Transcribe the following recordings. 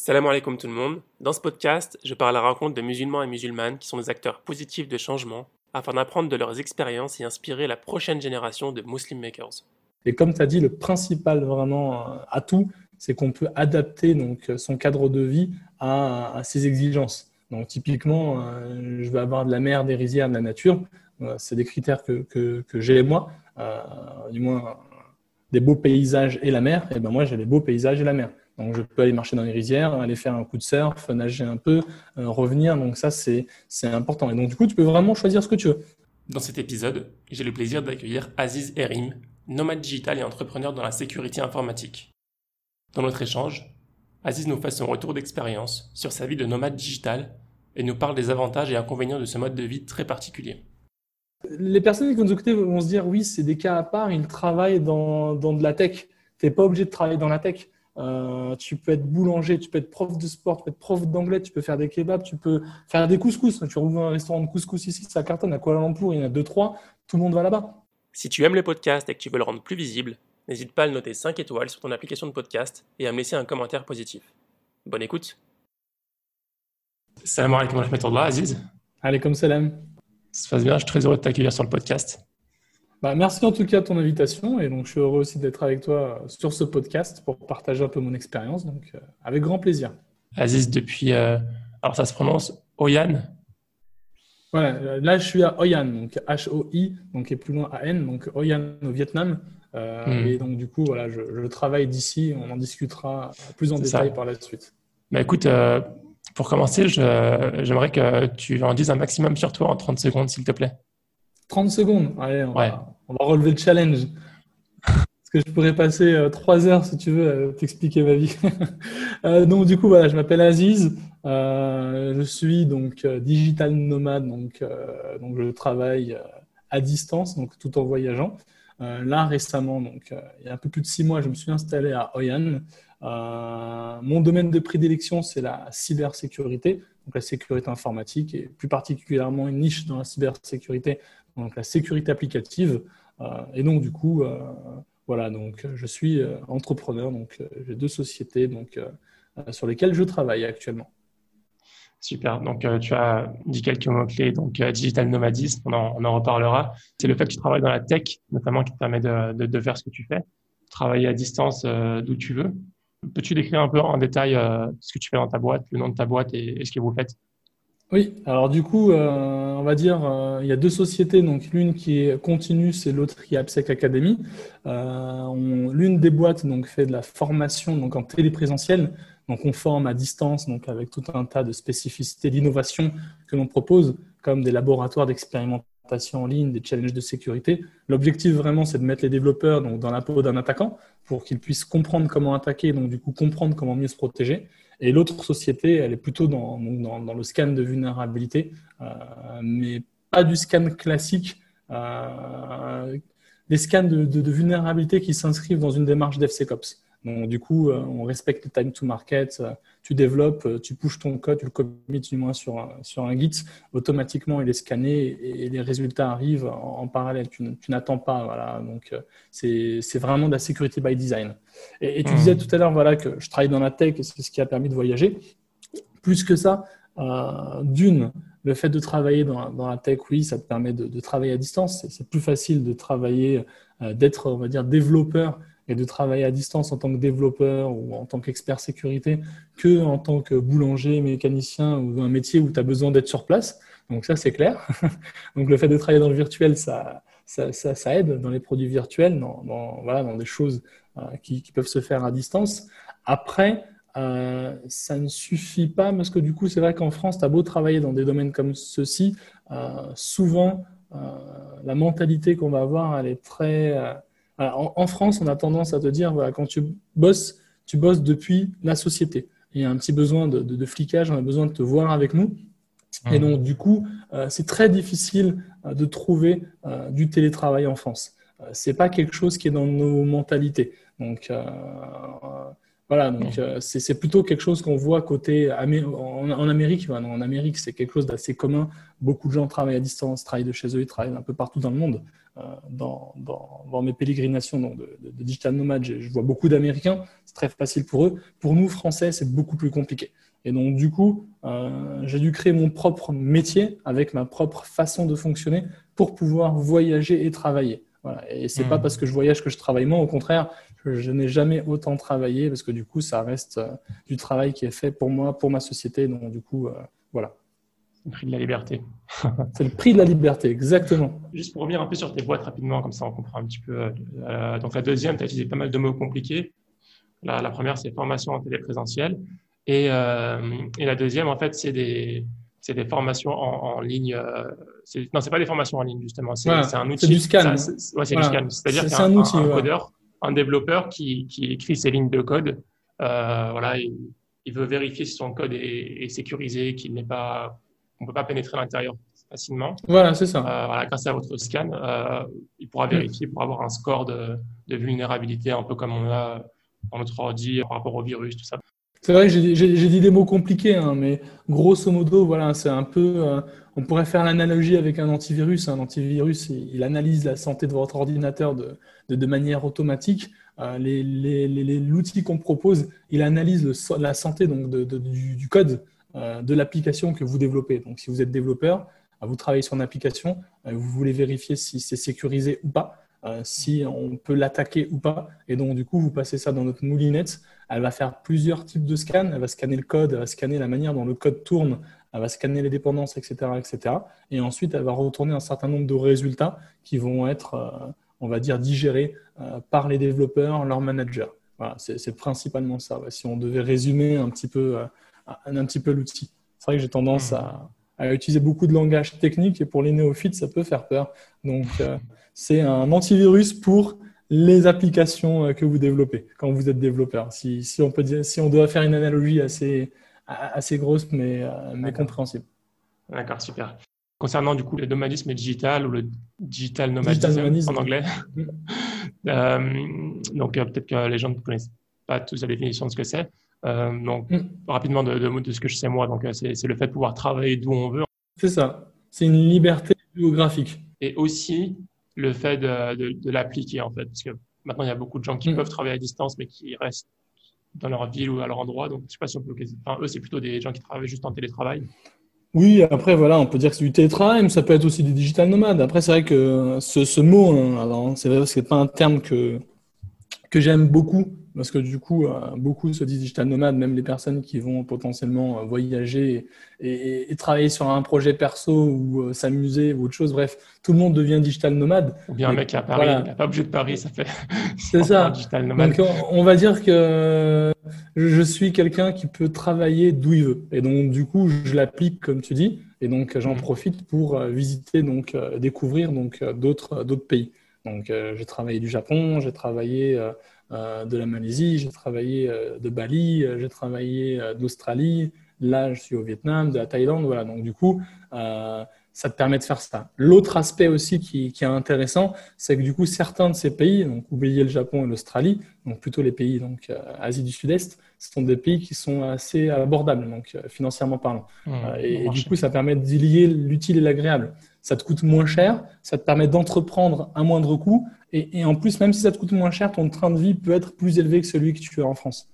Salam alaikum tout le monde. Dans ce podcast, je parle à la rencontre de musulmans et musulmanes qui sont des acteurs positifs de changement afin d'apprendre de leurs expériences et inspirer la prochaine génération de Muslim Makers. Et comme tu as dit, le principal vraiment euh, atout, c'est qu'on peut adapter donc, son cadre de vie à, ses exigences. Donc typiquement, euh, je veux avoir de la mer, des rizières, de la nature. Euh, c'est des critères que, que, que j'ai moi, du moins des beaux paysages et la mer. Et ben moi, j'ai les beaux paysages et la mer. Donc, je peux aller marcher dans les rizières, aller faire un coup de surf, nager un peu, euh, revenir. Donc, ça, c'est important. Et donc, du coup, tu peux vraiment choisir ce que tu veux. Dans cet épisode, j'ai le plaisir d'accueillir Aziz Erim, nomade digital et entrepreneur dans la sécurité informatique. Dans notre échange, Aziz nous fait son retour d'expérience sur sa vie de nomade digital et nous parle des avantages et inconvénients de ce mode de vie très particulier. Les personnes qui vont nous écouter vont se dire oui, c'est des cas à part, ils travaillent dans, dans de la tech. Tu n'es pas obligé de travailler dans la tech. Euh, tu peux être boulanger, tu peux être prof de sport, tu peux être prof d'anglais, tu peux faire des kebabs, tu peux faire des couscous. Tu rouvres un restaurant de couscous ici, ça cartonne à Kuala Lumpur, il y en a deux, trois, tout le monde va là-bas. Si tu aimes le podcast et que tu veux le rendre plus visible, n'hésite pas à le noter 5 étoiles sur ton application de podcast et à me laisser un commentaire positif. Bonne écoute. Salam alaikum wa rahmatullah, Aziz. Alaikum salam. Ça se passe bien, je suis très heureux de t'accueillir sur le podcast. Bah, merci en tout cas de ton invitation et donc je suis heureux aussi d'être avec toi euh, sur ce podcast pour partager un peu mon expérience. Donc euh, avec grand plaisir. Aziz, depuis, euh, alors ça se prononce Oyan? Voilà, là je suis à Oyan, donc H-O-I, donc et plus loin à N, donc Oyan au Vietnam. Hmm. Et donc du coup, voilà, je, travaille d'ici, on en discutera plus en détail par la suite. Bah, écoute, pour commencer, j'aimerais que tu en dises un maximum sur toi en 30 secondes, s'il te plaît. 30 secondes? Allez, on, va, relever le challenge. Parce que je pourrais passer euh, trois heures, si tu veux, à t'expliquer ma vie. Euh, donc, du coup, voilà, je m'appelle Aziz. Euh, je suis donc digital nomade. Donc, donc, je travaille à distance, donc tout en voyageant. là, récemment, donc, il y a un peu plus de six mois, je me suis installé à Oyan. Mon domaine de prédilection, c'est la cybersécurité, donc la sécurité informatique et plus particulièrement une niche dans la cybersécurité donc la sécurité applicative. Euh, et donc, du coup, euh, voilà, donc je suis euh, entrepreneur, donc j'ai deux sociétés donc, sur lesquelles je travaille actuellement. Super. Donc, tu as dit quelques mots-clés. Donc, digital nomadisme, on en, reparlera. C'est le fait que tu travailles dans la tech, notamment, qui te permet de faire ce que tu fais. Travailler à distance d'où tu veux. Peux-tu décrire un peu en détail ce que tu fais dans ta boîte, le nom de ta boîte et ce que vous faites? Oui, alors du coup, euh, on va dire, euh, il y a deux sociétés, donc l'une qui est continue, c'est l'autre qui est AppSec Academy. Euh, l'une des boîtes donc fait de la formation donc en téléprésentiel, donc on forme à distance, donc avec tout un tas de spécificités d'innovation que l'on propose, comme des laboratoires d'expérimentation en ligne, des challenges de sécurité. L'objectif vraiment, c'est de mettre les développeurs donc dans la peau d'un attaquant pour qu'ils puissent comprendre comment attaquer, donc du coup comprendre comment mieux se protéger. Et l'autre société, elle est plutôt dans, dans, le scan de vulnérabilité, euh, mais pas du scan classique. Euh, des scans de, de, de vulnérabilité qui s'inscrivent dans une démarche DevSecOps. Donc, du coup, euh, on respecte le time to market, euh, tu développes, euh, tu pushes ton code, tu le commits du moins sur un, sur un Git, automatiquement il est scanné et, les résultats arrivent en, parallèle. Tu, n'attends pas. Voilà. Donc, c'est vraiment de la sécurité by design. Et, tu disais tout à l'heure voilà, que je travaille dans la tech et c'est ce qui a permis de voyager. Plus que ça, d'une, le fait de travailler dans, dans, la tech, oui, ça te permet de, de travailler à distance. C'est plus facile de travailler, d'être, on va dire, développeur et de travailler à distance en tant que développeur ou en tant qu'expert sécurité que en tant que boulanger, mécanicien ou un métier où tu as besoin d'être sur place. Donc ça, c'est clair. Donc le fait de travailler dans le virtuel, ça, ça, aide dans les produits virtuels, dans, dans, voilà, dans des choses euh, qui, qui, peuvent se faire à distance. Après, euh, ça ne suffit pas parce que du coup, c'est vrai qu'en France, tu as beau travailler dans des domaines comme ceux-ci, euh, souvent, euh, la mentalité qu'on va avoir, elle est très en, France, on a tendance à te dire, voilà, quand tu bosses, tu bosses depuis la société. Il y a un petit besoin de, de, flicage, on a besoin de te voir avec nous. Et mmh. donc, du coup, euh, c'est très difficile euh, de trouver euh, du télétravail en France. c'est pas quelque chose qui est dans nos mentalités. Donc, voilà, donc mmh. c'est plutôt quelque chose qu'on voit côté en, Amérique. en Amérique, c'est quelque chose d'assez commun. Beaucoup de gens travaillent à distance, travaillent de chez eux, ils travaillent un peu partout dans le monde. Dans, dans, mes pérégrinations de, de, digital nomade, je vois beaucoup d'Américains, c'est très facile pour eux. Pour nous, Français, c'est beaucoup plus compliqué. Et donc, du coup, j'ai dû créer mon propre métier avec ma propre façon de fonctionner pour pouvoir voyager et travailler. Voilà. Et c'est pas hmm. parce que je voyage que je travaille moins. Au contraire, je, n'ai jamais autant travaillé parce que du coup, ça reste euh, du travail qui est fait pour moi, pour ma société. Donc, du coup, euh, voilà. Le prix de la liberté. c'est le prix de la liberté, exactement. Juste pour revenir un peu sur tes boîtes rapidement, comme ça on comprend un petit peu. Euh, donc la deuxième, tu as utilisé pas mal de mots compliqués. La, la première, c'est formation en téléprésentiel. Et, et la deuxième, en fait, c'est des, c'est des formations en, en ligne. Euh, non, c'est pas des formations en ligne justement. C'est un outil. C'est du scan. Ouais, c'est du scan. C'est-à-dire qu'il y a un, outil, un, codeur, un développeur qui, qui, écrit ses lignes de code. Euh, voilà, il, il, veut vérifier si son code est, est sécurisé, qu'il n'est pas, on peut pas pénétrer à l'intérieur facilement. Voilà, c'est ça. Euh, voilà, grâce à votre scan, euh, il pourra vérifier pour avoir un score de, de vulnérabilité, un peu comme on a dans notre ordi par rapport au virus, tout ça. C'est vrai que j'ai dit des mots compliqués, hein, mais grosso modo, voilà, c'est un peu. Euh, on pourrait faire l'analogie avec un antivirus. Un antivirus, il, analyse la santé de votre ordinateur de, de, manière automatique. L'outil qu'on propose, il analyse le, la santé donc de, du, du, code de l'application que vous développez. Donc, si vous êtes développeur, euh, vous travaillez sur une application, euh, vous voulez vérifier si c'est sécurisé ou pas. Euh, si on peut l'attaquer ou pas. Et donc, du coup, vous passez ça dans notre moulinette. Elle va faire plusieurs types de scans. Elle va scanner le code, elle va scanner la manière dont le code tourne, elle va scanner les dépendances, etc. etc. Et ensuite, elle va retourner un certain nombre de résultats qui vont être, euh, on va dire, digérés euh, par les développeurs, leurs managers. Voilà, c'est principalement ça. Si on devait résumer un petit peu, un, petit peu l'outil. C'est vrai que j'ai tendance à, à, utiliser beaucoup de langage technique et pour les néophytes, ça peut faire peur. Donc, c'est un antivirus pour les applications euh, que vous développez quand vous êtes développeur. Si, si on, peut dire, si on doit faire une analogie assez, assez grosse, mais, euh, mais compréhensible. D'accord, super. Concernant du coup le nomadisme digital ou le digital nomadisme, en anglais, mm. euh, donc peut-être que les gens ne connaissent pas tous la définition de ce que c'est. Donc mm. rapidement de, de, de, ce que je sais moi, donc c'est le fait de pouvoir travailler d'où on veut. C'est ça. C'est une liberté géographique. Et aussi le fait de, de, l'appliquer en fait. Parce que maintenant, il y a beaucoup de gens qui mm. peuvent travailler à distance, mais qui restent dans leur ville ou à leur endroit. Donc, je sais pas si on peut. Enfin, eux, c'est plutôt des gens qui travaillent juste en télétravail. Oui, après, voilà, on peut dire que c'est du télétravail, mais ça peut être aussi des digital nomades. Après, c'est vrai que ce, ce mot, hein, alors, c'est vrai que c'est pas un terme que, que j'aime beaucoup parce que du coup, euh, beaucoup se disent digital nomades, même les personnes qui vont potentiellement euh, voyager et, travailler sur un projet perso ou euh, s'amuser ou autre chose. Bref, tout le monde devient digital nomade. Ou bien un mec à Paris, il n'a pas obligé de Paris, ça fait. C'est ça. Digital nomade. Donc, on va dire que je suis quelqu'un qui peut travailler d'où il veut. Et donc, du coup, je l'applique comme tu dis. Et donc, j'en mmh. profite pour visiter, donc, découvrir donc d'autres d'autres pays. Donc, j'ai travaillé du Japon, j'ai travaillé euh, de la Malaisie, j'ai travaillé euh, de Bali, euh, j'ai travaillé d'Australie, là je suis au Vietnam, de la Thaïlande, voilà. Donc du coup, ça te permet de faire ça. L'autre aspect aussi qui, est intéressant, c'est que du coup, certains de ces pays, donc oubliez le Japon et l'Australie, donc plutôt les pays donc Asie du Sud-Est, ce sont des pays qui sont assez abordables, donc financièrement parlant. Mmh, et, du coup, ça permet de lier l'utile et l'agréable ça te coûte moins cher, ça te permet d'entreprendre à moindre coût, et, en plus, même si ça te coûte moins cher, ton train de vie peut être plus élevé que celui que tu as en France.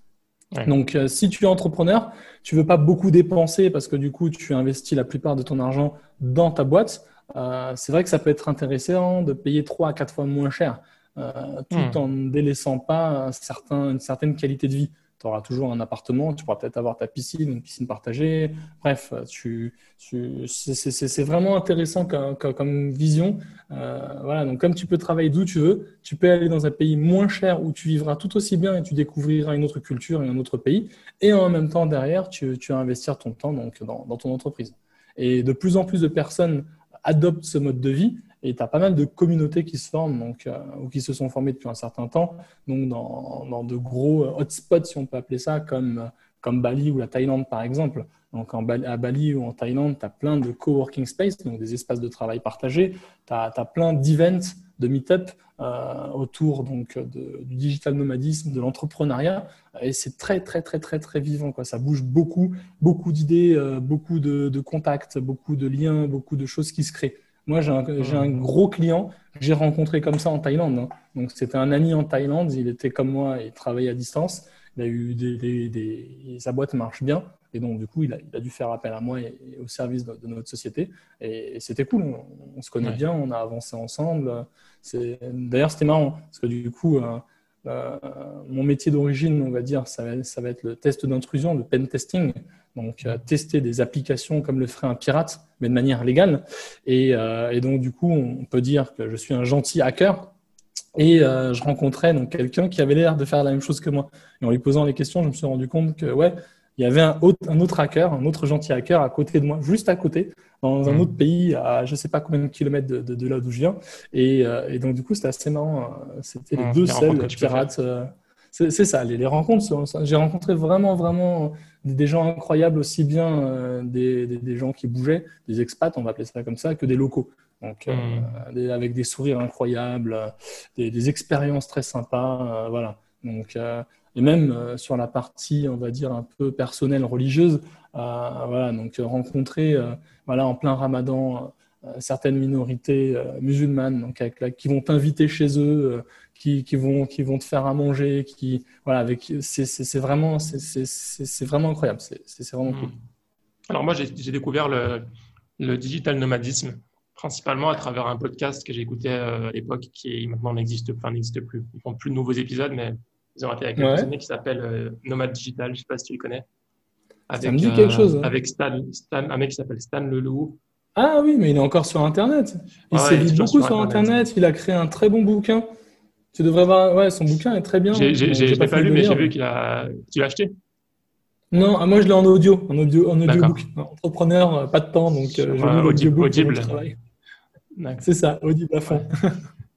Donc, euh, si tu es entrepreneur, tu veux pas beaucoup dépenser parce que du coup, tu investis la plupart de ton argent dans ta boîte. Euh, c'est vrai que ça peut être intéressant de payer 3 à 4 fois moins cher, euh, tout hmm. en ne délaissant pas certain, une certaine qualité de vie tu auras toujours un appartement, tu pourras peut-être avoir ta piscine, une piscine partagée. Bref, tu, c'est vraiment intéressant comme, vision. Euh, voilà, comme tu peux travailler d'où tu veux, tu peux aller dans un pays moins cher où tu vivras tout aussi bien et tu découvriras une autre culture et un autre pays. Et en même temps, derrière, tu, vas investir ton temps donc, dans ton entreprise. Et de plus en plus de personnes adoptent ce mode de vie et tu as pas mal de communautés qui se forment donc, euh, ou qui se sont formées depuis un certain temps, donc dans, dans, de gros hotspots, si on peut appeler ça, comme, comme Bali ou la Thaïlande par exemple. Donc en, à Bali ou en Thaïlande, tu as plein de coworking space, donc des espaces de travail partagés. Tu as, plein d'events, de meet-up euh, autour donc, du digital nomadisme, de l'entrepreneuriat. Et c'est très, très, très, très, très vivant. Quoi. Ça bouge beaucoup, beaucoup d'idées, euh, beaucoup de, contacts, beaucoup de liens, beaucoup de choses qui se créent. Moi, j'ai un, gros client que j'ai rencontré comme ça en Thaïlande. Hein. Donc, c'était un ami en Thaïlande. Il était comme moi, il travaillait à distance. Il a eu des, sa boîte marche bien. Et donc, du coup, il a, dû faire appel à moi et, au service de, notre société. Et, c'était cool. On, se connaît bien, on a avancé ensemble. D'ailleurs, c'était marrant parce que du coup, euh, euh, mon métier d'origine, on va dire, ça va, ça va, être le test d'intrusion, le pen testing. Donc, euh, tester des applications comme le ferait un pirate, mais de manière légale. Et, euh, et, donc, du coup, on peut dire que je suis un gentil hacker. Et je rencontrais donc quelqu'un qui avait l'air de faire la même chose que moi. Et en lui posant les questions, je me suis rendu compte que ouais, il y avait un autre, un autre hacker, un autre gentil hacker à côté de moi, juste à côté, dans un mmh. autre pays, à je ne sais pas combien de kilomètres de, de, là d'où je viens. Et, euh, et, donc, du coup, c'était assez marrant. Hein. C'était les mmh, deux seuls pirates. Euh, c'est ça, les, les rencontres. J'ai rencontré vraiment, vraiment des gens incroyables, aussi bien euh, des, des, gens qui bougeaient, des expats, on va appeler ça comme ça, que des locaux. Donc, mmh. avec des sourires incroyables, des, expériences très sympas. voilà. Donc, et même euh, sur la partie, on va dire, un peu personnelle, religieuse, euh, voilà, donc euh, rencontrer voilà, en plein ramadan certaines minorités musulmanes donc avec qui vont t'inviter chez eux, qui, qui, vont, qui vont te faire à manger, qui, voilà, avec, c'est vraiment, c'est vraiment incroyable, c'est vraiment cool. Hmm. Alors moi, j'ai découvert le, le digital nomadisme principalement à travers un podcast que j'ai écouté à l'époque qui maintenant n'existe enfin, n'existe plus. Ils font plus de nouveaux épisodes, mais ils ont été avec un qui s'appelle euh, Nomad Digital, je ne sais pas si tu le connais. Avec, Ça me dit quelque chose. Hein. Avec Stan, Stan, un mec qui s'appelle Stan Leloup. Ah oui, mais il est encore sur Internet. Il s'est s'évite beaucoup sur Internet. Il a créé un très bon bouquin. Tu devrais voir, ouais, son bouquin est très bien. Je l'ai pas, pas lu, mais j'ai vu qu'il a. Tu l'as acheté Non, ah, moi je l'ai en audio, en audio, en audiobook. Entrepreneur, euh, pas de temps, donc euh, l'audio Audible. C'est ça, audible à fond.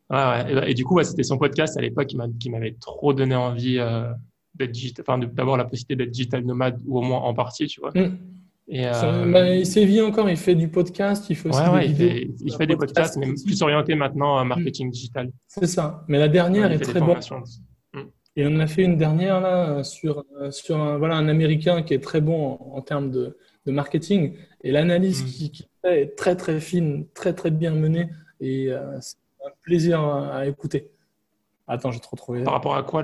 ouais. Et, du coup, c'était son podcast à l'époque qui m'avait trop donné envie euh, d'être digital, enfin, d'avoir la possibilité d'être digital nomade ou au moins en partie, tu vois. Mm. Et, euh... bah, il sévit encore, il fait du podcast, il fait aussi des vidéos. Il fait, des podcasts, mais plus orienté maintenant à marketing digital. C'est ça. Mais la dernière est très bonne. Mm. Et on a fait une dernière là sur, sur un, voilà, un Américain qui est très bon en, termes de, de, marketing. Et l'analyse mm. qu'il qui fait est très très fine, très très bien menée. Et euh, plaisir à, écouter. Attends, j'ai trop trouvé. Par rapport à quoi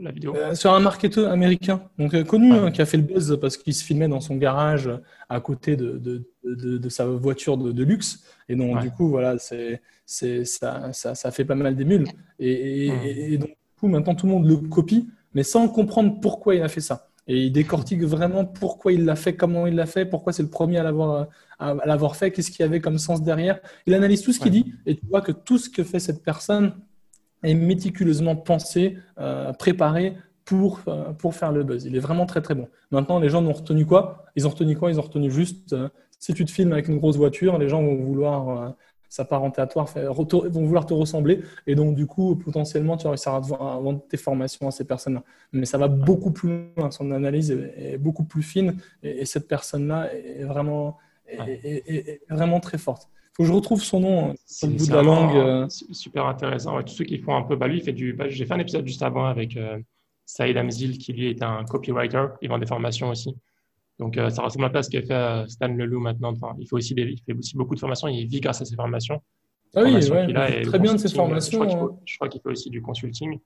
la vidéo euh, Sur un marketeur américain, donc euh, connu, hein, qui a fait le buzz parce qu'il se filmait dans son garage à côté de, de, de, sa voiture de, luxe. Et donc, du coup, voilà, c'est, c'est, ça, ça, ça, fait pas mal d'émules. Et, et, et, donc, du coup, maintenant, tout le monde le copie, mais sans comprendre pourquoi il a fait ça. Et il décortique vraiment pourquoi il l'a fait, comment il l'a fait, pourquoi c'est le premier à l'avoir, à, l'avoir fait, qu'est-ce qu'il y avait comme sens derrière. Il analyse tout ce qu'il dit et tu vois que tout ce que fait cette personne est méticuleusement pensé, euh, préparé pour, euh, pour faire le buzz. Il est vraiment très très bon. Maintenant, les gens n'ont retenu quoi? Ils ont retenu quoi? Ils ont retenu juste, euh, si tu te filmes avec une grosse voiture, les gens vont vouloir s'apparenter à toi, vont vouloir te ressembler. Et donc, du coup, potentiellement, tu réussiras à vendre tes formations à ces personnes-là. Mais ça va beaucoup plus loin. Son analyse est, beaucoup plus fine. Et, cette personne-là est vraiment, est, vraiment très forte. Il faut que je retrouve son nom hein, sur le bout de la langue. Euh. Super intéressant. tous ceux qui font un peu, bah, lui, il fait du. Bah, j'ai fait un épisode juste avant avec euh, Saïd Amzil, qui lui est un copywriter. Il vend des formations aussi. Donc, euh, ça ressemble un peu à ce qu'a fait euh, Stan Leloup maintenant. Enfin, il, fait aussi des, il fait aussi beaucoup de formations. Il vit grâce à ses formations. Ah oui, ouais, très bien de ses formations. Hein. Je crois qu'il fait, aussi du consulting.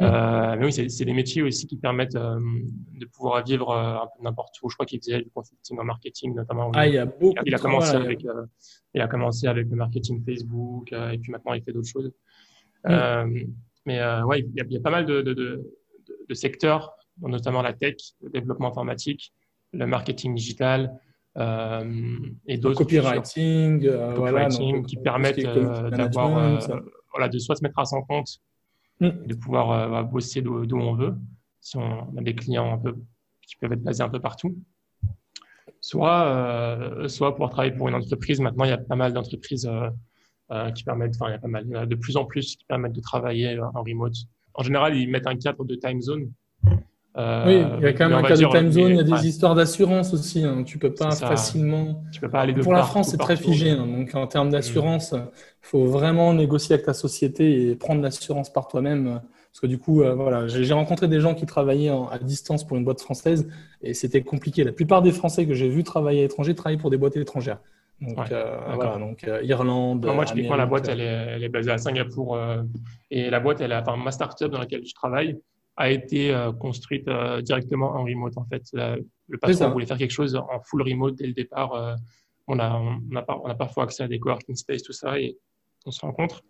Euh, mais oui, c'est des métiers aussi qui permettent de pouvoir vivre un peu n'importe où. Je crois qu'il faisait du consulting en marketing notamment. Ah, il y a beaucoup. Il a, commencé avec, il a commencé avec le marketing Facebook et puis maintenant il fait d'autres choses. mais ouais, il y, a, il y, a, pas mal de, de, de, de secteurs, notamment la tech, le développement informatique, le marketing digital euh, et d'autres. Copywriting, euh, copywriting qui permettent euh, d'avoir, voilà, de soit se mettre à son compte, mm. de pouvoir bosser d'où on veut, si on a des clients un peu qui peuvent être basés un peu partout. Soit, soit pour travailler pour une entreprise. Maintenant, il y a pas mal d'entreprises qui permettent, enfin, il y a pas mal, il y a de plus en plus qui permettent de travailler en remote. En général, ils mettent un cadre de time zone euh, oui, il y a quand même un cas de time zone, il y a des histoires d'assurance aussi. Hein. Tu peux pas facilement. Tu peux pas aller de Pour la France, c'est très figé. Hein. Donc en termes d'assurance, il faut vraiment négocier avec ta société et prendre l'assurance par toi-même. Parce que du coup, euh, voilà, j'ai rencontré des gens qui travaillaient à distance pour une boîte française et c'était compliqué. La plupart des Français que j'ai vus travailler à l'étranger travaillaient pour des boîtes étrangères. Donc, voilà, donc Irlande. moi, typiquement, la boîte, elle est, elle est, basée à Singapour. et la boîte, elle a, enfin, ma startup dans laquelle je travaille a été construite directement en remote. En fait, le patron voulait faire quelque chose en full remote dès le départ. on, a, on, a, on a parfois accès à des coworking space, tout ça, et on se rencontre.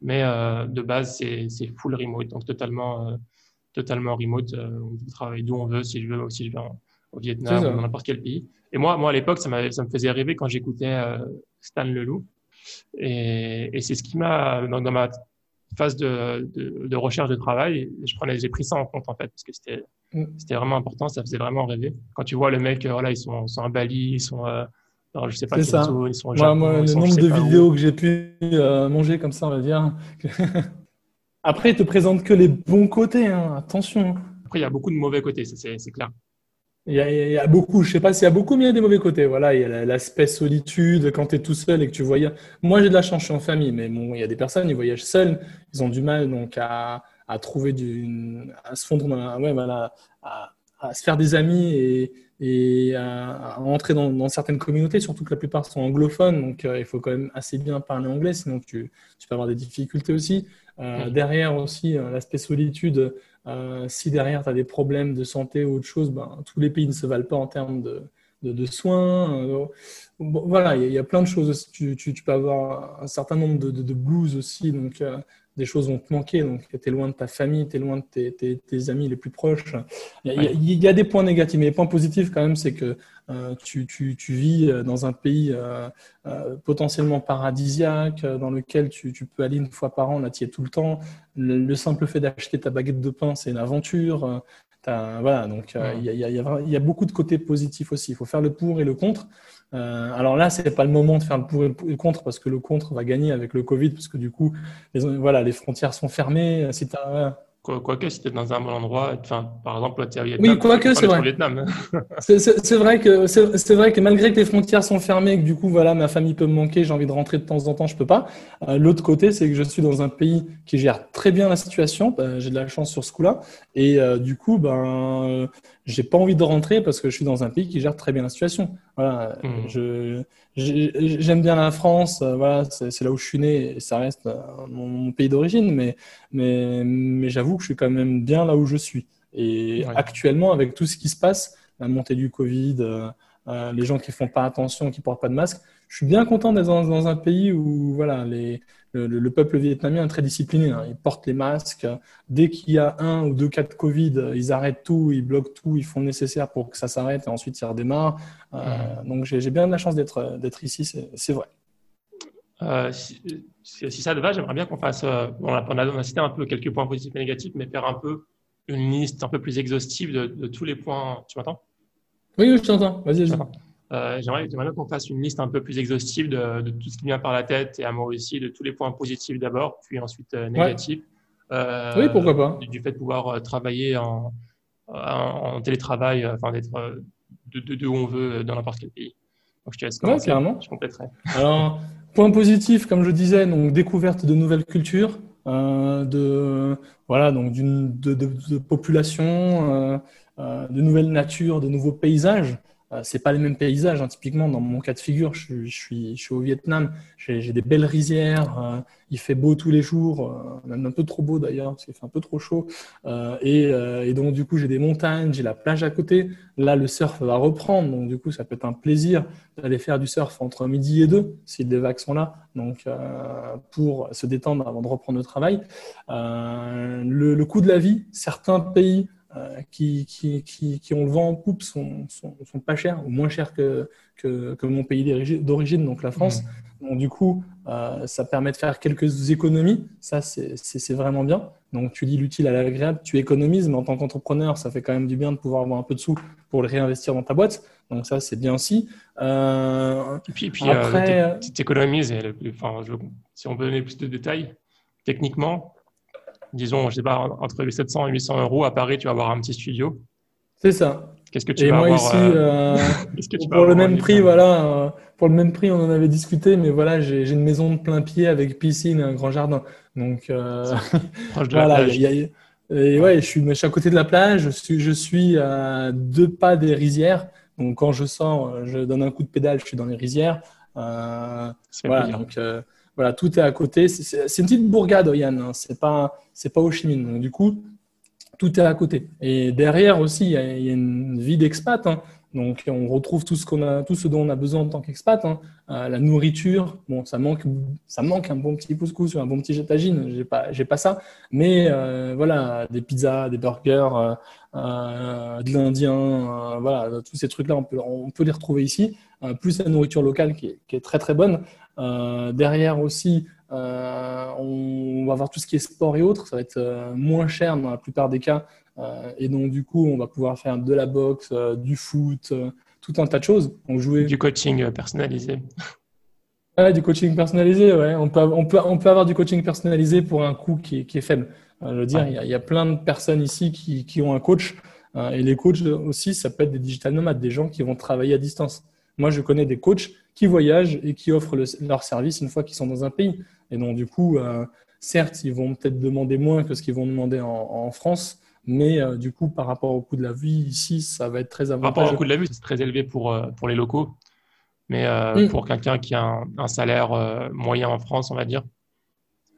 Mais de base, c'est full remote, donc totalement totalement remote. Euh, on peut travailler d'où on veut, si je veux, si je vais au Vietnam dans n'importe quel pays. Et moi, moi à l'époque, ça, ça me faisait rêver quand j'écoutais euh, Stan Leloup. Et, et c'est ce qui m'a, dans, ma phase de, de, de, recherche de travail, je prenais, j'ai pris ça en compte en fait, parce que c'était, mm. c'était vraiment important, ça faisait vraiment rêver. Quand tu vois le mec, euh, voilà, ils sont, sont à Bali, ils sont, euh, je sais pas, ça. ils sont au moi, le nombre de vidéos que j'ai pu manger comme ça, on va dire. Après, il te présente que les bons côtés, hein. attention. Après, il y a beaucoup de mauvais côtés, c'est clair. Il y, a, beaucoup, je sais pas s'il y a beaucoup, mais il y a des mauvais côtés. Voilà, il y a l'aspect solitude quand tu es tout seul et que tu voyages. Moi, j'ai de la chance, je suis en famille, mais bon, il y a des personnes, ils voyagent seuls, ils ont du mal donc à, trouver du, à se fondre dans, ouais, voilà, à, à, se faire des amis et, et à, entrer dans, certaines communautés, surtout que la plupart sont anglophones, donc euh, il faut quand même assez bien parler anglais, sinon tu, tu peux avoir des difficultés aussi. Euh, derrière aussi, euh, l'aspect solitude, euh, si derrière tu as des problèmes de santé ou autre chose, ben, tous les pays ne se valent pas en termes de, de, soins. voilà, il y, a plein de choses. Tu, tu, tu, peux avoir un certain nombre de, de blues aussi, donc des choses vont te manquer. Donc, tu es loin de ta famille, tu es loin de tes, tes, tes, amis les plus proches. Il y, a, il y, a, des points négatifs, mais les points positifs, quand même, c'est que euh, tu, tu, tu, vis euh, dans un pays euh, euh, potentiellement paradisiaque, dans lequel tu, tu, peux aller une fois par an, là, tu es tout le temps. Le, simple fait d'acheter ta baguette de pain, c'est une aventure. Voilà, donc il y, a, y, y, a, beaucoup de côtés positifs aussi. Il faut faire le pour et le contre. Euh, alors là, c'est pas le moment de faire le pour et le contre parce que le contre va gagner avec le Covid parce que du coup, les, voilà, les frontières sont fermées. Si Quoique, si tu es dans un bon endroit, enfin, par exemple, tu es au Vietnam. Oui, quoique, c'est vrai. c'est vrai, que, c'est vrai que malgré que les frontières sont fermées, que du coup, voilà, ma famille peut me manquer, j'ai envie de rentrer de temps en temps, je peux pas. Euh, l'autre côté, c'est que je suis dans un pays qui gère très bien la situation. Bah, j'ai de la chance sur ce coup-là. Et euh, du coup, ben, j'ai pas envie de rentrer parce que je suis dans un pays qui gère très bien la situation. Voilà, mmh. je, j'aime bien la France, euh, voilà, c'est là où je suis né et ça reste euh, mon, pays d'origine, mais, mais, mais j'avoue que je suis quand même bien là où je suis. Et actuellement, avec tout ce qui se passe, la montée du Covid, euh, les gens qui font pas attention, qui portent pas de masque, je suis bien content d'être dans, un pays où voilà, les, le, peuple vietnamien est très discipliné. Hein. Ils portent les masques. Dès qu'il y a un ou deux cas de Covid, ils arrêtent tout, ils bloquent tout, ils font le nécessaire pour que ça s'arrête et ensuite ils redémarrent. Euh, donc j'ai bien de la chance d'être ici, c'est vrai. Euh, si, ça te va, j'aimerais bien qu'on fasse, on, a, on, a, cité un peu quelques points positifs et négatifs, mais faire un peu une liste un peu plus exhaustive de, de tous les points. Tu m'entends? Oui, oui, je t'entends. Vas-y, vas-y. Euh, j'aimerais, qu'on fasse une liste un peu plus exhaustive de, de, tout ce qui vient par la tête et à moi aussi, de tous les points positifs d'abord, puis ensuite euh, négatifs. Euh, oui, pourquoi pas. Du, fait de pouvoir euh, travailler en, en, télétravail, enfin d'être de, de, de, où on veut dans n'importe quel pays. Donc je te laisse commencer. Ouais, Je compléterai. Alors, point positif, comme je disais, donc découverte de nouvelles cultures. De voilà donc d'une de, population, de nouvelles natures, de nouveaux paysages. Euh, c'est pas les mêmes paysages. Hein. Typiquement, dans mon cas de figure, je, suis, au Vietnam, j'ai des belles rizières, euh, il fait beau tous les jours, euh, même un peu trop beau d'ailleurs, parce qu'il fait un peu trop chaud. Et, donc, du coup, j'ai des montagnes, j'ai la plage à côté. Là, le surf va reprendre, donc du coup, ça peut être un plaisir d'aller faire du surf entre midi et deux, si les vagues sont là, donc pour se détendre avant de reprendre le travail. Le, coût de la vie, certains pays euh, qui, qui, qui, qui, ont le vent en poupe sont, sont, sont pas chers, ou moins chers que, que, que mon pays d'origine, donc la France. Mmh. Donc, du coup, euh, ça permet de faire quelques économies. Ça, c'est vraiment bien. Donc, tu dis l'utile à l'agréable, tu économises, mais en tant qu'entrepreneur, ça fait quand même du bien de pouvoir avoir un peu de sous pour le réinvestir dans ta boîte. Donc, ça, c'est bien aussi. Euh, et puis, et puis après, euh, tu économises, enfin, si on peut donner plus de détails, techniquement, disons, je sais pas, entre 700 et 800 euros à Paris, tu vas avoir un petit studio. C'est ça. Qu'est-ce que tu et vas moi avoir, ici, euh, euh pour le même prix, voilà, euh, pour le même prix, on en avait discuté, mais voilà, j'ai une maison de plein pied avec piscine et un grand jardin. Donc, euh, proche de voilà, la plage. Y a, et ouais, je suis, je suis à côté de la plage, je suis, je suis à deux pas des rizières. Donc, quand je sors, je donne un coup de pédale, je suis dans les rizières. voilà, donc voilà, tout est à côté. C'est une petite bourgade, Yann. Hein. C'est pas, c'est pas Ho Chi Minh. Donc du coup, tout est à côté. Et derrière aussi, il y a, une vie d'expat. Hein. Donc, on retrouve tout ce, qu'on a, tout ce dont on a besoin en tant qu'expat. Hein. Euh, la nourriture, bon, ça manque, ça manque un bon petit couscous, un bon petit jetagine. J'ai pas, j'ai pas ça. Mais euh, voilà, des pizzas, des burgers, euh, de l'indien, voilà, tous ces trucs-là, on peut, on peut les retrouver ici. plus la nourriture locale qui est, qui est très très bonne. Derrière aussi, on va voir tout ce qui est sport et autres. Ça va être moins cher dans la plupart des cas euh, et donc, du coup, on va pouvoir faire de la boxe, euh, du foot, euh, tout un tas de choses. On jouait... Du coaching personnalisé. Ouais, du coaching personnalisé, ouais. On peut, on, peut, on peut avoir du coaching personnalisé pour un coût qui est, qui est faible. je veux dire, il, y a, il, y a, plein de personnes ici qui, qui ont un coach. et les coachs aussi, ça peut être des digital nomades, des gens qui vont travailler à distance. Moi, je connais des coachs qui voyagent et qui offrent leur service une fois qu'ils sont dans un pays. Et donc, du coup, certes, ils vont peut-être demander moins que ce qu'ils vont demander en, en France, mais euh, du coup, par rapport au coût de la vie, ici, ça va être très avantageux. Par rapport au coût de la vie, c'est très élevé pour, euh, pour les locaux. Mais euh, pour quelqu'un qui a un, salaire moyen en France, on va dire.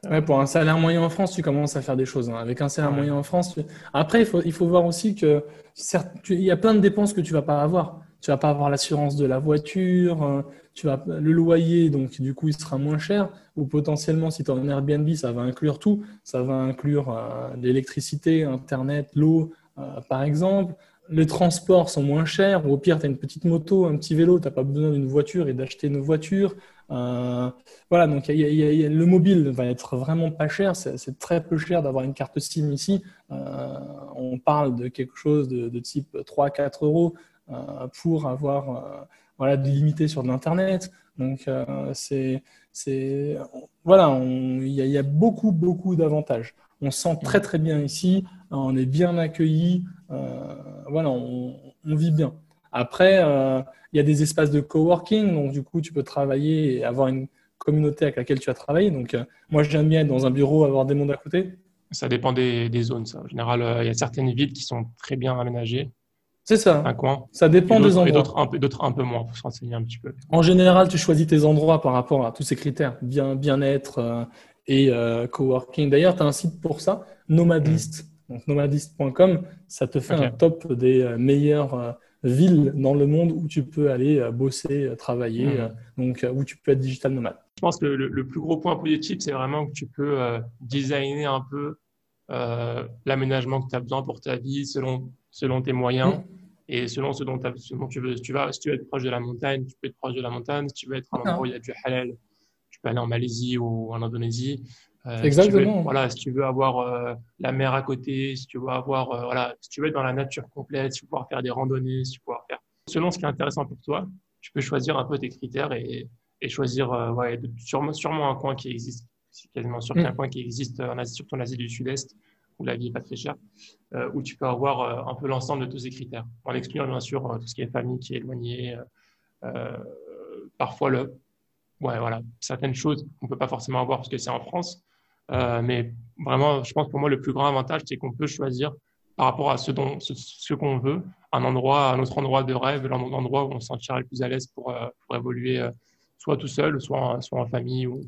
Ouais, pour un salaire moyen en France, tu commences à faire des choses. Hein. Avec un salaire moyen en France, après, il faut, il faut voir aussi que certes, il y a plein de dépenses que tu vas pas avoir. Tu vas pas avoir l'assurance de la voiture, tu vas le loyer, donc du coup, il sera moins cher ou potentiellement, si tu es en Airbnb, ça va inclure tout. Ça va inclure euh, l'électricité, Internet, l'eau, euh, par exemple. Les transports sont moins chers. Ou au pire, tu as une petite moto, un petit vélo, tu n'as pas besoin d'une voiture et d'acheter une voiture. Euh, voilà, donc le mobile va être vraiment pas cher. C'est très peu cher d'avoir une carte SIM ici. on parle de quelque chose de type 3-4 euros pour avoir voilà, de limité sur de l'Internet. Donc, c'est c'est voilà, il y, a beaucoup beaucoup d'avantages. On se sent très très bien ici, on est bien accueilli, euh, voilà, on, vit bien. Après, euh, il y a des espaces de coworking, donc du coup, tu peux travailler et avoir une communauté avec laquelle tu as travaillé. Donc, euh, moi, j'aime bien être dans un bureau, avoir des mondes à côté. Ça dépend des, des zones. Ça. En général, il y a certaines villes qui sont très bien aménagées c'est ça. Un coin. Ça dépend des endroits. Et d'autres un, peu, moins. Faut se renseigner un petit peu. En général, tu choisis tes endroits par rapport à tous ces critères. Bien, bien-être euh, et euh, coworking. D'ailleurs, tu as un site pour ça, Nomadlist. Mm. Donc, nomadlist.com, ça te fait un top des euh, meilleures villes dans le monde où tu peux aller bosser, travailler, mm. donc où tu peux être digital nomade. Je pense que le, plus gros point positif, c'est vraiment que tu peux designer un peu l'aménagement que tu as besoin pour ta vie selon, selon tes moyens. Mm. Et selon ce dont, tu veux, si tu, vas, si tu veux être proche de la montagne, tu peux être proche de la montagne. Si tu veux être un endroit où il y a du halal, tu peux aller en Malaisie ou en Indonésie. Euh, Exactement. Si tu veux, voilà, si tu veux avoir euh, la mer à côté, si tu veux avoir, euh, voilà, si tu veux être dans la nature complète, si tu veux pouvoir faire des randonnées, si tu veux pouvoir faire. Selon ce qui est intéressant pour toi, tu peux choisir un peu tes critères et, et choisir, ouais, sûrement, sûrement un coin qui existe. Quasiment sûr qu'il y a un mm. coin qui existe en Asie, surtout en Asie du Sud-Est où la vie n'est pas très chère, euh, où tu peux avoir euh, un peu l'ensemble de tous ces critères, en excluant bien sûr euh, tout ce qui est famille qui est éloignée, parfois le, ouais, voilà, certaines choses qu'on ne peut pas forcément avoir parce que c'est en France. mais vraiment, je pense pour moi, le plus grand avantage, c'est qu'on peut choisir par rapport à ce, dont, ce, qu'on veut, un endroit, un autre endroit de rêve, l'endroit où on se sentira le plus à l'aise pour, pour évoluer soit tout seul, soit, soit en famille ou,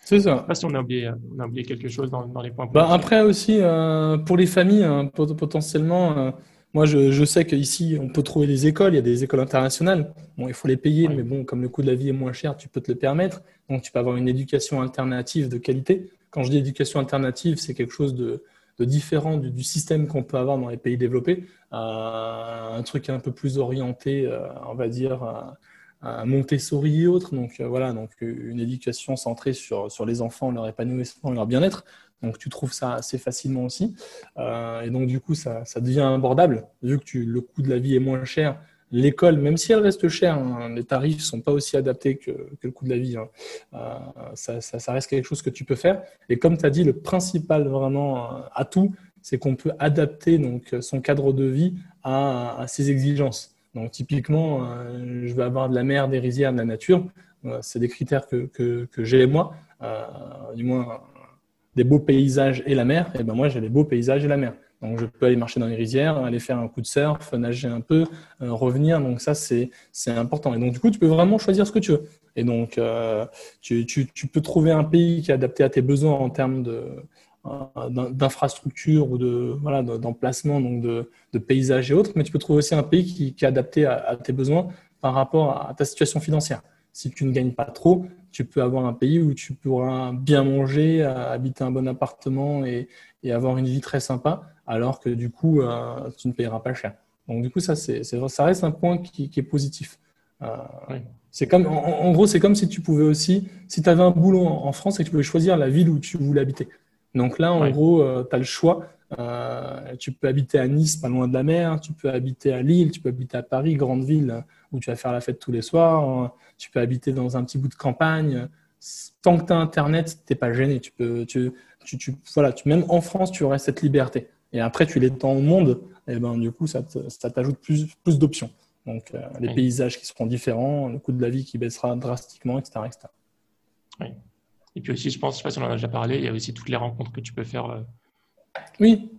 c'est ça. Je sais pas si on a oublié, on a oublié quelque chose dans, dans les points. Bah après aussi, euh, pour les familles, hein, potentiellement, euh, moi je, je sais qu'ici, on peut trouver des écoles, il y a des écoles internationales. Bon, il faut les payer, mais bon, comme le coût de la vie est moins cher, tu peux te le permettre. Donc tu peux avoir une éducation alternative de qualité. Quand je dis éducation alternative, c'est quelque chose de, de différent du, du système qu'on peut avoir dans les pays développés. Euh, un truc un peu plus orienté, on va dire Montessori et autres. Donc euh, voilà, donc euh, une éducation centrée sur, sur les enfants, leur épanouissement leur bien-être. Donc tu trouves ça assez facilement aussi. Euh, et donc du coup, ça, ça, devient abordable, vu que tu, le coût de la vie est moins cher. L'école, même si elle reste chère, hein, les tarifs ne sont pas aussi adaptés que, que, le coût de la vie. Hein. ça, ça, reste quelque chose que tu peux faire. Et comme tu as dit, le principal vraiment atout, c'est qu'on peut adapter donc, son cadre de vie à, à ses exigences. Donc typiquement, euh, je veux avoir de la mer, des rizières, de la nature. Euh, c'est des critères que, que, j'ai moi, euh, du moins des beaux paysages et la mer. Et ben moi, j'ai les beaux paysages et la mer. Donc, je peux aller marcher dans les rizières, aller faire un coup de surf, nager un peu, revenir. Donc, ça, c'est important. Et donc, du coup, tu peux vraiment choisir ce que tu veux. Et donc, tu, tu, peux trouver un pays qui est adapté à tes besoins en termes de d'infrastructures ou de voilà d'emplacement donc de, de, paysages et autres mais tu peux trouver aussi un pays qui, qui est adapté à, à, tes besoins par rapport à ta situation financière. Si tu ne gagnes pas trop tu peux avoir un pays où tu pourras bien manger habiter un bon appartement et, et avoir une vie très sympa alors que du coup euh, tu ne payeras pas cher. Donc du coup ça c'est ça reste un point qui, qui est positif. Euh, c'est comme en, gros c'est comme si tu pouvais aussi si tu avais un boulot en, en France et que tu pouvais choisir la ville où tu voulais habiter donc là, en gros, euh, tu as le choix. Euh, tu peux habiter à Nice, pas loin de la mer. Tu peux habiter à Lille. Tu peux habiter à Paris, grande ville, où tu vas faire la fête tous les soirs. Tu peux habiter dans un petit bout de campagne. Tant que tu as Internet, tu n'es pas gêné. Tu peux, tu, tu, voilà, tu, même en France, tu aurais cette liberté. Et après, tu l'étends au monde. Et ben, du coup, ça t'ajoute plus, plus d'options. Donc, euh, les paysages qui seront différents, le coût de la vie qui baissera drastiquement, etc. etc. Oui. Et puis aussi, je pense, je sais pas si on en a déjà parlé, il y a aussi toutes les rencontres que tu peux faire. Euh. Oui,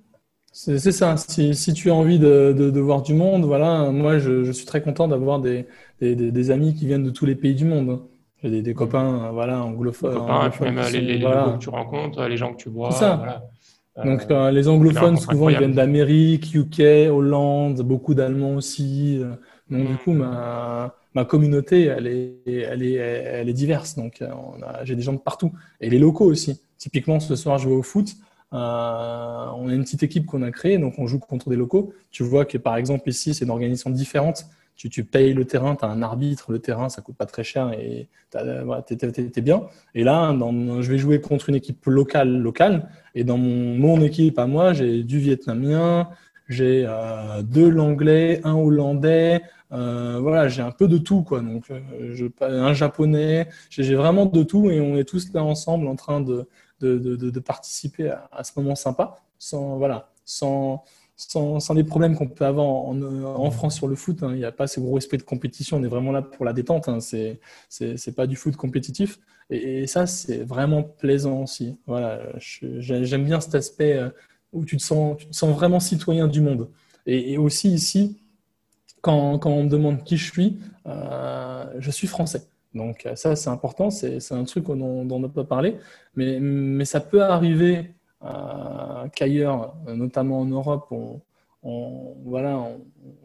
c'est ça. Si, si, tu as envie de, de, voir du monde, voilà, moi, je, je suis très content d'avoir des, des, des, amis qui viennent de tous les pays du monde. J'ai des, copains, voilà, anglophones. Copains, puis même les, les, que tu rencontres, les gens que tu vois. C'est ça. Voilà. Donc, euh, les anglophones, souvent, ils viennent d'Amérique, UK, Hollande, beaucoup d'Allemands aussi. Donc, du coup, ma, ma communauté, elle est, elle est, elle est diverse. Donc, euh, j'ai des gens de partout. Et les locaux aussi. Typiquement, ce soir, je vais au foot. Euh, on a une petite équipe qu'on a créée, donc on joue contre des locaux. Tu vois que, par exemple, ici, c'est une organisation différente. Tu, tu payes le terrain, tu as un arbitre, le terrain, ça coûte pas très cher et tu es, bien. Et là, dans, je vais jouer contre une équipe locale, locale. Et dans mon, mon équipe à moi, j'ai du vietnamien, j'ai euh, de l'anglais, un hollandais, euh, voilà, j'ai un peu de tout, quoi. Donc, euh, je, un japonais, j'ai vraiment de tout et on est tous là ensemble en train de, de, de, participer à, ce moment sympa, sans, voilà, sans, sans, sans les problèmes qu'on peut avoir en, en, France sur le foot. Hein. Il n'y a pas ce gros esprit de compétition. On est vraiment là pour la détente. Hein. C'est pas du foot compétitif. Et, ça, c'est vraiment plaisant aussi. Voilà, j'aime bien cet aspect euh, où tu te sens, tu te sens vraiment citoyen du monde. Et aussi ici, quand, on me demande qui je suis, euh, je suis français. Donc euh, ça, c'est important, c'est un truc dont, dont, on n'a pas parlé, mais, ça peut arriver euh, qu'ailleurs, notamment en Europe, on, voilà,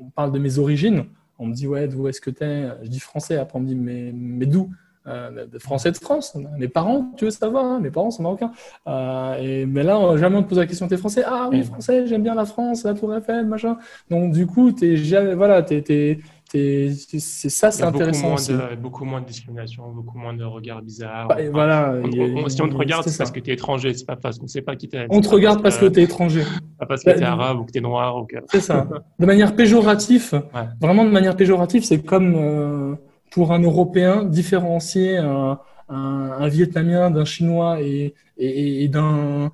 on, parle de mes origines. On me dit, ouais, d'où est-ce que tu es Je dis français, après on me dit, mais, mais d'où? Euh, de Français de France. Mes parents, tu veux savoir, hein, mes parents sont marocains. Euh, et, mais là, jamais on te pose la question, t'es français? Ah oui, français, j'aime bien la France, la Tour Eiffel, machin. Donc du coup, t'es voilà, t'es, t'es, c'est ça, c'est intéressant. Beaucoup moins, de, beaucoup moins de discrimination, beaucoup moins de regards bizarres. Bah, voilà, si on te regarde, c'est parce que tu es étranger, c'est pas parce qu'on sait pas qui t'es. On te regarde parce que tu es étranger. Pas parce que bah, tu es arabe ou que tu es noir. Ou que... C'est ça. De manière péjorative, vraiment de manière péjorative, c'est comme. Euh, pour un Européen différencier un, un, Vietnamien d'un Chinois et, et, et d'un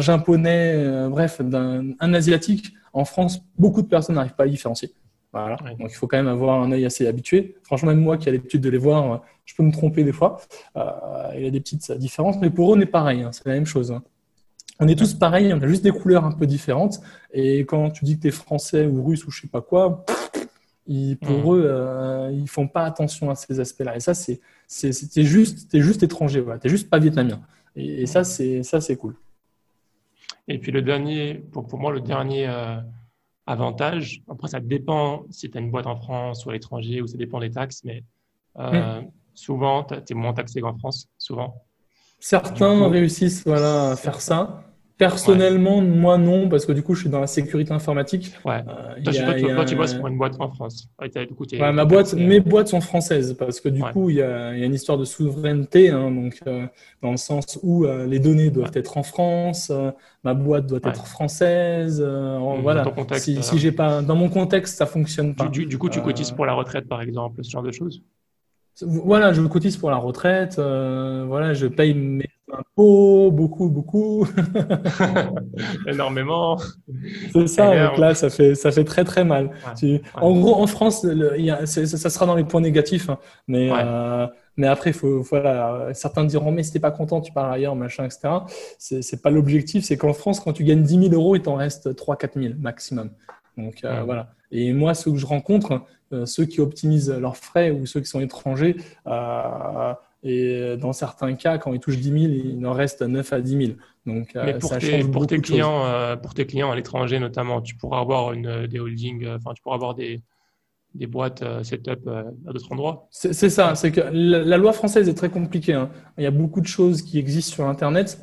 Japonais, euh, bref, d'un Asiatique, en France, beaucoup de personnes n'arrivent pas à différencier. Voilà. Donc il faut quand même avoir un œil assez habitué. Franchement, même moi qui ai l'habitude de les voir, je peux me tromper des fois. Euh, il y a des petites différences, mais pour eux, on est pareil. Hein, c'est la même chose. Hein. On est tous pareils, on a juste des couleurs un peu différentes. Et quand tu dis que tu es français ou russe ou je sais pas quoi, ils, pour hmm. eux, euh, ils font pas attention à ces aspects-là. Et ça, c'est, c'est, juste, es juste étranger, voilà. T'es juste pas vietnamien. Et, ça, hmm. c'est, ça, c'est cool. Et puis le dernier, pour, pour moi, le dernier euh, avantage, après ça dépend si tu as une boîte en France ou à l'étranger, ou ça dépend des taxes, mais euh, hmm. souvent, tu es moins taxé qu'en France, souvent. Certains réussissent voilà, à faire ça. Personnellement, moi non, parce que du coup, je suis dans la sécurité informatique. Ouais. Euh, toi, tu, bosses pour une boîte en France. Ouais, ma boîte, mes boîtes sont françaises parce que du coup, il y, a, y, a, une histoire de souveraineté, hein, donc euh, dans le sens où euh, les données doivent être en France, euh, ma boîte doit être française. Mmh, voilà. si, si j'ai pas, dans mon contexte, ça fonctionne pas. Du, du coup, tu cotises pour la retraite, par exemple, ce genre de choses? Voilà, je cotise pour la retraite. voilà, je paye mes beaucoup, beaucoup. Énormément. C'est ça, donc là, ça fait, ça fait très, très mal. En gros, en France, il y a, ça sera dans les points négatifs, hein, mais euh, Mais après, faut, voilà, certains diront, mais si t'es pas content, tu pars ailleurs, machin, etc. C'est pas l'objectif. C'est qu'en France, quand tu gagnes 10 000 euros, il t'en reste 3 4 000 maximum. Donc euh, voilà. Et moi, ceux que je rencontre, euh, ceux qui optimisent leurs frais ou ceux qui sont étrangers, euh, et dans certains cas, quand ils touchent 10 000, il en reste 9 à 10 000. Donc, Mais pour, tes, pour tes clients, pour tes clients à l'étranger notamment, tu pourras avoir une, des holdings, enfin, tu pourras avoir des, des boîtes setup à d'autres endroits. C'est ça, c'est que la, loi française est très compliquée. Hein. Il y a beaucoup de choses qui existent sur Internet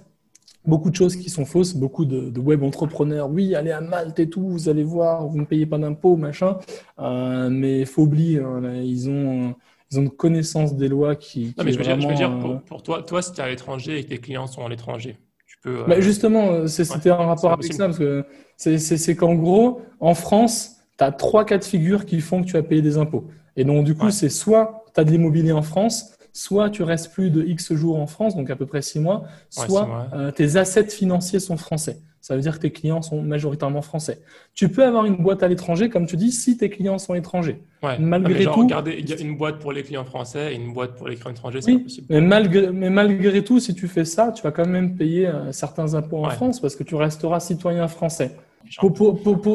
beaucoup de choses qui sont fausses, beaucoup de, web entrepreneurs. Oui, allez à Malte et tout, vous allez voir, vous ne payez pas d'impôts, machin. Euh, mais faut oublier, hein, ils ont ils ont une connaissance des lois qui. Non, mais je veux, dire, euh, pour, toi, toi, si tu es à l'étranger et que tes clients sont à l'étranger, tu peux. Bah, justement, c'était un rapport avec ça, parce que c'est qu'en gros, en France, tu as trois cas de figure qui font que tu vas payer des impôts. Et donc, du coup, c'est soit tu as de l'immobilier en France, soit tu restes plus de X jours en France, donc à peu près six mois, soit euh, tes assets financiers sont français. Ça veut dire que tes clients sont majoritairement français. Tu peux avoir une boîte à l'étranger, comme tu dis, si tes clients sont étrangers. Malgré tout, regardez, il y a une boîte pour les clients français et une boîte pour les clients étrangers, c'est possible. Mais malgré, mais malgré tout, si tu fais ça, tu vas quand même payer euh, certains impôts en France parce que tu resteras citoyen français.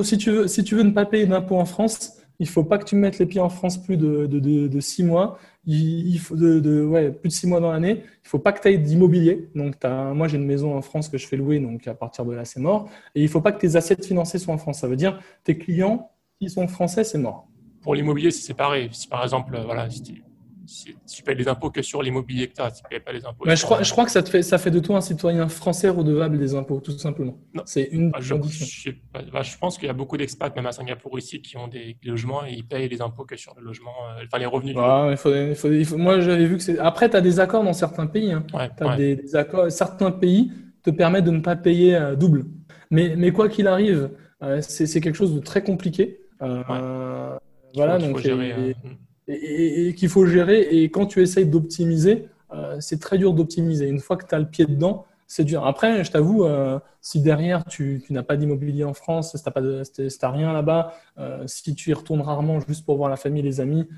si, tu veux, si tu veux ne pas payer d'impôts en France, il faut pas que tu mettes les pieds en France plus de, de, de six mois il, faut de, ouais, plus de six mois dans l'année. Il faut pas que tu aies d'immobilier. Donc, moi, j'ai une maison en France que je fais louer, donc à partir de là, c'est mort. Et il faut pas que tes assets financiers soient en France. Ça veut dire tes clients qui sont français, c'est mort. Pour l'immobilier, c'est séparé. Si par exemple, voilà, si tu payes les impôts que sur l'immobilier que tu as, tu payes pas les impôts. Mais je, crois, je crois que ça, te fait, ça fait de toi un citoyen français redevable des impôts, tout simplement. C'est une bah, condition. Je, bah, je, pense qu'il y a beaucoup d'expats, même à Singapour ici, qui ont des logements et ils payent les impôts que sur le logement, euh, enfin les revenus. il faut, il faut, moi, j'avais vu que c'est. Après, tu as des accords dans certains pays. Hein. as des, accords, certains pays te permettent de ne pas payer euh, double. Mais, mais quoi qu'il arrive, euh, c'est quelque chose de très compliqué. voilà, donc. Gérer, et, qu'il faut gérer. Et quand tu essayes d'optimiser, euh, c'est très dur d'optimiser. Une fois que tu as le pied dedans, c'est dur. Après, je t'avoue, euh, si derrière tu, n'as pas d'immobilier en France, si tu n'as rien là-bas, euh, si tu y retournes rarement juste pour voir la famille, les amis,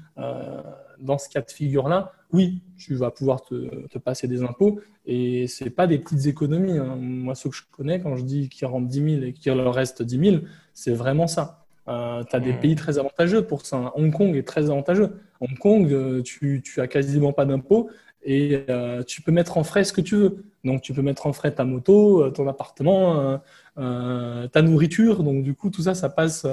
dans ce cas de figure-là, oui, tu vas pouvoir te, passer des impôts. Et ce pas des petites économies. Hein. Moi, ceux que je connais, quand je dis qu'ils rentrent 10 000 et qu'il leur reste 10 000, c'est vraiment ça. Euh, tu as des pays très avantageux pour ça. Hong Kong est très avantageux. Hong Kong, euh, tu, tu as quasiment pas d'impôts et euh, tu peux mettre en frais ce que tu veux. Donc, tu peux mettre en frais ta moto, ton appartement, ta nourriture. Donc, du coup, tout ça, ça passe.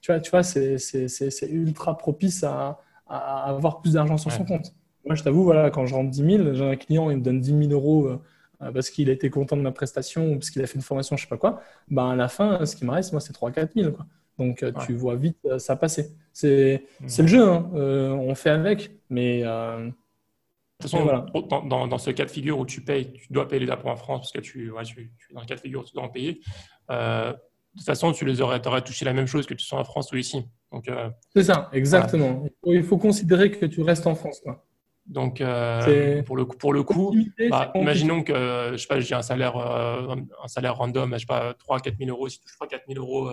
tu vois, tu vois c'est ultra propice à, à, avoir plus d'argent sur son compte. Moi, je t'avoue, voilà, quand je rentre 10 000, j'ai un client, il me donne 10 000 euros parce qu'il a été content de ma prestation ou parce qu'il a fait une formation, je sais pas quoi. Ben, à la fin, ce qui me reste, moi, c'est 3 4 000. Quoi. Donc, euh, tu vois vite euh, ça passer. C'est le jeu, hein. euh, on fait avec, mais. de toute façon, dans, dans, ce cas de figure où tu payes, tu dois payer les impôts en France parce que tu, tu, es dans le cas de figure où tu dois en payer. de toute façon, tu les aurais, aurais touché la même chose que tu sois en France ou ici. c'est ça, exactement. Il, faut, considérer que tu restes en France. Quoi. Donc, pour le coup, pour le coup bah, imaginons que je sais pas, j'ai un salaire, un salaire random, je sais pas, 3 4 000 euros. Si tu touches 3 4 000 euros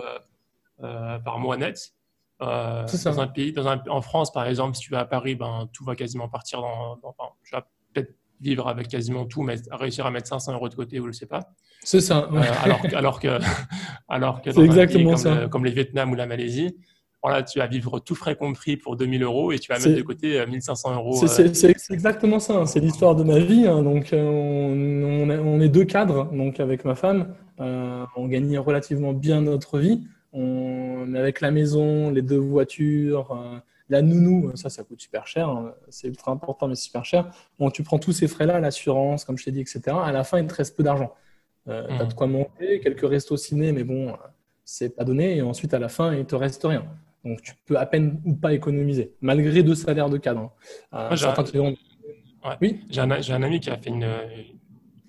par mois net. Euh, dans un pays, dans un, en France, par exemple, si tu vas à Paris, ben, tout va quasiment partir dans. je vais peut-être vivre avec quasiment tout, mais réussir à mettre 500 euros de côté, ou je sais pas. C'est ça. Euh, alors, alors, que, alors que dans exactement un pays comme, Le, comme, les Vietnam ou la Malaisie, voilà, tu vas vivre tout frais compris pour 2000 euros et tu vas mettre de côté 1500 euros. C'est exactement ça. Hein. C'est l'histoire de ma vie. Hein. Donc, on, on, est, deux cadres. Donc, avec ma femme, on gagne relativement bien notre vie. On, avec la maison, les deux voitures, euh, la nounou, ça, ça coûte super cher. Hein. C'est ultra important, mais super cher. Bon, tu prends tous ces frais-là, l'assurance, comme je t'ai dit, etc. À la fin, il te reste peu d'argent. Euh, Tu as de mmh. quoi monter, quelques restos ciné, mais bon, c'est pas donné. Et ensuite, à la fin, il te reste rien. Donc, tu peux à peine ou pas économiser, malgré deux salaires de cadre. Hein. Euh, j'ai un... Oui j'ai un, un, ami qui a fait une,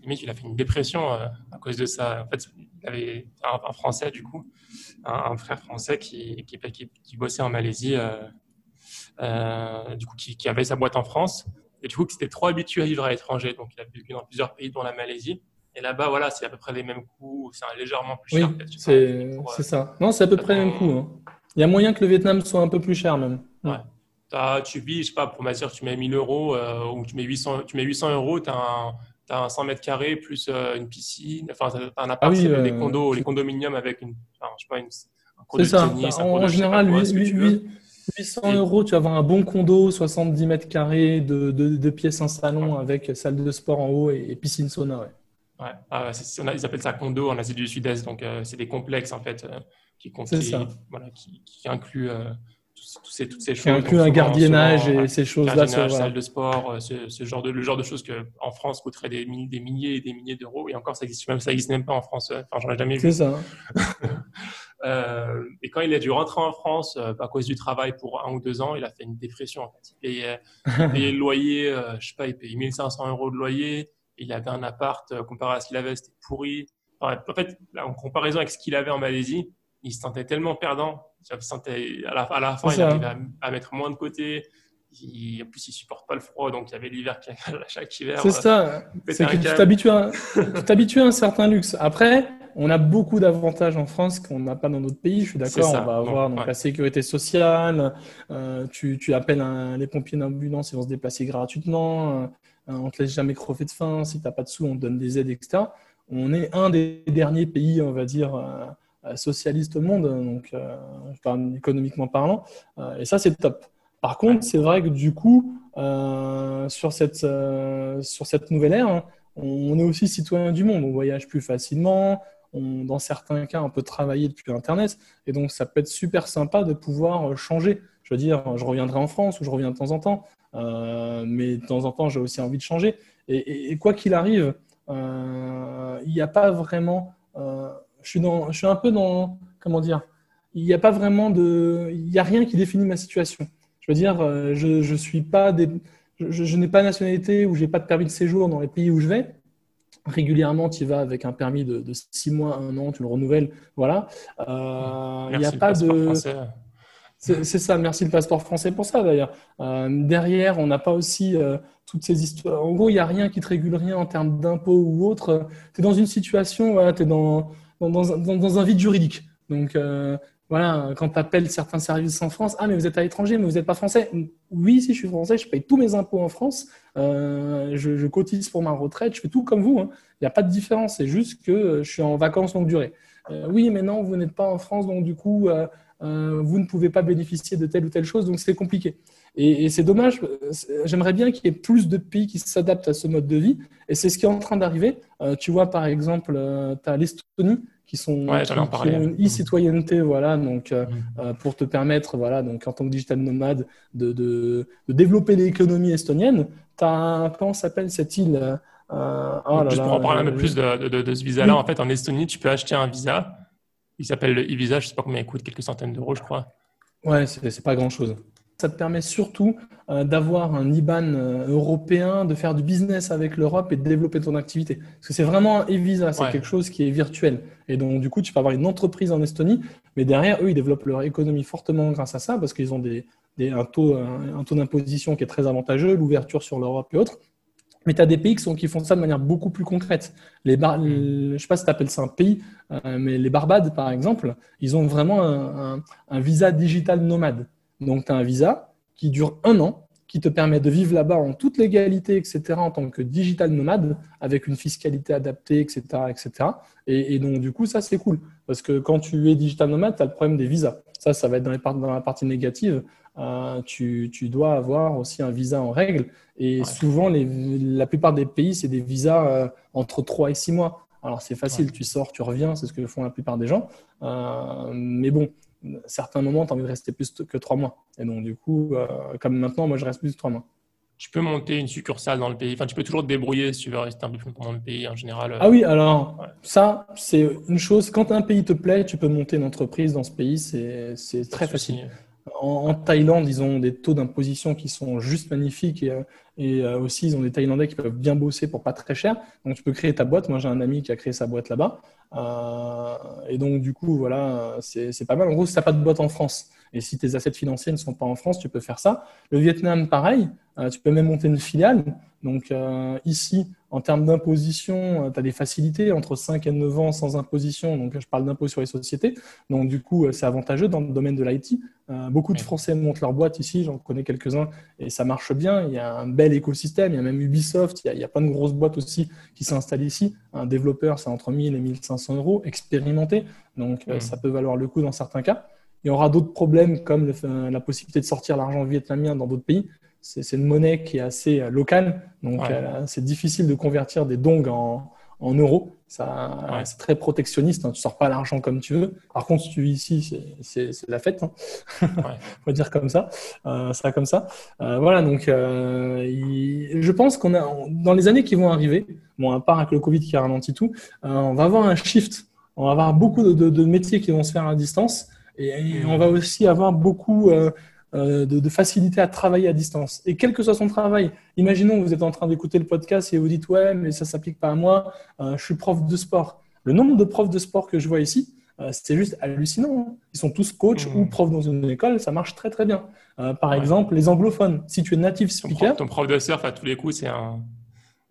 limite, il a fait une dépression à cause de ça. En fait, il avait un, Français, du coup, un, frère français qui, qui, qui, bossait en Malaisie, euh, euh, du coup, qui, avait sa boîte en France. Et du coup, qui était trop habitué à vivre à l'étranger. Donc, il a vécu dans plusieurs pays, dont la Malaisie. Et là-bas, voilà, c'est à peu près les mêmes coûts. C'est légèrement plus cher. Oui, c'est ça. Non, c'est à peu près les mêmes coûts. Hein. Il y a moyen que le Vietnam soit un peu plus cher, même. Ouais. tu vis, je sais pas, pour ma tu mets 1000 euros ou tu mets 800, tu mets 800 euros, tu as un as un 100 mètres carrés plus une piscine, enfin, tu as un appart, ah les condos, les condominiums avec une, enfin, je sais pas, une, un C'est ça. en, général, 800 euros, tu vas avoir un bon condo, 70 mètres carrés, de, de, pièces, un salon avec salle de sport en haut et, piscine sauna. Ouais. Ouais, ah, ils appellent ça condo en Asie du Sud-Est, donc euh, c'est des complexes en fait euh, qui, qui, voilà, qui, qui incluent euh, tous ces, toutes ces choses. Qui incluent un gardiennage et ces choses-là. Gardiennage, salle de sport, ce, genre de, le genre de choses que en France coûterait des, des milliers et des milliers d'euros, et encore ça existe même, ça existe même pas en France. Enfin, j'en ai jamais vu. C'est ça. Euh, et quand il a dû rentrer en France euh, à cause du travail pour un ou deux ans, il a fait une dépression. En fait. Il, payait, le loyer, euh, je sais pas, il payait 1500 euros de loyer. Il avait un appart comparé à ce qu'il avait, c'était pourri. en fait, en comparaison avec ce qu'il avait en Malaisie, il se sentait tellement perdant. À, la, à la fin, il arrivait à, mettre moins de côté. en plus, il supporte pas le froid, donc il y avait l'hiver qui chaque hiver. C'est ça. C'est que tu t'habitues à, à un certain luxe. Après, on a beaucoup d'avantages en France qu'on n'a pas dans d'autres pays. Je suis d'accord. On va avoir donc, la sécurité sociale. Euh, tu, appelles les pompiers d'ambulance, ils vont se déplacer gratuitement. Euh, on te laisse jamais crever de faim. Si tu n'as pas de sous, on te donne des aides, etc. On est un des derniers pays, on va dire, euh, socialistes au monde, donc économiquement parlant. et ça, c'est top. Par contre, c'est vrai que du coup, sur, cette, sur cette nouvelle ère, hein, on est aussi citoyen du monde. On voyage plus facilement, dans certains cas, on peut travailler depuis Internet. Et donc, ça peut être super sympa de pouvoir euh, changer. Je veux dire, je reviendrai en France ou je reviens de temps en temps. Euh, mais de temps en temps, j'ai aussi envie de changer. Et, quoi qu'il arrive, euh, il n'y a pas vraiment. Je, suis dans, je suis un peu dans. Comment dire Il n'y a pas vraiment de. Il n'y a rien qui définit ma situation. Je veux dire, je, je suis pas des. Je, je n'ai pas de nationalité ou j'ai pas de permis de séjour dans les pays où je vais régulièrement, tu y vas avec un permis de, de, six mois, un an, tu le renouvelles. Voilà. Euh, il n'y a pas de. C'est ça, merci le passeport français pour ça d'ailleurs. Euh, derrière, on n'a pas aussi euh, toutes ces histoires. En gros, il n'y a rien qui te régule rien en termes d'impôts ou autre. Tu es dans une situation, voilà, tu es dans, dans, un vide juridique. Donc, voilà, quand tu certains services en France, ah mais vous êtes à l'étranger, mais vous n'êtes pas français. Oui, si je suis français, je paye tous mes impôts en France, euh, je, cotise pour ma retraite, je fais tout comme vous. Hein. Il n'y a pas de différence, c'est juste que euh, je suis en vacances longue durée. Euh, oui, mais non, vous n'êtes pas en France, donc du coup, vous ne pouvez pas bénéficier de telle ou telle chose, donc c'est compliqué. Et, et c'est dommage, j'aimerais bien qu'il y ait plus de pays qui s'adaptent à ce mode de vie, et c'est ce qui est en train d'arriver. tu vois, par exemple, tu as l'Estonie qui sont qui, ont une e-citoyenneté, voilà, donc euh, mm. euh, pour te permettre, voilà, donc en tant que digital nomade, de, de, de développer l'économie estonienne. As, comment s'appelle cette île euh, oh Juste pour en parler un peu plus de, de ce visa-là, en fait, en Estonie, tu peux acheter un visa. Il s'appelle le e-visa, je sais pas combien il coûte, quelques centaines d'euros, je crois. Ouais, c'est pas grand-chose. Ça te permet surtout euh, d'avoir un IBAN euh, européen, de faire du business avec l'Europe et de développer ton activité. Parce que c'est vraiment un e-visa, c'est quelque chose qui est virtuel. Et donc, du coup, tu peux avoir une entreprise en Estonie, mais derrière, eux, ils développent leur économie fortement grâce à ça, parce qu'ils ont des, un taux, un, taux d'imposition qui est très avantageux, l'ouverture sur l'Europe et autres. Mais tu as des pays qui, sont, qui, font ça de manière beaucoup plus concrète. Les bar... je ne sais pas si tu appelles ça un pays, euh, mais les Barbades, par exemple, ils ont vraiment un, un visa digital nomade. Donc, tu as un visa qui dure un an, qui te permet de vivre là-bas en toute légalité, etc., en tant que digital nomade, avec une fiscalité adaptée, etc., etc. Et, donc, du coup, ça, c'est cool. Parce que quand tu es digital nomade, tu as le problème des visas. Ça, ça va être dans, les dans la partie négative. Euh, tu, tu, dois avoir aussi un visa en règle. Et souvent, les, la plupart des pays, c'est des visas euh, entre 3 et 6 mois. Alors, c'est facile, tu sors, tu reviens, c'est ce que font la plupart des gens. Euh, mais bon, certains moments, tu as envie de rester plus que trois mois. Et donc, du coup, euh, comme maintenant, moi, je reste plus de trois mois. Tu peux monter une succursale dans le pays. Enfin, tu peux toujours te débrouiller si tu veux rester un peu plus longtemps dans le pays en général. Ah oui, alors ça, c'est une chose. Quand un pays te plaît, tu peux monter une entreprise dans ce pays. C'est très facile. En, Thaïlande, ils ont des taux d'imposition qui sont juste magnifiques et, et, euh, aussi ils ont des Thaïlandais qui peuvent bien bosser pour pas très cher. Donc tu peux créer ta boîte. Moi, j'ai un ami qui a créé sa boîte là-bas. Euh, et donc, du coup, voilà, c'est pas mal. En gros, si tu n'as pas de boîte en France et si tes assets financiers ne sont pas en France, tu peux faire ça. Le Vietnam, pareil, euh, tu peux même monter une filiale. Donc euh, ici, en termes d'imposition, euh, tu as des facilités entre 5 et 9 ans sans imposition. Donc je parle d'impôt sur les sociétés. Donc du coup, c'est avantageux dans le domaine de l'IT. beaucoup de Français montent leur boîte ici, j'en connais quelques-uns, et ça marche bien. Il y a un bel écosystème, il y a même Ubisoft, il y a, il y a plein de grosses boîtes aussi qui s'installent ici. Un développeur, c'est entre 1000 et 1500 euros, expérimenté. Donc mmh. ça peut valoir le coup dans certains cas. Il y aura d'autres problèmes comme la possibilité de sortir l'argent vietnamien dans d'autres pays. C'est une monnaie qui est assez euh, locale, donc euh, c'est difficile de convertir des dongs en, en euros. Ça, C'est très protectionniste, hein. tu ne sors pas l'argent comme tu veux. Par contre, si tu vis ici, c'est la fête. Hein. On va dire comme ça. Euh, ça comme ça. voilà, donc je pense qu'on a, dans les années qui vont arriver, bon, à part avec le Covid qui a ralenti tout, on va avoir un shift. On va avoir beaucoup de, de, métiers qui vont se faire à distance. Et, on va aussi avoir beaucoup euh, euh, de, facilité à travailler à distance. Et quel que soit son travail, imaginons que vous êtes en train d'écouter le podcast et vous dites Ouais, mais ça ne s'applique pas à moi, euh, je suis prof de sport. Le nombre de profs de sport que je vois ici, c'est juste hallucinant. Hein. Ils sont tous coachs ou mmh. profs dans une école, ça marche très très bien. par exemple, les anglophones, si tu es native speaker. ton prof de surf, à tous les coups, c'est un,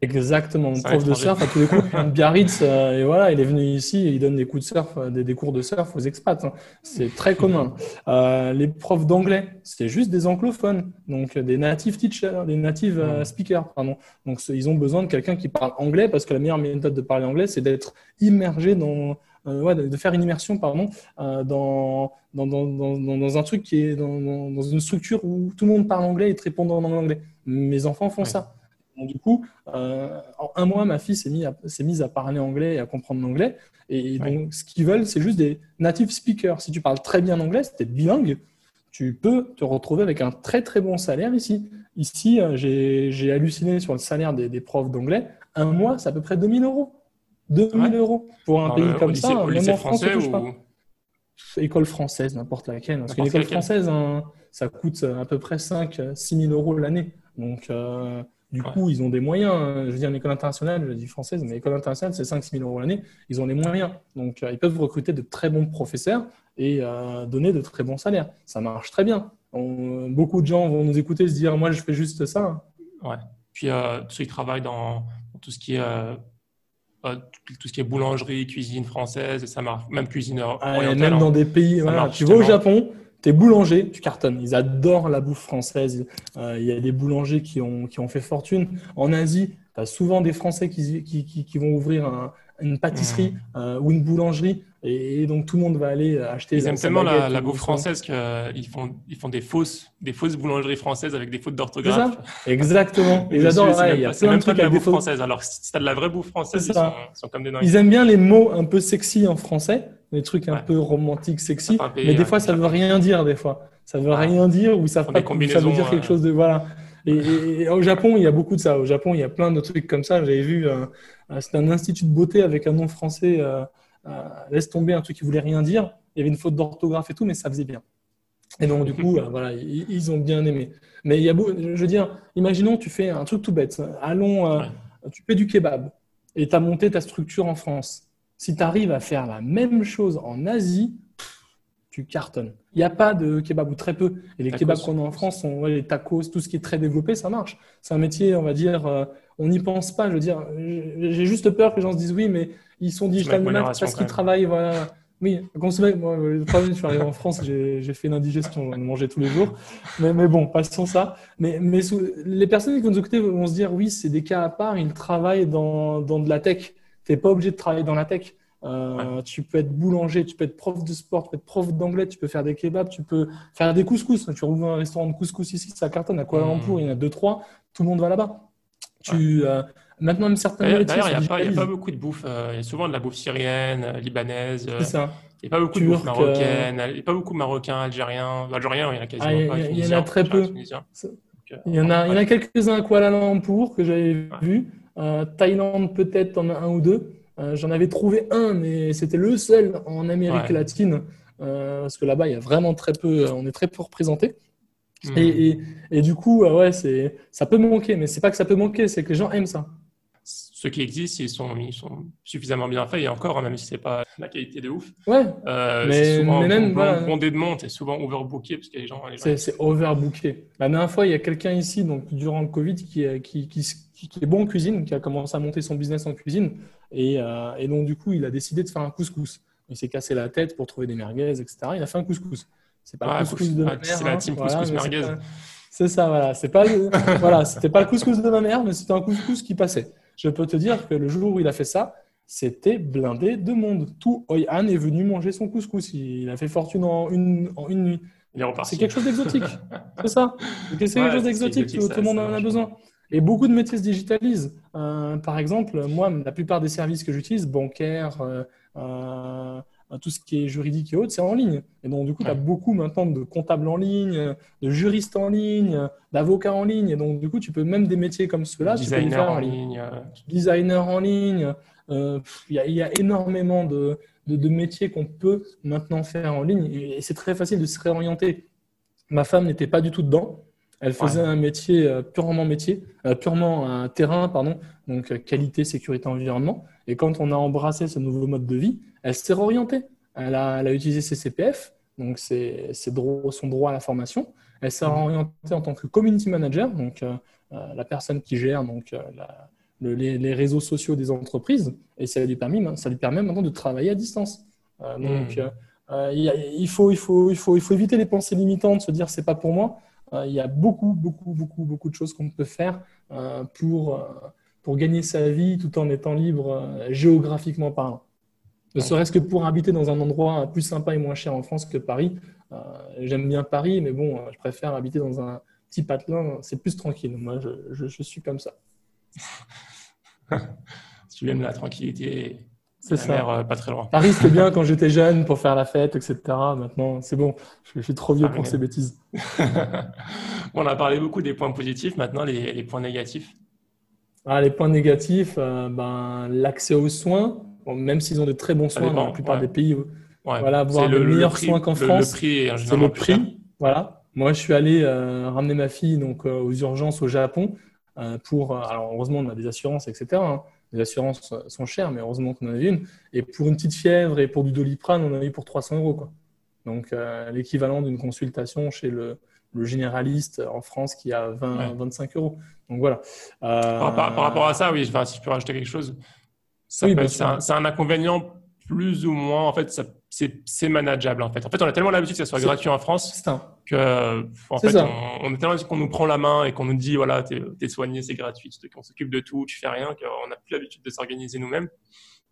Exactement, mon prof de surf, à tous les coups, de Biarritz, euh, et voilà, il est venu ici et il donne des coups de surf, euh, des, cours de surf aux expats. Hein. C'est très commun. Euh, les profs d'anglais, c'est juste des anglophones, donc des native teachers, des native speakers, pardon. Donc ils ont besoin de quelqu'un qui parle anglais parce que la meilleure méthode de parler anglais, c'est d'être immergé dans, ouais, de faire une immersion, pardon, dans, dans, dans, dans, un truc qui est dans, dans, une structure où tout le monde parle anglais et te répond en anglais. Mes enfants font ça. Donc, du coup, euh, en un mois, ma fille s'est mise, à, parler anglais et à comprendre l'anglais. Et donc, ce qu'ils veulent, c'est juste des native speakers. Si tu parles très bien anglais, si tu es bilingue, tu peux te retrouver avec un très très bon salaire ici. Ici, euh, j'ai halluciné sur le salaire des, profs d'anglais. Un mois, c'est à peu près 2000 euros. 2000 euros pour un pays comme ça. même en France, ou... pas. École française, n'importe laquelle. Parce qu'une école française, hein, ça coûte à peu près 5-6 000 euros l'année. Donc, euh, du coup, ils ont des moyens. Hein. Je veux dire, une école internationale, je dis française, mais l'école internationale, c'est 5-6 000 euros l'année. Ils ont les moyens. Donc, euh, ils peuvent recruter de très bons professeurs et euh, donner de très bons salaires. Ça marche très bien. beaucoup de gens vont nous écouter et se dire, moi, je fais juste ça. Ouais. Puis, euh, ceux qui travaillent dans, tout ce qui est euh, tout ce qui est boulangerie, cuisine française, ça marche, même cuisine ah, Même dans hein. des pays, tu vas au Japon, T'es boulanger, tu cartonnes. Ils adorent la bouffe française. Euh, il y a des boulangers qui ont, qui ont fait fortune. En Asie, tu as souvent des Français qui, qui, qui, vont ouvrir une pâtisserie mmh. euh, ou une boulangerie. Et, donc, tout le monde va aller acheter. Ils aiment tellement la, bouffe française qu'ils font, ils font des, fausses, des fausses boulangeries françaises avec des fautes d'orthographe. Exactement. Ils adorent. a plein de trucs de la bouffe française. Alors, si tu as de la vraie bouffe française, ils sont, comme des Ils aiment bien les mots un peu sexy en français des trucs un peu romantiques, sexy. Mais des fois, ça veut rien dire, des fois. Ça veut rien dire ou ça, pas, ça veut dire quelque chose de. Voilà. Et, au Japon, il y a beaucoup de ça. Au Japon, il y a plein de trucs comme ça. J'avais vu, euh, euh, c'était un institut de beauté avec un nom français. Euh, laisse tomber un truc qui voulait rien dire. Il y avait une faute d'orthographe et tout, mais ça faisait bien. Et donc, du coup, voilà, ils, ont bien aimé. Mais il y a, je veux dire, imaginons, tu fais un truc tout bête. Allons, tu fais du kebab et tu as monté ta structure en France. Si tu arrives à faire la même chose en Asie, tu cartonnes. Il n'y a pas de kebab ou très peu. Et les kebabs qu'on a en France sont les tacos, tout ce qui est très développé, ça marche. C'est un métier, on va dire, euh, on n'y pense pas. Je veux dire, j'ai juste peur que les gens se disent oui, mais ils sont digital nomades parce qu'ils travaillent. Voilà. Oui, moi, le problème, je suis arrivé en France, j'ai fait une indigestion, j'en mangeais tous les jours. Mais, mais bon, passons ça. Mais, mais les personnes qui vont nous écouter vont se dire oui, c'est des cas à part, ils travaillent dans, dans de la tech. Tu n'es pas obligé de travailler dans la tech. Euh, tu peux être boulanger, tu peux être prof de sport, tu peux être prof d'anglais, tu peux faire des kebabs, tu peux faire des couscous. Tu rouvres un restaurant de couscous ici, ça cartonne à Kuala mmh. Lumpur, il y en a deux, trois, tout le monde va là-bas. Tu, euh, maintenant, même certains D'ailleurs, il n'y a, pas beaucoup de bouffe. Euh, il y a souvent de la bouffe syrienne, libanaise. C'est ça. Il n'y a pas beaucoup de bouffe marocaine. Il n'y a pas beaucoup de marocains, algériens. Algériens, il y en a quasiment ah, pas. Il y, en a très peu. Il y en a, il y en a quelques-uns à Kuala Lumpur que j'avais vu. Euh, Thaïlande, peut-être, en a un ou deux. Euh, j'en avais trouvé un, mais c'était le seul en Amérique latine, euh, parce que là-bas, il y a vraiment très peu, on est très peu représenté. Hmm. Et, et, du coup, ouais, ça peut manquer, mais c'est pas que ça peut manquer, c'est que les gens aiment ça. ceux qui existent, ils sont, ils sont suffisamment bien faits. Et encore, hein, même si c'est pas la qualité de ouf. Ouais. Mais, souvent mais même, voilà, bondé de monde, c'est souvent overbooké parce que les gens. C'est overbooké. La dernière fois, il y a quelqu'un ici, donc durant le Covid, qui, qui, qui, qui, est bon en cuisine, qui a commencé à monter son business en cuisine. Et, euh, et donc, du coup, il a décidé de faire un couscous. Il s'est cassé la tête pour trouver des merguez, etc. Il a fait un couscous. C'est pas le couscous de ma mère. C'est la team hein. couscous merguez. C'est ça, voilà. C'est pas, voilà, c'était pas le couscous de ma mère, mais c'était un couscous qui passait. Je peux te dire que le jour où il a fait ça, c'était blindé de monde. Tout Hoi An est venu manger son couscous. Il a fait fortune en une, en une nuit. C'est quelque chose d'exotique. c'est ça. C'est quelque chose d'exotique. Tout, le monde en a besoin. Et beaucoup de métiers se digitalisent. Euh, par exemple, moi, la plupart des services que j'utilise, bancaires, euh, euh, tout ce qui est juridique et autres, c'est en ligne. Et donc, du coup, tu as beaucoup maintenant de comptables en ligne, de juristes en ligne, d'avocats en ligne. Et donc, du coup, tu peux même des métiers comme ceux-là, tu peux faire en ligne. Designer en ligne. Il y, a énormément de, de métiers qu'on peut maintenant faire en ligne. Et c'est très facile de se réorienter. Ma femme n'était pas du tout dedans. Elle faisait un métier euh, purement métier, euh, purement un terrain, pardon, donc euh, qualité, sécurité, environnement. Et quand on a embrassé ce nouveau mode de vie, elle s'est réorientée. Elle a, elle a, utilisé ses CPF, donc c'est son droit à la formation. Elle s'est mmh. réorientée en tant que community manager, donc la personne qui gère donc les, réseaux sociaux des entreprises. Et ça lui, permet, ça lui permet maintenant de travailler à distance. donc mmh. il, faut, il, faut, il, faut, il faut éviter les pensées limitantes, se dire c'est pas pour moi. Euh, il y a beaucoup, beaucoup, beaucoup, beaucoup de choses qu'on peut faire euh, pour, euh, pour gagner sa vie tout en étant libre géographiquement parlant. Ne serait-ce que pour habiter dans un endroit plus sympa et moins cher en France que Paris. J'aime bien Paris, mais bon, je préfère habiter dans un petit patelin, c'est plus tranquille. Moi, je, je, suis comme ça. tu aimes la tranquillité c'est ça. Euh, pas très loin. Paris, c'était bien quand j'étais jeune pour faire la fête, etc. Maintenant, c'est bon. Je, suis trop vieux pour ces bêtises. on a parlé beaucoup des points positifs. Maintenant, les, points négatifs. Ah, les points négatifs, euh, ben, l'accès aux soins, même s'ils ont de très bons soins dans la plupart des pays. Voilà, avoir de meilleurs soins qu'en France. Le prix c'est le prix. Voilà. Moi, je suis allé euh, ramener ma fille donc, aux urgences au Japon pour. alors, heureusement, on a des assurances, etc. Les assurances sont chères, mais heureusement qu'on en a une. Et pour une petite fièvre et pour du doliprane, on en a eu pour 300 euros. Quoi. Donc, euh, l'équivalent d'une consultation chez le, généraliste en France qui a 20, 25 euros. Donc, voilà. Par, rapport à ça, oui, si je peux rajouter quelque chose, c'est un, inconvénient plus ou moins, en fait, c'est manageable. En fait. en fait, on a tellement l'habitude que ça soit gratuit en France que, en fait, on, est tellement qu'on nous prend la main et qu'on nous dit, voilà, t'es es soigné, c'est gratuit, on s'occupe de tout, tu fais rien, qu'on n'a plus l'habitude de s'organiser nous-mêmes.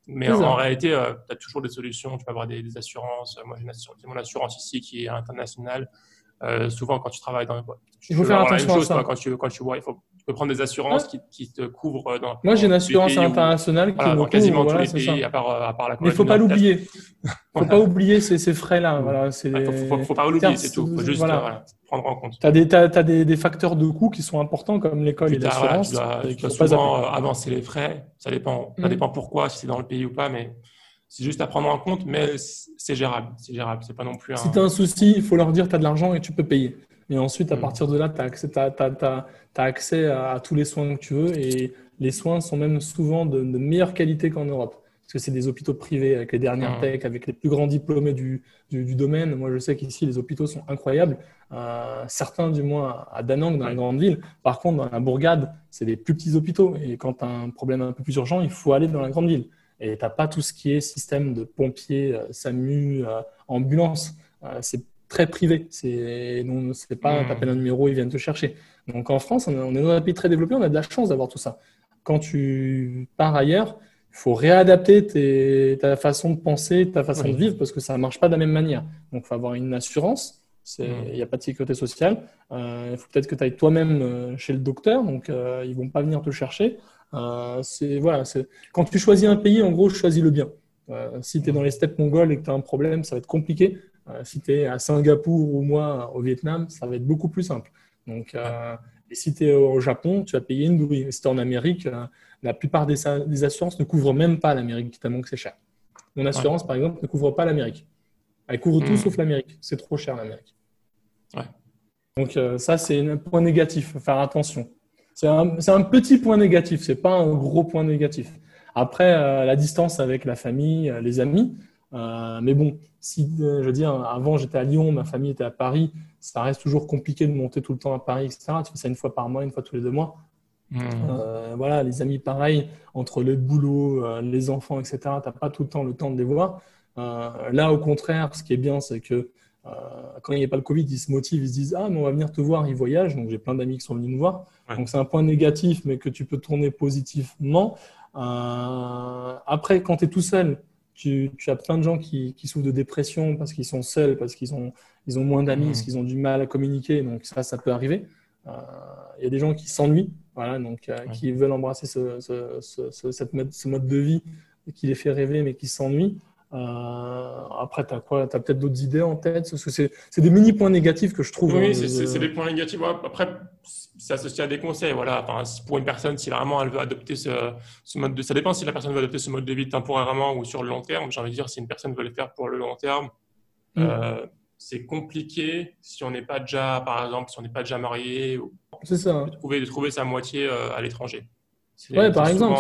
Mais en, réalité, euh, tu as toujours des solutions. Tu peux avoir des, assurances. Moi, j'ai mon assurance ici qui est internationale. Euh, souvent, quand tu travailles dans. Il faut faire attention à ça. quand, tu, quand tu vois, il faut peux prendre des assurances qui, qui, te couvrent euh, dans. Moi, j'ai une assurance internationale qui me quasiment tous les pays, à part, à part la Mais il ne faut pas l'oublier. Il ne faut pas oublier ces, ces frais-là. Voilà, il ne faut, faut, pas l'oublier, c'est tout. Il faut juste voilà. voilà, prendre en compte. Tu as, des, as, as des, des, facteurs de coûts qui sont importants, comme l'école et l'assurance. tu dois, souvent euh, avancer les frais. Ça dépend, ça mm. dépend pourquoi, si c'est dans le pays ou pas, mais c'est juste à prendre en compte, mais c'est gérable. C'est gérable. C'est pas non plus. Un... Si tu as un souci, il faut leur dire tu as de l'argent et tu peux payer. Et ensuite, à mm. partir de là, tu as accès, as, accès à, tous les soins que tu veux. Et les soins sont même souvent de, meilleure qualité qu'en Europe. Parce que c'est des hôpitaux privés avec les dernières mm. tech, avec les plus grands diplômés du, du, domaine. Moi, je sais qu'ici, les hôpitaux sont incroyables. Euh, certains, du moins, à Danang, dans les grandes villes. Par contre, dans la bourgade, c'est des plus petits hôpitaux. Et quand tu as un problème un peu plus urgent, il faut aller dans la grande ville. Et tu n'as pas tout ce qui est système de pompiers, euh, SAMU, euh, ambulance. c'est très privé. C'est non, c'est pas mmh. t'appelles un numéro, ils viennent te chercher. Donc en France, on, est dans un pays très développé, on a de la chance d'avoir tout ça. Quand tu pars ailleurs, il faut réadapter ta façon de penser, ta façon de vivre, parce que ça ne marche pas de la même manière. Donc il faut avoir une assurance. Mmh. Il n'y a pas de sécurité sociale. Euh, il faut peut-être que tu ailles toi-même euh, chez le docteur, donc euh, ils vont pas venir te chercher. c'est voilà, quand tu choisis un pays, en gros, choisis le bien. si tu es mmh. dans les steppes mongoles et que tu as un problème, ça va être compliqué. Euh, si tu es à Singapour ou moi au Vietnam, ça va être beaucoup plus simple. Donc, euh, et si tu es au Japon, tu vas payer une douille. Si tu es en Amérique, euh, la plupart des, assurances ne couvrent même pas l'Amérique, tellement que c'est cher. Mon assurance, par exemple, ne couvre pas l'Amérique. Elle couvre tout hmm. sauf l'Amérique. C'est trop cher l'Amérique. Donc ça, c'est un point négatif. Faire attention. c'est un, un, petit point négatif, c'est pas un gros point négatif. Après, la distance avec la famille, les amis, mais bon, si, je veux dire, avant j'étais à Lyon, ma famille était à Paris, ça reste toujours compliqué de monter tout le temps à Paris, etc. Tu fais ça une fois par mois, une fois tous les deux mois. Mmh. Euh, voilà, les amis, pareil, entre le boulot, euh, les enfants, etc., tu n'as pas tout le temps le temps de les voir. Euh, là, au contraire, ce qui est bien, c'est que quand il n'y a pas le Covid, ils se motivent, ils se disent Ah, mais on va venir te voir, ils voyagent. Donc, j'ai plein d'amis qui sont venus nous voir. Donc, c'est un point négatif, mais que tu peux tourner positivement. après, quand tu es tout seul, tu, as plein de gens qui, souffrent de dépression parce qu'ils sont seuls, parce qu'ils ont, ils ont moins d'amis, mmh. parce qu'ils ont du mal à communiquer. Donc, ça, ça peut arriver. Il y a des gens qui s'ennuient voilà, donc euh, qui veulent embrasser ce, ce, cette mode, ce mode de vie qui les fait rêver mais qui s'ennuient. Euh, après, tu as quoi? Tu as peut-être d'autres idées en tête? Parce que c'est des mini points négatifs que je trouve. Oui, hein, c'est des points négatifs. Après, c'est associé à des conseils. Voilà. Enfin, pour une personne, si vraiment elle veut adopter ce, ce, mode de ça dépend si la personne veut adopter ce mode de vie temporairement ou sur le long terme. J'ai envie de dire, si une personne veut le faire pour le long terme, mm. euh, c'est compliqué si on n'est pas déjà, par exemple, si on n'est pas déjà marié. C'est ça. De trouver, de trouver sa moitié euh, à l'étranger. Ouais, par exemple,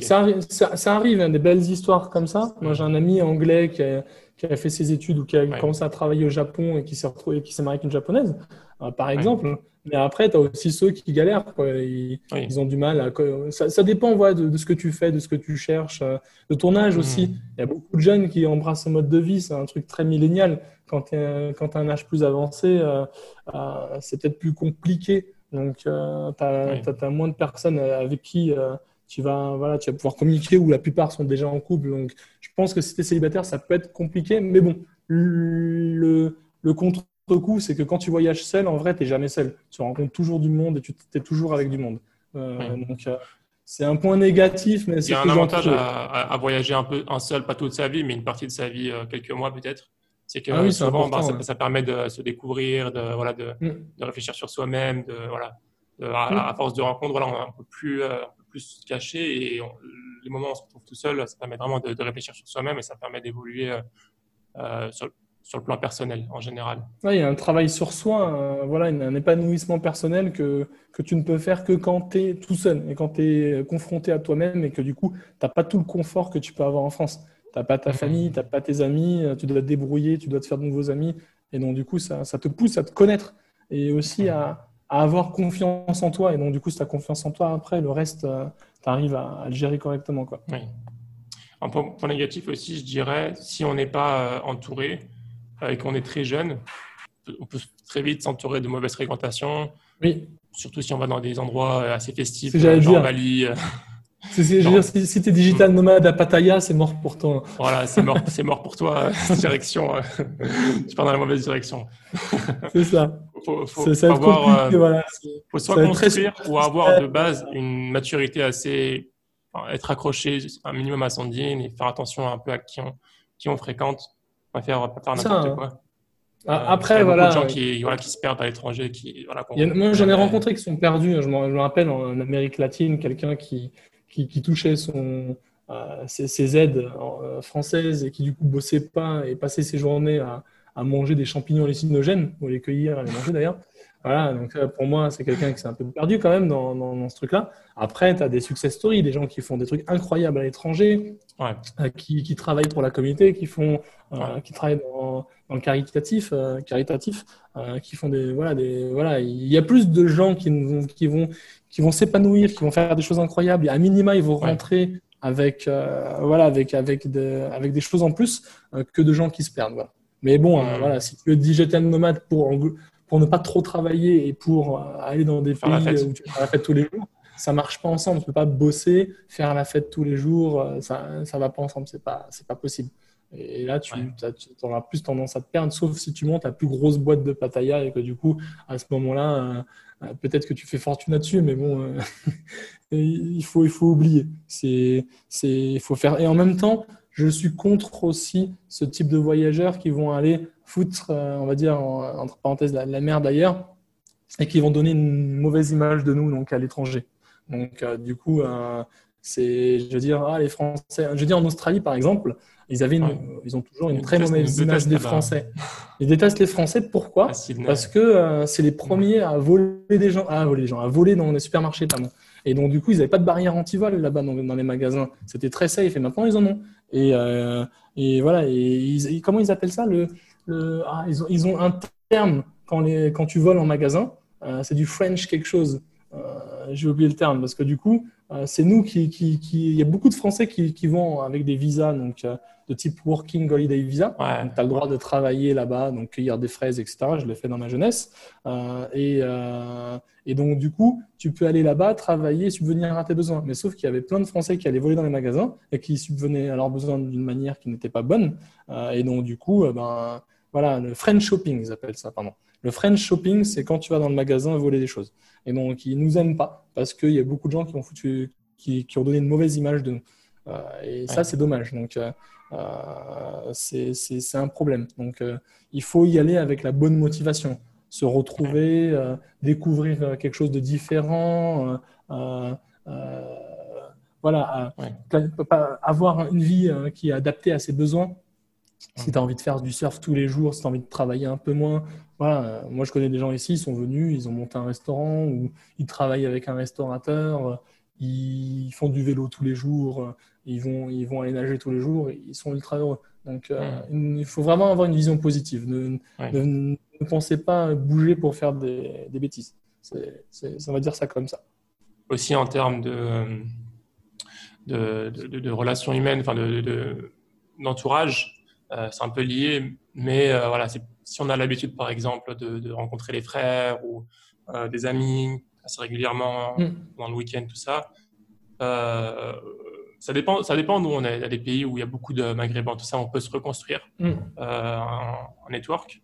ça, ça, ça, arrive, hein, des belles histoires comme ça. Moi, j'ai un ami anglais qui a, qui a, fait ses études ou qui a commencé à travailler au Japon et qui s'est retrouvé, qui s'est marié avec une japonaise, euh, par exemple. Mais après, tu as aussi ceux qui galèrent. Ils, ils, ont du mal. À... Ça, ça dépend ouais, de, ce que tu fais, de ce que tu cherches, euh, de ton âge hmm. aussi. Il y a beaucoup de jeunes qui embrassent ce mode de vie. C'est un truc très millénial. Quand tu as, un âge plus avancé, euh, euh, c'est peut-être plus compliqué. Donc, tu as, moins de personnes avec qui tu, vas, voilà, tu vas pouvoir communiquer, où la plupart sont déjà en couple. Donc, je pense que si tu es célibataire, ça peut être compliqué. Mais bon, le, le contre coup, c'est que quand tu voyages seul, en vrai, tu n'es jamais seul. Tu rencontres toujours du monde et tu es toujours avec du monde. Euh, donc, euh, c'est un point négatif, mais c'est Il y a un avantage à, voyager un peu un seul, pas toute sa vie, mais une partie de sa vie, euh, quelques mois peut-être. C'est que ah souvent, bah, ça, permet de se découvrir, de, voilà, de, mm. de réfléchir sur soi-même, de, voilà, à, force de rencontres, voilà, on est un peu plus, peu plus caché et les moments où on se retrouve tout seul, ça permet vraiment de, réfléchir sur soi-même et ça permet d'évoluer sur, sur le plan personnel en général. Oui, il y a un travail sur soi, voilà, un épanouissement personnel que, que tu ne peux faire que quand tu es tout seul et quand tu es confronté à toi-même et que du coup, tu n'as pas tout le confort que tu peux avoir en France. Tu n'as pas ta famille, tu n'as pas tes amis, tu dois te débrouiller, tu dois te faire de nouveaux amis. Et donc, du coup, ça, ça te pousse à te connaître et aussi à, à, avoir confiance en toi. Et donc, du coup, si tu as confiance en toi, après, le reste, euh, tu arrives à, le gérer correctement. Quoi. Oui. Un point, négatif aussi, je dirais, si on n'est pas euh, entouré, et qu'on est très jeune, on peut très vite s'entourer de mauvaises fréquentations. Oui. Surtout si on va dans des endroits assez festifs, genre dire. Bali. je veux dire, si, tu es digital nomade à Pattaya, c'est mort pour toi. Voilà, c'est mort, c'est mort pour toi. direction, euh, tu pars dans la mauvaise direction. c'est ça. Faut, faut, ça avoir, euh, voilà. faut soit construire ou avoir de base une maturité assez, être accroché un minimum à son digne et faire attention un peu à qui on, qui on fréquente pas faire, pas faire n'importe hein. quoi. Euh, après, voilà. Il y a beaucoup de gens qui, voilà, qui se perdent à l'étranger. Qui, voilà, moi, j'en ai rencontré qui sont perdus. Je me, rappelle en Amérique latine, quelqu'un qui, qui, touchait son, euh, ses, aides euh, françaises et qui, du coup, bossait pas et passait ses journées à, à manger des champignons hallucinogènes, ou les cueillir les manger d'ailleurs. Voilà, donc pour moi, c'est quelqu'un qui s'est un peu perdu quand même dans, dans, ce truc-là. Après, tu as des success stories, des gens qui font des trucs incroyables à l'étranger, ouais. Euh, qui, qui, travaillent pour la communauté, qui font, euh, qui travaillent dans, dans le caritatif, euh, caritatif qui font des, voilà, des, voilà, il y a plus de gens qui vont, qui vont, qui vont s'épanouir, qui vont faire des choses incroyables. Et à minima, ils vont rentrer avec, voilà, avec, avec, de, avec des choses en plus que de gens qui se perdent. Voilà. Mais bon, mmh. voilà, si tu veux digital nomade pour pour ne pas trop travailler et pour euh, aller dans des pays où tu fais la fête tous les jours, ça marche pas ensemble. Tu peux pas bosser, faire la fête tous les jours, euh, ça ça va pas ensemble. C'est pas c'est pas possible. Et là, tu, auras plus tendance à te perdre, sauf si tu montes la plus grosse boîte de Pattaya et que du coup, à ce moment-là, euh, peut-être que tu fais fortune là-dessus, mais bon, il faut il faut oublier. C'est c'est il faut faire. Et en même temps, je suis contre aussi ce type de voyageurs qui vont aller foutre, euh, on va dire, entre parenthèses, la, merde ailleurs et qui vont donner une mauvaise image de nous donc à l'étranger. Donc, euh, du coup, euh, C'est, je veux dire, ah, les Français. Je veux dire, en Australie, par exemple, ils, avaient ils ont toujours une très mauvaise image des Français. Ils détestent les Français. Pourquoi Parce que euh, c'est les premiers à voler des gens, à voler des gens, à voler dans les supermarchés, pardon. Et donc, du coup, ils n'avaient pas de barrière anti-vol là-bas dans, les magasins. C'était très safe. Et maintenant, ils en ont. Et, et voilà. Et, comment ils appellent ça le, le ah, ils, ont, ils ont un terme quand, les, quand tu voles en magasin. Euh, c'est du French quelque chose. J'ai oublié le terme parce que du coup, euh, c'est nous qui, Il y a beaucoup de Français qui, qui vont avec des visas donc, euh, de type Working Holiday Visa. tu as le droit de travailler là-bas, donc cueillir des fraises, etc. Je l'ai fait dans ma jeunesse. Euh, et, et, donc, du coup, tu peux aller là-bas, travailler, subvenir à tes besoins. Mais sauf qu'il y avait plein de Français qui allaient voler dans les magasins et qui subvenaient à leurs besoins d'une manière qui n'était pas bonne. et donc, du coup, ben, voilà, le French shopping, ils appellent ça, pardon. Le French shopping, c'est quand tu vas dans le magasin voler des choses. Et donc, ils nous aiment pas parce qu'il y a beaucoup de gens qui ont, foutu, qui, ont donné une mauvaise image de nous. Euh, et ça, c'est dommage. Donc, euh, euh, c'est un problème. Donc, il faut y aller avec la bonne motivation. Se retrouver, découvrir quelque chose de différent. voilà, avoir une vie qui est adaptée à ses besoins. Si tu as envie de faire du surf tous les jours, si tu as envie de travailler un peu moins, voilà. Moi, je connais des gens ici, ils sont venus, ils ont monté un restaurant ou ils travaillent avec un restaurateur, ils font du vélo tous les jours, ils vont, ils vont aller nager tous les jours, ils sont ultra heureux. Donc, euh, il faut vraiment avoir une vision positive. Ne, ne, pensez pas bouger pour faire des, des bêtises. ça va dire ça comme ça. Aussi en termes de, de, de relations humaines, enfin d'entourage, euh, c'est un peu lié, mais euh, voilà, si on a l'habitude, par exemple, de, rencontrer les frères ou euh, des amis assez régulièrement mm. dans le week-end, tout ça, ça dépend, ça dépend d'où on est. Il y a des pays où il y a beaucoup de maghrébins, tout ça, on peut se reconstruire mm. en, network.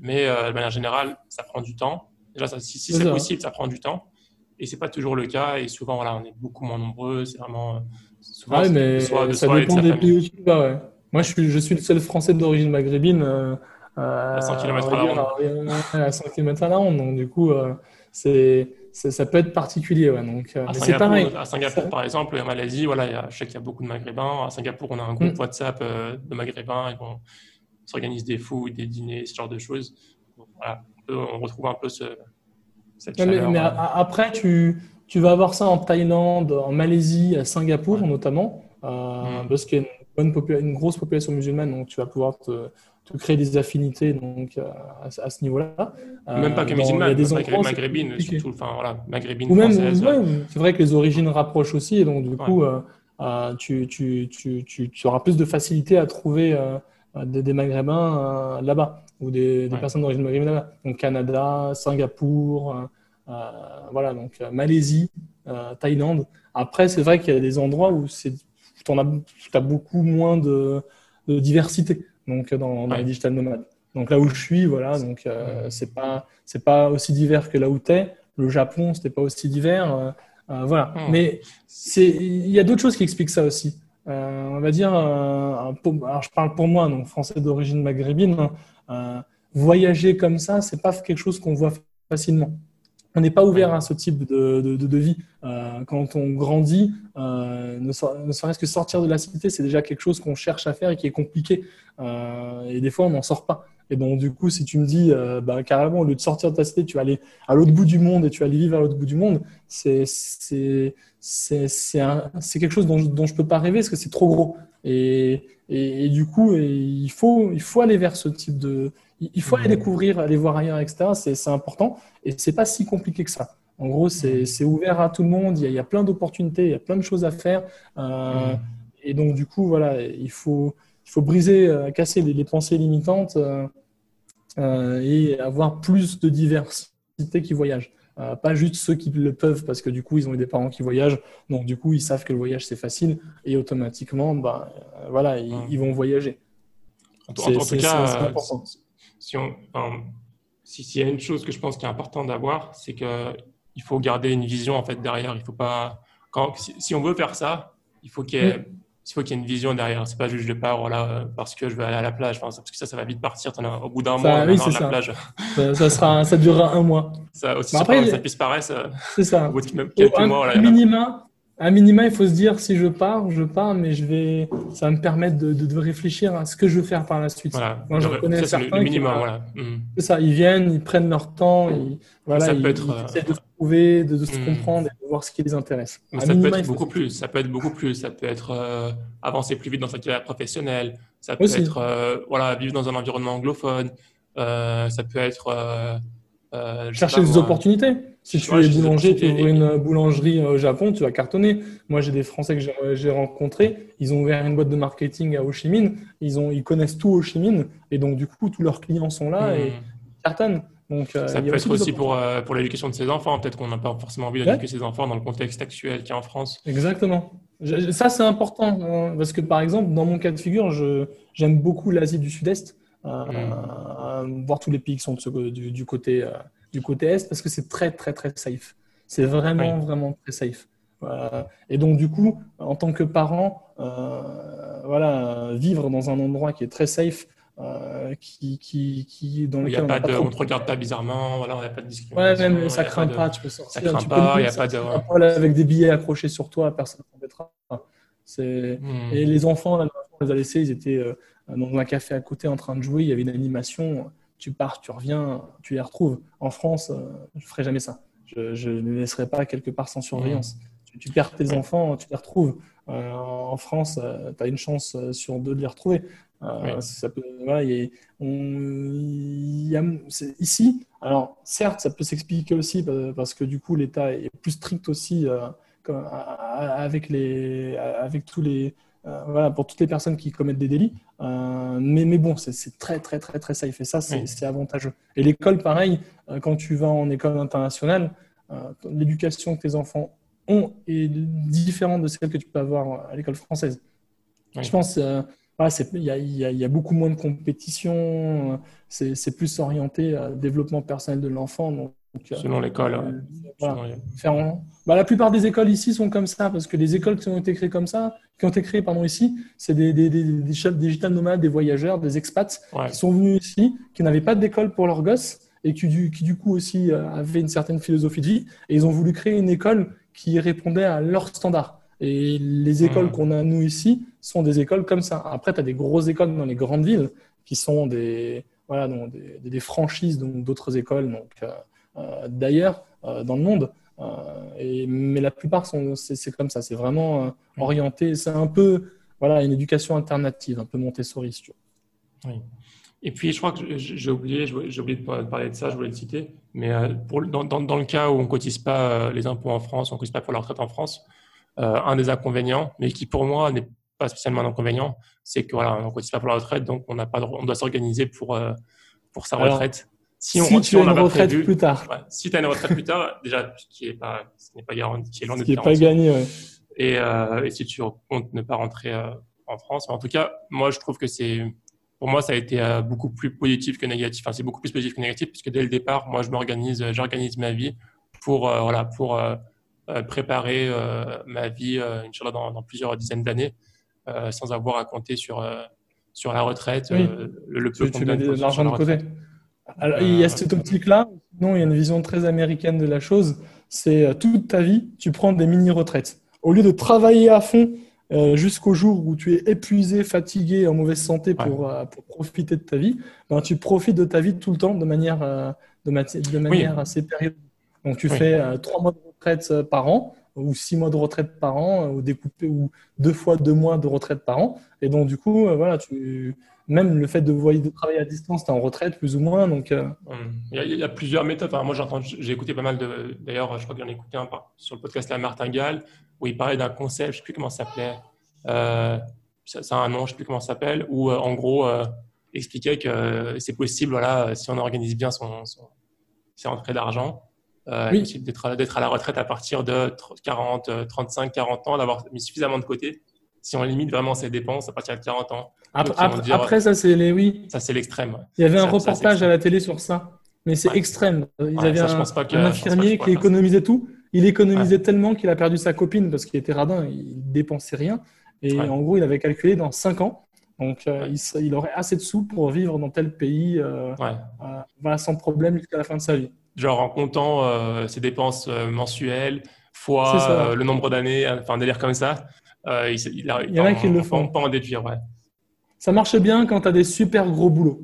Mais de manière générale, ça prend du temps. Déjà, si, c'est possible, ça prend du temps. Et c'est pas toujours le cas. Et souvent, voilà, on est beaucoup moins nombreux. C'est vraiment souvent. Ouais, mais ça dépend des pays où tu vas. Ouais. Moi, je suis, je suis le seul Français d'origine maghrébine euh, à 100 km à la ronde. À 100 km à la ronde. Donc, du coup, euh, c'est, ça peut être particulier. Ouais. Donc, euh, c'est pareil. À Singapour, par exemple, en Malaisie, voilà, y a, je sais qu'il y a beaucoup de Maghrébins. À Singapour, on a un groupe mm. WhatsApp de Maghrébins. Ils vont s'organisent des fous, des dîners, ce genre de choses. voilà, on, retrouve un peu ce, cette chaleur. Mais, après, tu, tu vas avoir ça en Thaïlande, en Malaisie, à Singapour notamment, mm. parce qu'il y a une, une, grosse population musulmane, donc tu vas pouvoir te, te créer des affinités donc, euh, à, à ce niveau-là. Même pas que euh, musulmane, des maghrébines, surtout, enfin voilà, maghrébines Ou même, c'est vrai que les origines rapprochent aussi, et donc du coup, euh, tu, tu, tu, tu, auras plus de facilité à trouver des, des, maghrébins là-bas, ou des, des personnes d'origine maghrébine là-bas. Donc Canada, Singapour, voilà, donc Malaisie, Thaïlande. Après, c'est vrai qu'il y a des endroits où c'est tu as, beaucoup moins de, diversité donc, dans, les digital nomades. Donc là où je suis, voilà, donc euh, c'est pas c'est pas aussi divers que là où tu es. Le Japon, c'était pas aussi divers. Euh, euh, voilà. Mais c'est il y a d'autres choses qui expliquent ça aussi. on va dire, alors je parle pour moi, donc français d'origine maghrébine. voyager comme ça, c'est pas quelque chose qu'on voit facilement on n'est pas ouvert à ce type de, de, vie. Euh, quand on grandit, euh, ne, serait-ce que sortir de la cité, c'est déjà quelque chose qu'on cherche à faire et qui est compliqué. Euh, et des fois, on n'en sort pas. Et donc, du coup, si tu me dis, bah, carrément, au lieu de sortir de ta cité, tu vas aller à l'autre bout du monde et tu vas aller vivre à l'autre bout du monde, c'est quelque chose dont, dont je ne peux pas rêver parce que c'est trop gros. Et, et, du coup, il, faut, il faut aller vers ce type de, il faut aller découvrir, aller voir ailleurs, etc. C'est important et c'est pas si compliqué que ça. En gros, c'est ouvert à tout le monde. Il y a, plein d'opportunités, il y a plein de choses à faire. Euh, et donc, du coup, voilà, il faut, il faut briser, euh, casser les, pensées limitantes euh, et avoir plus de diversité qui voyagent. pas juste ceux qui le peuvent parce que du coup ils ont eu des parents qui voyagent, donc du coup ils savent que le voyage c'est facile et automatiquement bah, voilà ils, vont voyager. En, tout cas, si on, s'il y a une chose que je pense qui est important d'avoir, c'est qu'il faut garder une vision en fait derrière. Il faut pas, quand, si, on veut faire ça, il faut qu'il y ait, il faut qu'il y ait une vision derrière. C'est pas juste je pars voilà, parce que je vais aller à la plage. parce que ça, ça va vite partir. au bout d'un mois, oui, la plage. Ça, sera, ça durera un mois. Ça aussi, après, ça puisse paraître. C'est ça. Au bout de quelques minima, À minima, il faut se dire si je pars, je pars, mais je vais, ça va me permettre de, de, réfléchir à ce que je veux faire par la suite. Voilà. Moi, je connais certains. Le minimum, voilà. Mm. C'est ça. Ils viennent, ils prennent leur temps, ils, voilà, ils, être, euh, essaient de se trouver, de, se mm. comprendre et de voir ce qui les intéresse. ça peut être beaucoup plus. Ça peut être beaucoup plus. Ça peut être euh, avancer plus vite dans sa carrière professionnelle. Ça peut être euh, voilà vivre dans un environnement anglophone. ça peut être chercher des opportunités. Si tu es boulanger, tu ouvres une boulangerie au Japon, tu vas cartonner. Moi, j'ai des Français que j'ai rencontrés. Ils ont ouvert une boîte de marketing à Ho Chi Minh. Ils, ont, ils connaissent tout Ho Chi Minh. Et donc, du coup, tous leurs clients sont là et hmm. ils cartonnent. Donc, euh, ça peut être aussi pour, euh, pour l'éducation de ses enfants. Peut-être qu'on n'a pas forcément envie d'éduquer ses enfants dans le contexte actuel qu'il y a en France. Exactement. Ça, c'est important. Hein, parce que, par exemple, dans mon cas de figure, j'aime beaucoup l'Asie du Sud-Est. Euh, hmm. voir tous les pays qui sont du, du, côté du côté Est parce que c'est très, très, très safe. C'est vraiment, vraiment très safe. Et donc, du coup, en tant que parent, euh, voilà, vivre dans un endroit qui est très safe, euh, qui, qui, qui, dans lequel on ne te regarde pas bizarrement, voilà, il n'y a pas de discrimination. Ouais, même ça craint pas, tu peux sortir. Ça craint pas, il n'y a pas de. Avec des billets accrochés sur toi, personne ne t'embêtera. C'est... Hmm. Et les enfants, là, on les a laissés, ils étaient euh, dans un café à côté en train de jouer, il y avait une animation tu pars, tu reviens, tu les retrouves. En France, euh, je ne ferai jamais ça. Je ne les laisserai pas quelque part sans surveillance. Mmh. Tu, perds tes enfants, tu les retrouves. Euh, en France, euh, tu as une chance sur deux de les retrouver. Ça peut, voilà, y y a, ici, alors certes, ça peut s'expliquer aussi parce que du coup, l'État est plus strict aussi avec, les, avec tous les, euh, voilà, pour toutes les personnes qui commettent des délits. Euh, mais, mais bon, c'est très, très, très, très safe. Et ça, c'est avantageux. Et l'école, pareil, euh, quand tu vas en école internationale, l'éducation que tes enfants ont est différente de celle que tu peux avoir à l'école française. Je pense il y, y, a beaucoup moins de compétition, c'est plus orienté à développement personnel de l'enfant. Euh, selon l'école. Euh, bah, la plupart des écoles ici sont comme ça, parce que les écoles qui ont été créées comme ça, qui ont été créées pardon, ici, c'est des, des, des, des, digital nomades, des voyageurs, des expats qui sont venus ici, qui n'avaient pas d'école pour leurs gosses et qui du, qui du coup aussi euh, avaient une certaine philosophie de vie. Et ils ont voulu créer une école qui répondait à leurs standards. Et les écoles qu'on a, nous, ici, sont des écoles comme ça. Après, tu as des grosses écoles dans les grandes villes qui sont des, voilà, donc des, des franchises d'autres écoles. Donc, euh, d'ailleurs euh, dans le monde. Euh, et, mais la plupart, c'est comme ça. C'est vraiment orienté. C'est un peu voilà, une éducation alternative, un peu Montessori, si tu veux. Oui. Et puis, je crois que j'ai oublié, j'ai oublié de parler de ça, je voulais le citer, mais pour, dans, dans, dans, le cas où on ne cotise pas les impôts en France, on ne cotise pas pour la retraite en France, un des inconvénients, mais qui pour moi n'est pas spécialement un inconvénient, c'est que voilà, on ne cotise pas pour la retraite, donc on, n'a pas on doit s'organiser pour, pour sa retraite. Si, on, tu as une retraite plus tard. si tu as une retraite plus tard, déjà, qui est pas, ce n'est pas garanti, qui est loin d'être qui pas gagné, ouais. et, euh, et, si tu comptes ne pas rentrer euh, en France, en tout cas, moi, je trouve que c'est, pour moi, ça a été euh, beaucoup plus positif que négatif. Enfin, c'est beaucoup plus positif que négatif, puisque dès le départ, moi, je m'organise, j'organise ma vie pour, voilà, pour préparer ma vie, Inch'Allah, dans, dans plusieurs dizaines d'années, sans avoir à compter sur, sur la retraite, le, le peu tu, tu mets de l'argent de côté. Alors, il y a cette optique-là. Non, il y a une vision très américaine de la chose. C'est euh, toute ta vie, tu prends des mini-retraites. Au lieu de travailler à fond euh, jusqu'au jour où tu es épuisé, fatigué, en mauvaise santé pour, euh, pour profiter de ta vie, ben, tu profites de ta vie tout le temps de manière, de, de, manière assez périodique. Donc, tu fais trois mois de retraite par an ou six mois de retraite par an ou découpé ou deux fois deux mois de retraite par an. Et donc, du coup, voilà, tu même le fait de, de travailler à distance, tu es en retraite plus ou moins. Donc, euh. il, y a, plusieurs méthodes. Enfin, moi, j'ai écouté pas mal de. D'ailleurs, je crois qu'il y en a écouté un sur le podcast La Martingale, où il parlait d'un concept, je ne sais plus comment ça s'appelait. Euh, ça, a un nom, je ne sais plus comment ça s'appelle, où euh, en gros, expliquait que c'est possible, voilà, si on organise bien son, ses rentrées d'argent, d'être à la retraite à partir de 40, 35, 40 ans, d'avoir mis suffisamment de côté si on limite vraiment ses dépenses à partir de 40 ans. Après, ça, c'est les oui. Ça, c'est l'extrême. Il y avait un reportage à la télé sur ça, mais c'est extrême. Ils avaient un, infirmier qui économisait tout. Il économisait tellement qu'il a perdu sa copine parce qu'il était radin, il dépensait rien. Et en gros, il avait calculé dans 5 ans. Donc, euh, il, aurait assez de sous pour vivre dans tel pays euh, euh, sans problème jusqu'à la fin de sa vie. Genre en comptant ses dépenses mensuelles, fois le nombre d'années, enfin, un délire comme ça. il, il, y en a qui le font. Pas en déduire, ouais. Ça marche bien quand tu as des super gros boulots.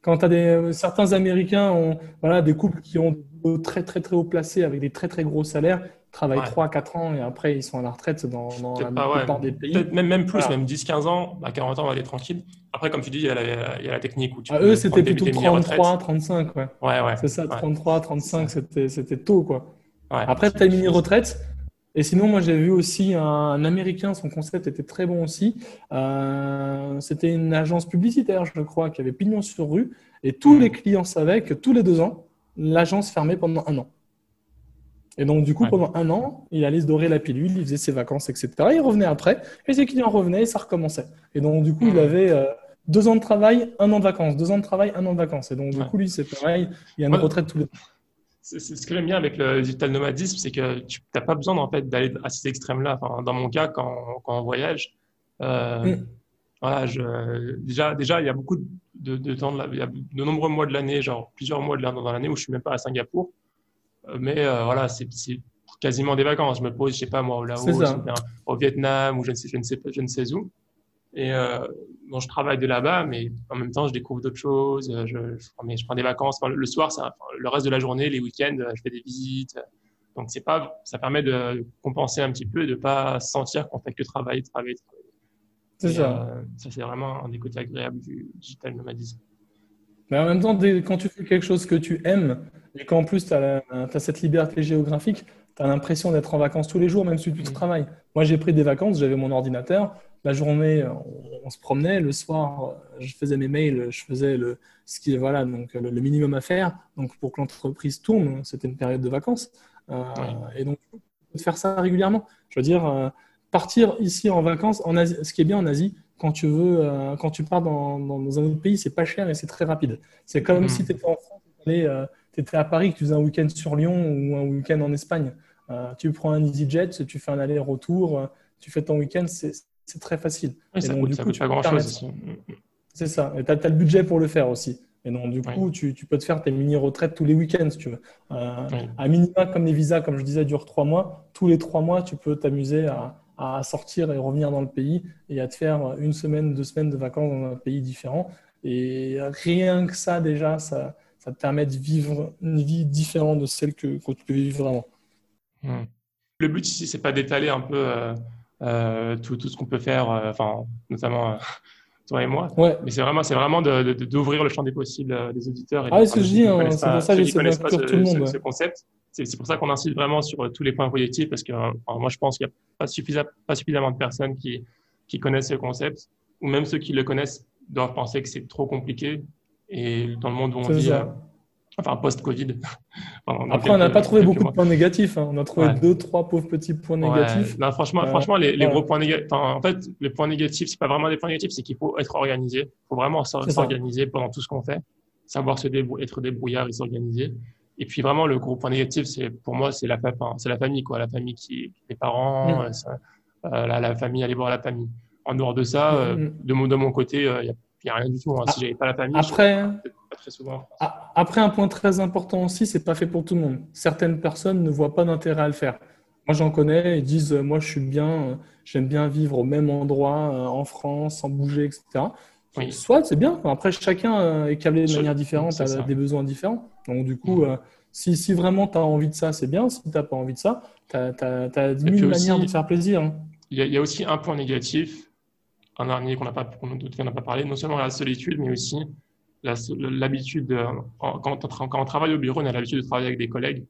Quand tu as des, certains Américains ont voilà, des couples qui ont des très très très haut placés avec des très très gros salaires, travaillent 3-4 ans et après ils sont à la retraite dans, dans la plupart des pays. Même, même plus, même 10-15 ans, à 40 ans on va aller tranquille. Après, comme tu dis, il y a la, il y a la technique. Où tu ah, eux, c'était plutôt 33, 35. Ouais, ouais, ouais. C'est ça, 33, 35, c'était tôt. quoi. Après, tu as une mini-retraite. Et sinon, moi, j'ai vu aussi un, Américain, son concept était très bon aussi. Euh, c'était une agence publicitaire, je crois, qui avait pignon sur rue. Et tous les clients savaient que tous les deux ans, l'agence fermait pendant un an. Et donc, du coup, pendant un an, il allait se dorer la pilule, il faisait ses vacances, etc. Il revenait après, et ses clients revenaient, et ça recommençait. Et donc, du coup, il avait euh, deux ans de travail, un an de vacances. Deux ans de travail, un an de vacances. Et donc, du coup, lui, c'est pareil, il y a une retraite tous les c'est ce que j'aime bien avec le digital nomadisme, c'est que tu n'as pas besoin en fait, d'aller à ces extrêmes-là. Enfin, dans mon cas, quand, quand on voyage, euh, mm. voilà, je, déjà, déjà, il y a beaucoup de, de temps, il y a de nombreux mois de l'année, genre plusieurs mois de l'année dans l'année où je suis même pas à Singapour. Euh, mais euh, voilà, c'est quasiment des vacances. Je me pose, je sais pas moi, au Laos, au Vietnam, ou je ne sais, je ne sais, je ne sais où. Et euh, bon, je travaille de là-bas, mais en même temps, je découvre d'autres choses. Je, je, je, prends des vacances. le soir, le reste de la journée, les week-ends, je fais des visites. Donc, c'est pas, ça permet de compenser un petit peu, de pas sentir qu'on fait que travailler, travailler, travailler. C'est ça. Euh, ça, c'est vraiment un des côtés agréables du digital nomadisme. Mais en même temps, quand tu fais quelque chose que tu aimes, et qu'en plus tu as, as, cette liberté géographique, tu as l'impression d'être en vacances tous les jours, même si tu mmh. travailles. Moi, j'ai pris des vacances, j'avais mon ordinateur, la journée, on, se promenait. Le soir, je faisais mes mails, je faisais le, ce qui, voilà, donc le, minimum à faire. Donc, pour que l'entreprise tourne, c'était une période de vacances. Euh, et donc, de faire ça régulièrement. Je veux dire, euh, partir ici en vacances, en Asie, ce qui est bien en Asie, quand tu veux, euh, quand tu pars dans, dans, un autre pays, c'est pas cher et c'est très rapide. C'est comme mm-hmm. si tu étais en France, tu étais à Paris, que tu faisais un week-end sur Lyon ou un week-end en Espagne. tu prends un EasyJet, tu fais un aller-retour, tu fais ton week-end, c'est c'est très facile. ça, coûte, coup, pas grand-chose. C'est ça. Et tu as, le budget pour le faire aussi. Et donc, du coup, tu, peux te faire tes mini-retraites tous les week-ends, si tu veux. Euh, À minima, comme les visas, comme je disais, durent trois mois. Tous les trois mois, tu peux t'amuser à, sortir et revenir dans le pays et à te faire une semaine, deux semaines de vacances dans un pays différent. Et rien que ça, déjà, ça, ça te permet de vivre une vie différente de celle que, tu peux vivre vraiment. Hmm. Le but ici, c'est pas d'étaler un peu. Euh, tout, tout, ce qu'on peut faire, euh, enfin, notamment euh, toi et moi. Ouais. Mais c'est vraiment, c'est vraiment d'ouvrir le champ des possibles des auditeurs. Et ah, c'est ce que je dis, hein, c'est pour ça que j'essaie d'inclure tout le monde. Ce, concept. C'est pour ça qu'on insiste vraiment sur tous les points positifs, parce que moi, je pense qu'il n'y a pas, suffisant, pas suffisamment de personnes qui, qui connaissent ce concept, ou même ceux qui le connaissent doivent penser que c'est trop compliqué. Et dans le monde où on vit, Enfin, post-Covid. Après, on n'a pas trouvé beaucoup de points négatifs. Hein. On a trouvé deux, trois pauvres petits points négatifs. Non, franchement, euh, franchement, les, gros points négatifs. en fait, les points négatifs, c'est pas vraiment des points négatifs, c'est qu'il faut être organisé. Il faut vraiment s'organiser pendant tout ce qu'on fait, savoir se être débrouillard et s'organiser. Et puis vraiment, le gros point négatif, c'est pour moi, c'est la, c'est la famille, quoi. La famille qui, les parents, mm. euh, euh, la, famille, aller voir la famille. En dehors de ça, mm, mm. de, mon, de mon côté, il n'y a, rien du tout. Hein. Si j'avais pas la famille, après, très souvent. Après, un point très important aussi, c'est pas fait pour tout le monde. Certaines personnes ne voient pas d'intérêt à le faire. Moi, j'en connais, ils disent, moi, je suis bien, euh, j'aime bien vivre au même endroit, euh, en France, sans bouger, etc. Soit, c'est bien. Après, chacun euh, est câblé de manière différente, a des besoins différents. Donc, du coup, mm. si, si, vraiment tu as envie de ça, c'est bien. Si tu n'as pas envie de ça, tu as, mille manières de te faire plaisir. Hein. Il y, a aussi un point négatif, un dernier qu'on n'a pas, qu pas parlé, non seulement la solitude, mais aussi l'habitude, quand, quand, on travaille au bureau, on a l'habitude de travailler avec des collègues.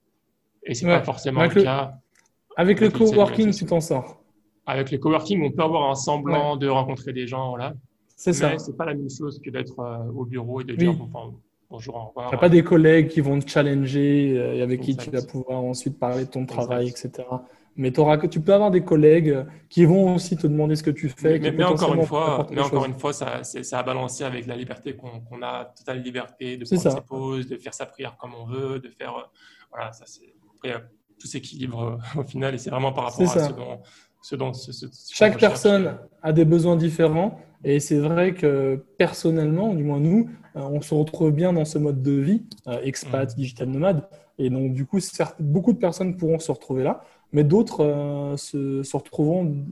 Et c'est pas forcément le, cas. Avec, le coworking, tu t'en sors. Avec le coworking, on peut avoir un semblant de rencontrer des gens, là. C'est ça. c'est pas la même chose que d'être euh, au bureau et de dire bonjour, au revoir. Tu pas des collègues qui vont te challenger euh, et avec qui tu vas pouvoir ensuite parler de ton travail, etc. Mais tu peux avoir des collègues qui vont aussi te demander ce que tu fais. Mais, encore une fois, mais encore une fois, ça, c'est à balancer avec la liberté qu'on a, totale liberté de prendre ses pauses, de faire sa prière comme on veut, de faire, euh, voilà, ça c'est tout s'équilibre euh, au final et c'est vraiment par rapport à ce dont, ce Chaque personne a des besoins différents et c'est vrai que personnellement, du moins nous, euh, on se retrouve bien dans ce mode de vie, expat, mmh. digital nomade. Et donc, du coup, certes, beaucoup de personnes pourront se retrouver là, mais d'autres se, se, retrouveront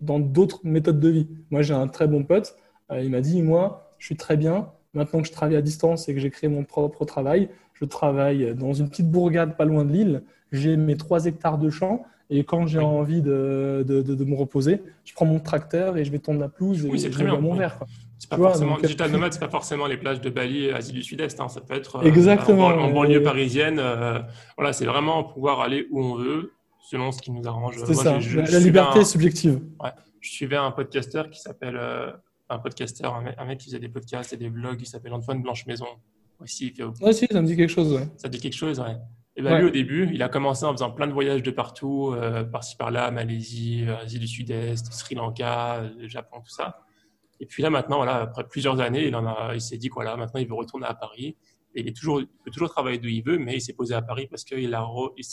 dans d'autres méthodes de vie. Moi, j'ai un très bon pote. il m'a dit, moi, je suis très bien. Maintenant que je travaille à distance et que j'ai créé mon propre travail, je travaille dans une petite bourgade pas loin de Lille. J'ai mes 3 hectares de champ. Et quand j'ai envie de, de, de, me reposer, je prends mon tracteur et je vais tondre la pelouse oui, et je vais mon verre. Pas forcément, euh, digital nomade, c'est pas forcément les plages de Bali et Asie du Sud-Est. Hein. Ça peut être euh, Exactement, en, banlieue parisienne. Euh, voilà, c'est vraiment pouvoir aller où on veut, selon ce qui nous arrange. C'est ça. la, liberté subjective. Ouais, je suivais un podcasteur qui s'appelle un podcasteur, un mec, qui faisait des podcasts et des blogs, qui s'appelle Antoine Blanche Maison. Aussi, ouais, si, ça me dit quelque chose. Ouais. Ça dit quelque chose, ouais. Et ben lui, au début, il a commencé en faisant plein de voyages de partout, euh, par-ci par-là, Malaisie, euh, Asie du Sud-Est, Sri Lanka, euh, Japon, tout ça. Et puis là, maintenant, voilà, après plusieurs années, il, en a, il s'est dit voilà, maintenant il veut retourner à Paris. Et il, est toujours, il peut toujours travailler d'où il veut, mais il s'est posé à Paris parce qu'il a, il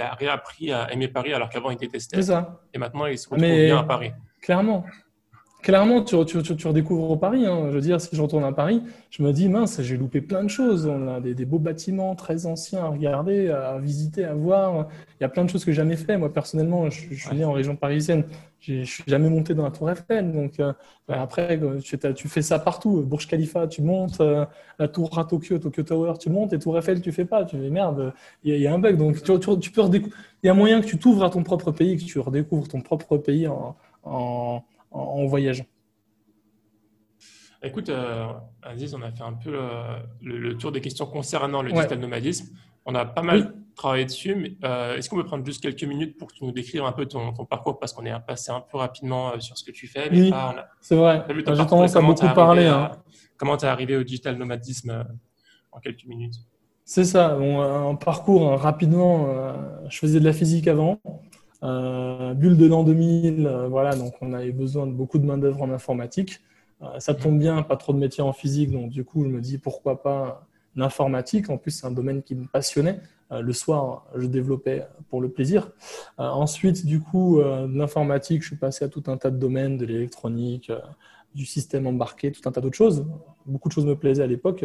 a réappris à aimer Paris alors qu'avant il détestait. C'est ça. Et maintenant, il se retrouve bien à Paris. Clairement. Clairement, tu, tu, tu, redécouvres Paris. Hein. Je veux dire, si je retourne à Paris, je me dis, mince, j'ai loupé plein de choses. On a des, beaux bâtiments très anciens à regarder, à visiter, à voir. Il y a plein de choses que j'ai jamais fait. Moi, personnellement, je, suis né en région parisienne. Je suis jamais monté dans la Tour Eiffel. Donc, euh, bah, après, tu, tu, fais ça partout. Burj Khalifa, tu montes. Euh, la Tour à Tokyo, Tokyo Tower, tu montes. Et Tour Eiffel, tu fais pas. Tu fais merde, il y, a un bug. Donc, tu, peux Il y a moyen que tu t'ouvres à ton propre pays, que tu redécouvres ton propre pays en en, voyageant. Écoute, euh, Aziz, on a fait un peu euh, le, tour des questions concernant le digital nomadisme. On a pas mal travaillé dessus, mais euh, est-ce qu'on peut prendre juste quelques minutes pour nous décrire un peu ton, parcours? Parce qu'on est passé un peu rapidement sur ce que tu fais. oui, c'est vrai. J'ai tendance à beaucoup parler. Hein. comment tu es arrivé au digital nomadisme en quelques minutes? C'est ça. Bon, un parcours hein, rapidement. je faisais de la physique avant. Euh, bulle de l'an 2000, euh, voilà, donc on avait besoin de beaucoup de main-d'œuvre en informatique. Euh, ça tombe bien, pas trop de métiers en physique, donc du coup, je me dis pourquoi pas l'informatique. En plus, c'est un domaine qui me passionnait. le soir, je développais pour le plaisir. ensuite, du coup, l'informatique, je suis passé à tout un tas de domaines, de l'électronique, du système embarqué, tout un tas d'autres choses. Beaucoup de choses me plaisaient à l'époque,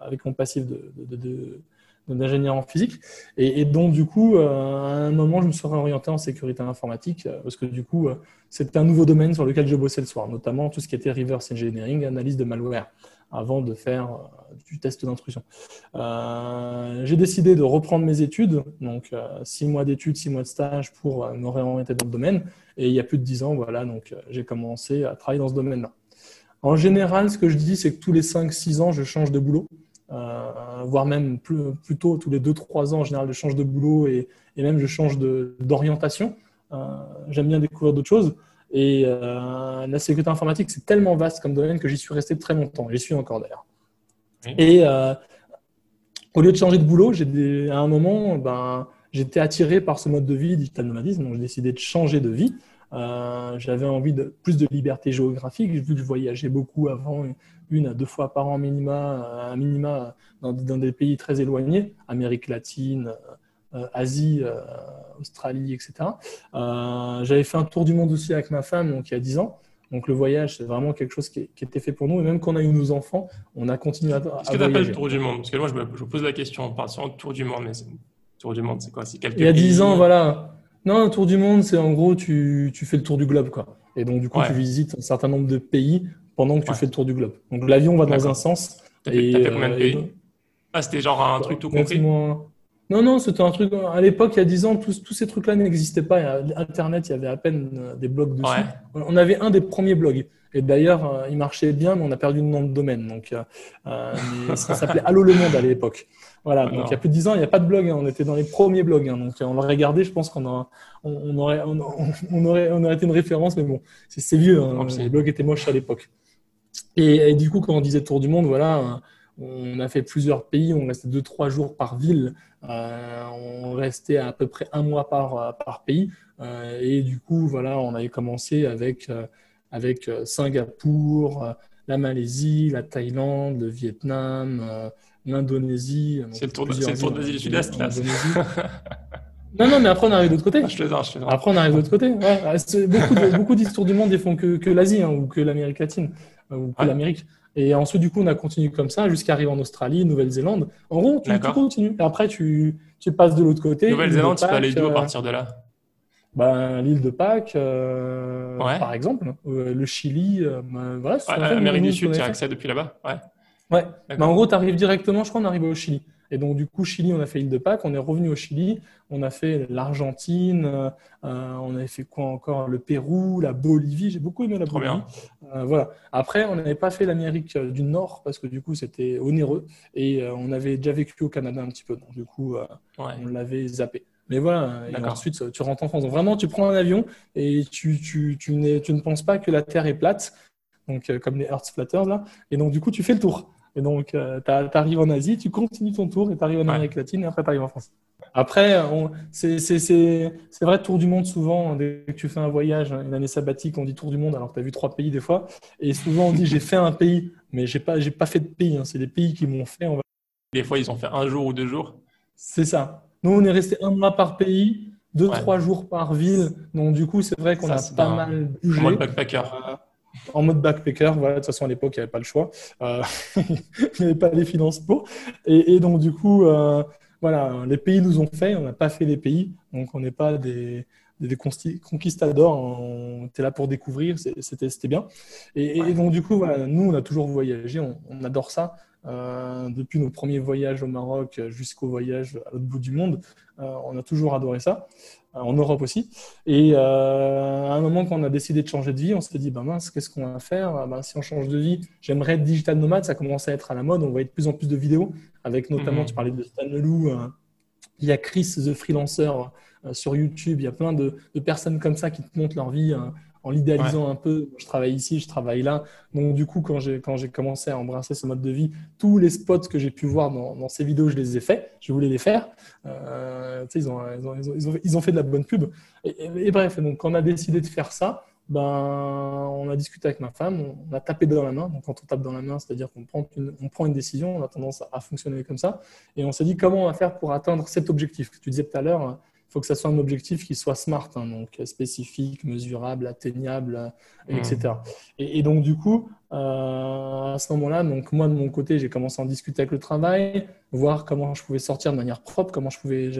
avec mon passif de d'ingénieur en physique. Et, donc, du coup, euh, à un moment, je me suis orienté en sécurité informatique euh, parce que, du coup, euh, c'était un nouveau domaine sur lequel je bossais le soir, notamment tout ce qui était reverse engineering, analyse de malware, avant de faire du test d'intrusion. J'ai décidé de reprendre mes études, donc six mois d'études, six mois de stage pour me réorienter dans le domaine. Et il y a plus de dix ans, voilà, donc j'ai commencé à travailler dans ce domaine-là. En général, ce que je dis, c'est que tous les 5-6 ans, je change de boulot. Euh, voire même plus, plutôt tous les 2-3 ans, en général, je change de boulot et, et même je change d'orientation. Euh, J'aime bien découvrir d'autres choses. Et euh, la sécurité informatique, c'est tellement vaste comme domaine que j'y suis resté très longtemps. J'y suis encore d'ailleurs. Et au lieu de changer de boulot, à un moment, ben, j'étais attiré par ce mode de vie digital nomadisme. Donc, j'ai décidé de changer de vie. Euh, j'avais envie de plus de liberté géographique, vu que je voyageais beaucoup avant, une à deux fois par an minima, un minima dans, des pays très éloignés, Amérique latine, euh, Asie, euh, Australie, etc. J'avais fait un tour du monde aussi avec ma femme, donc il y a dix ans. Donc le voyage, c'est vraiment quelque chose qui, était fait pour nous. Et même quand on a eu nos enfants, on a continué à, à Est-ce que tu appelles le tour du monde? Parce que moi, je me, je pose la question, sur le tour du monde, mais tour du monde, c'est quoi? Quelques Il y a dix ans, voilà. Non, un tour du monde, c'est en gros, tu, tu, fais le tour du globe. Quoi. Et donc, du coup, tu visites un certain nombre de pays pendant que tu fais le tour du globe. Donc, l'avion va dans un sens. T'as fait, fait, combien de euh, pays? Ah, c'était genre un truc tout compris? Non, non, c'était un truc. À l'époque, il y a 10 ans, tous, tous ces trucs-là n'existaient pas. Internet, il y avait à peine euh, des blogs dessus. On avait un des premiers blogs. Et d'ailleurs, euh, il marchait bien, mais on a perdu le nom de domaine. Donc, ça s'appelait Allo le Monde à l'époque. Voilà, donc il y a plus de 10 ans, il n'y a pas de blog, hein. on était dans les premiers blogs. Hein. donc on l'aurait regardé, je pense qu'on on, aurait, on, aurait, on aurait été une référence, mais bon, c'est vieux, hein. les blogs étaient moches à l'époque. Et, du coup, quand on disait Tour du Monde, voilà, on a fait plusieurs pays, on restait 2-3 jours par ville, euh, on restait à, peu près un mois par, par pays. Euh, et du coup, voilà, on avait commencé avec, euh, avec Singapour, la Malaisie, la Thaïlande, le Vietnam l'Indonésie. C'est le tour de l'Asie du Sud-Est, là. non, non, mais après, on arrive de l'autre côté. Ah, je je Après, on arrive de l'autre côté. Ouais. Beaucoup, de, beaucoup d'histoires du monde, ils font que, que l'Asie hein, ou que l'Amérique latine euh, ou que l'Amérique. Et ensuite, du coup, on a continué comme ça jusqu'à arriver en Australie, Nouvelle-Zélande. En gros, tu, continues. Et après, tu, tu passes de l'autre côté. Nouvelle-Zélande, tu peux aller d'où à partir de là? Ben, L'île de Pâques, par exemple, le Chili. voilà, Amérique du Sud, tu as accès depuis là-bas? Ouais. Ouais. Mais en gros, tu arrives directement, je crois, on arrive au Chili. Et donc, du coup, Chili, on a fait l'île de Pâques, on est revenu au Chili, on a fait l'Argentine, euh, on avait fait quoi encore? Le Pérou, la Bolivie. J'ai beaucoup aimé la Bolivie. Euh, voilà. Après, on n'avait pas fait l'Amérique du Nord parce que du coup, c'était onéreux et euh, on avait déjà vécu au Canada un petit peu. Donc, du coup, on l'avait zappé. Mais voilà, et ensuite, tu rentres en France. Donc, vraiment, tu prends un avion et tu, tu, tu, tu ne penses pas que la Terre est plate, donc comme les Earth Flatters là. Et donc, du coup, tu fais le tour. Et donc, euh, tu arrives en Asie, tu continues ton tour et tu arrives en Amérique latine et après tu arrives en France. Après, c'est vrai, tour du monde, souvent, dès que tu fais un voyage, une année sabbatique, on dit tour du monde alors que tu as vu trois pays des fois. Et souvent, on dit j'ai fait un pays, mais j'ai pas, pas fait de pays. Hein. C'est des pays qui m'ont fait. Des fois, ils ont fait un jour ou deux jours. C'est ça. Nous, on est resté un mois par pays, deux, trois jours par ville. Donc, du coup, c'est vrai qu'on a pas mal bougé. Mode backpacker. En mode backpacker. Voilà, de toute façon, à l'époque, il n'y avait pas le choix. Euh, il n'y avait pas les finances pour. Et, donc, du coup, euh, voilà, les pays nous ont fait. On n'a pas fait les pays. Donc, on n'est pas des, des conquistadors. On était là pour découvrir. C'était bien. Et, donc, du coup, voilà, nous, on a toujours voyagé. On, adore ça. Euh, depuis nos premiers voyages au Maroc jusqu'au voyage à l'autre bout du monde, on a toujours adoré ça. Euh, en Europe aussi. Et euh, à un moment, quand on a décidé de changer de vie, on s'est dit, ben mince, qu'est-ce qu'on va faire? Ben, Si on change de vie, j'aimerais être digital nomade, ça commence à être à la mode, on voit de plus en plus de vidéos, avec notamment, mhm. tu parlais de Stan Leloup, euh, il y a Chris, The Freelancer, sur YouTube, il y a plein de, de, personnes comme ça qui te montrent leur vie en l'idéalisant un peu. Je travaille ici, je travaille là. Donc, du coup, quand j'ai, quand j'ai commencé à embrasser ce mode de vie, tous les spots que j'ai pu voir dans, dans, ces vidéos, je les ai faits. Je voulais les faire. Euh, ils, ont, ils, ont, ils, ont, ils, ont, fait de la bonne pub. Et, bref, donc, quand on a décidé de faire ça, ben, on a discuté avec ma femme, on a tapé dans la main. Donc, quand on tape dans la main, c'est-à-dire qu'on prend une, on prend une décision, on a tendance à, fonctionner comme ça. Et on s'est dit comment on va faire pour atteindre cet objectif que tu disais tout à l'heure faut que ça soit un objectif qui soit smart, hein, donc spécifique, mesurable, atteignable, euh, mmh. etc. Et, donc du coup, euh, à ce moment-là, donc moi de mon côté, j'ai commencé à en discuter avec le travail, voir comment je pouvais sortir de manière propre, comment je pouvais.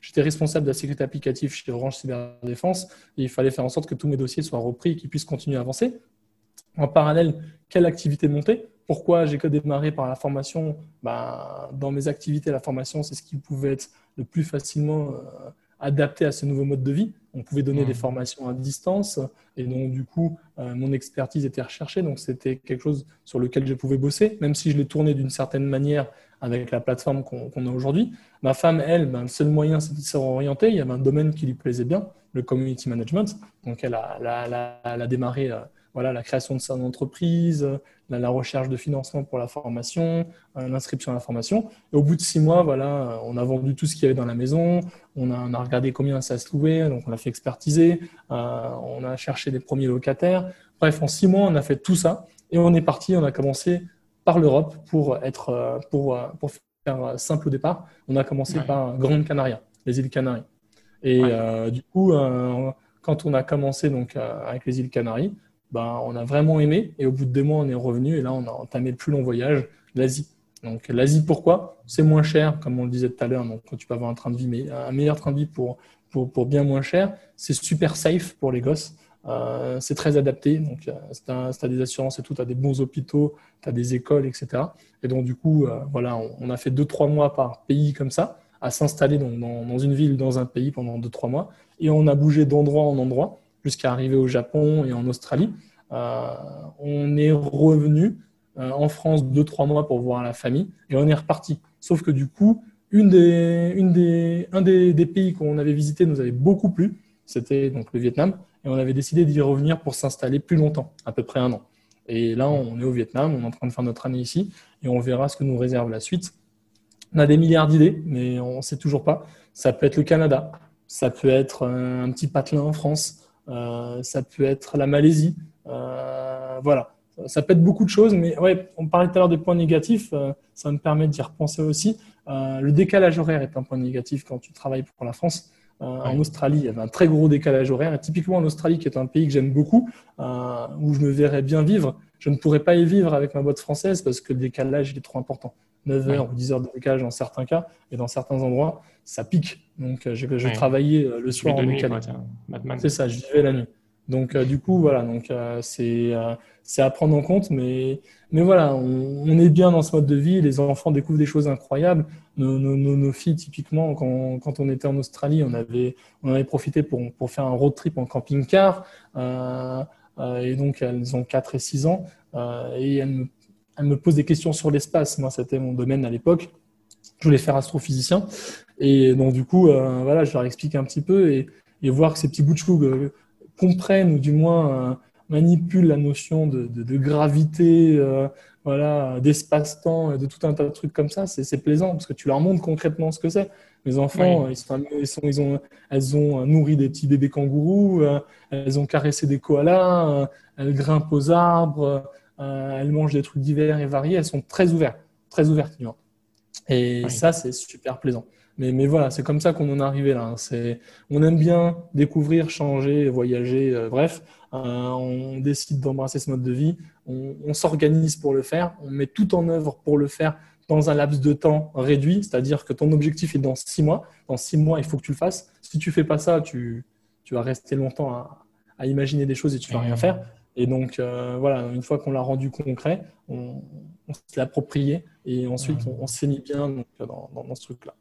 J'étais responsable de la sécurité applicative chez Orange Cyberdéfense, et il fallait faire en sorte que tous mes dossiers soient repris et qu'ils puissent continuer à avancer. En parallèle, quelle activité monter? Pourquoi j'ai que démarré par la formation? Ben, Dans mes activités, la formation, c'est ce qui pouvait être le plus facilement euh, adapté à ce nouveau mode de vie. On pouvait donner des mmh. formations à distance et donc du coup, euh, mon expertise était recherchée. Donc c'était quelque chose sur lequel je pouvais bosser, même si je l'ai tourné d'une certaine manière avec la plateforme qu'on a aujourd'hui. Ma femme, elle, ben, le seul moyen, c'était de s'orienter. Il y avait un domaine qui lui plaisait bien, le community management. Donc elle a, a démarré euh, voilà, la création de son entreprise, la, recherche de financement pour la formation, euh, l'inscription à la formation. Et au bout de six mois, voilà, euh, on a vendu tout ce qu'il y avait dans la maison, on a, on a regardé combien ça se louait, donc on a fait expertiser, euh, on a cherché des premiers locataires. Bref, en six mois, on a fait tout ça et on est parti, on a commencé par l'Europe pour, être, pour, pour faire simple au départ. On a commencé par Grande Canaria, les îles Canaries. Et du coup, quand on a commencé donc, avec les îles Canaries, ben, on a vraiment aimé. Et au bout de deux mois, on est revenu. Et là, on a entamé le plus long voyage, l'Asie. Donc, l'Asie, pourquoi? C'est moins cher, comme on le disait tout à l'heure. Donc, tu peux avoir un train de vie, mais un meilleur train de vie pour, pour, pour bien moins cher. C'est super safe pour les gosses. Euh, c'est très adapté. Donc, euh, tu as, des assurances et tout, tu as des bons hôpitaux, tu as des écoles, etc. Et donc, du coup, euh, voilà, on, a fait deux, trois mois par pays comme ça, à s'installer dans, dans, dans, une ville, dans un pays pendant deux, trois mois. Et on a bougé d'endroit en endroit jusqu'à arriver au Japon et en Australie. Euh, on est revenu euh, en France deux, trois mois pour voir la famille et on est reparti. Sauf que du coup, une des, un des, pays qu'on avait visité nous avait beaucoup plu, c'était donc le Vietnam, et on avait décidé d'y revenir pour s'installer plus longtemps, à peu près un an. Et là, on est au Vietnam, on est en train de faire notre année ici, et on verra ce que nous réserve la suite. On a des milliards d'idées, mais on ne sait toujours pas. Ça peut être le Canada, ça peut être un petit patelin en France, euh, ça peut être la Malaisie. Euh, voilà, ça peut être beaucoup de choses, mais ouais, on parlait tout à l'heure des points négatifs, euh, ça me permet d'y repenser aussi. le décalage horaire est un point négatif quand tu travailles pour la France. En Australie, il y avait un très gros décalage horaire. Et typiquement en Australie, qui est un pays que j'aime beaucoup, où je me verrais bien vivre, je ne pourrais pas y vivre avec ma boîte française parce que le décalage il est trop important. 9 heures ou 10 heures de décalage dans certains cas et dans certains endroits, ça pique. Donc, euh, j'ai ouais. travaillé euh, le soir en décalage. C'est ça, je vivais la nuit. Donc, du coup, voilà, donc c'est c'est à prendre en compte, mais mais voilà, on, est bien dans ce mode de vie. Les enfants découvrent des choses incroyables. Nos, nos, nos filles, typiquement, quand, quand, on était en Australie, on avait on avait profité pour pour faire un road trip en camping-car. Euh, et donc, elles ont 4 et 6 ans. et elles me elle me pose des questions sur l'espace. Moi, c'était mon domaine à l'époque. Je voulais faire astrophysicien. Et donc, du coup, euh, voilà, je leur explique un petit peu et, et voir que ces petits bouts de chou euh, comprennent ou du moins euh, manipulent la notion de, de, de gravité, voilà, d'espace-temps, de tout un tas de trucs comme ça. C'est plaisant parce que tu leur montres concrètement ce que c'est. Mes enfants, ils, sont, ils, sont, ils, ont, elles ont nourri des petits bébés kangourous, elles ont caressé des koalas, elles grimpent aux arbres. Euh, elles mangent des trucs divers et variés, elles sont très ouvertes, très ouvertes. Et ça, c'est super plaisant. Mais, mais voilà, c'est comme ça qu'on en est arrivé là. C'est, on aime bien découvrir, changer, voyager, euh, bref. Euh, on décide d'embrasser ce mode de vie, on, on s'organise pour le faire, on met tout en œuvre pour le faire dans un laps de temps réduit, c'est-à-dire que ton objectif est dans six mois. Dans six mois, il faut que tu le fasses. Si tu fais pas ça, tu, tu vas rester longtemps à, à imaginer des choses et tu vas rien faire. Et donc, euh, voilà, une fois qu'on l'a rendu concret, on, on s'est approprié et ensuite on, s'est mis bien dans, dans, ce truc-là.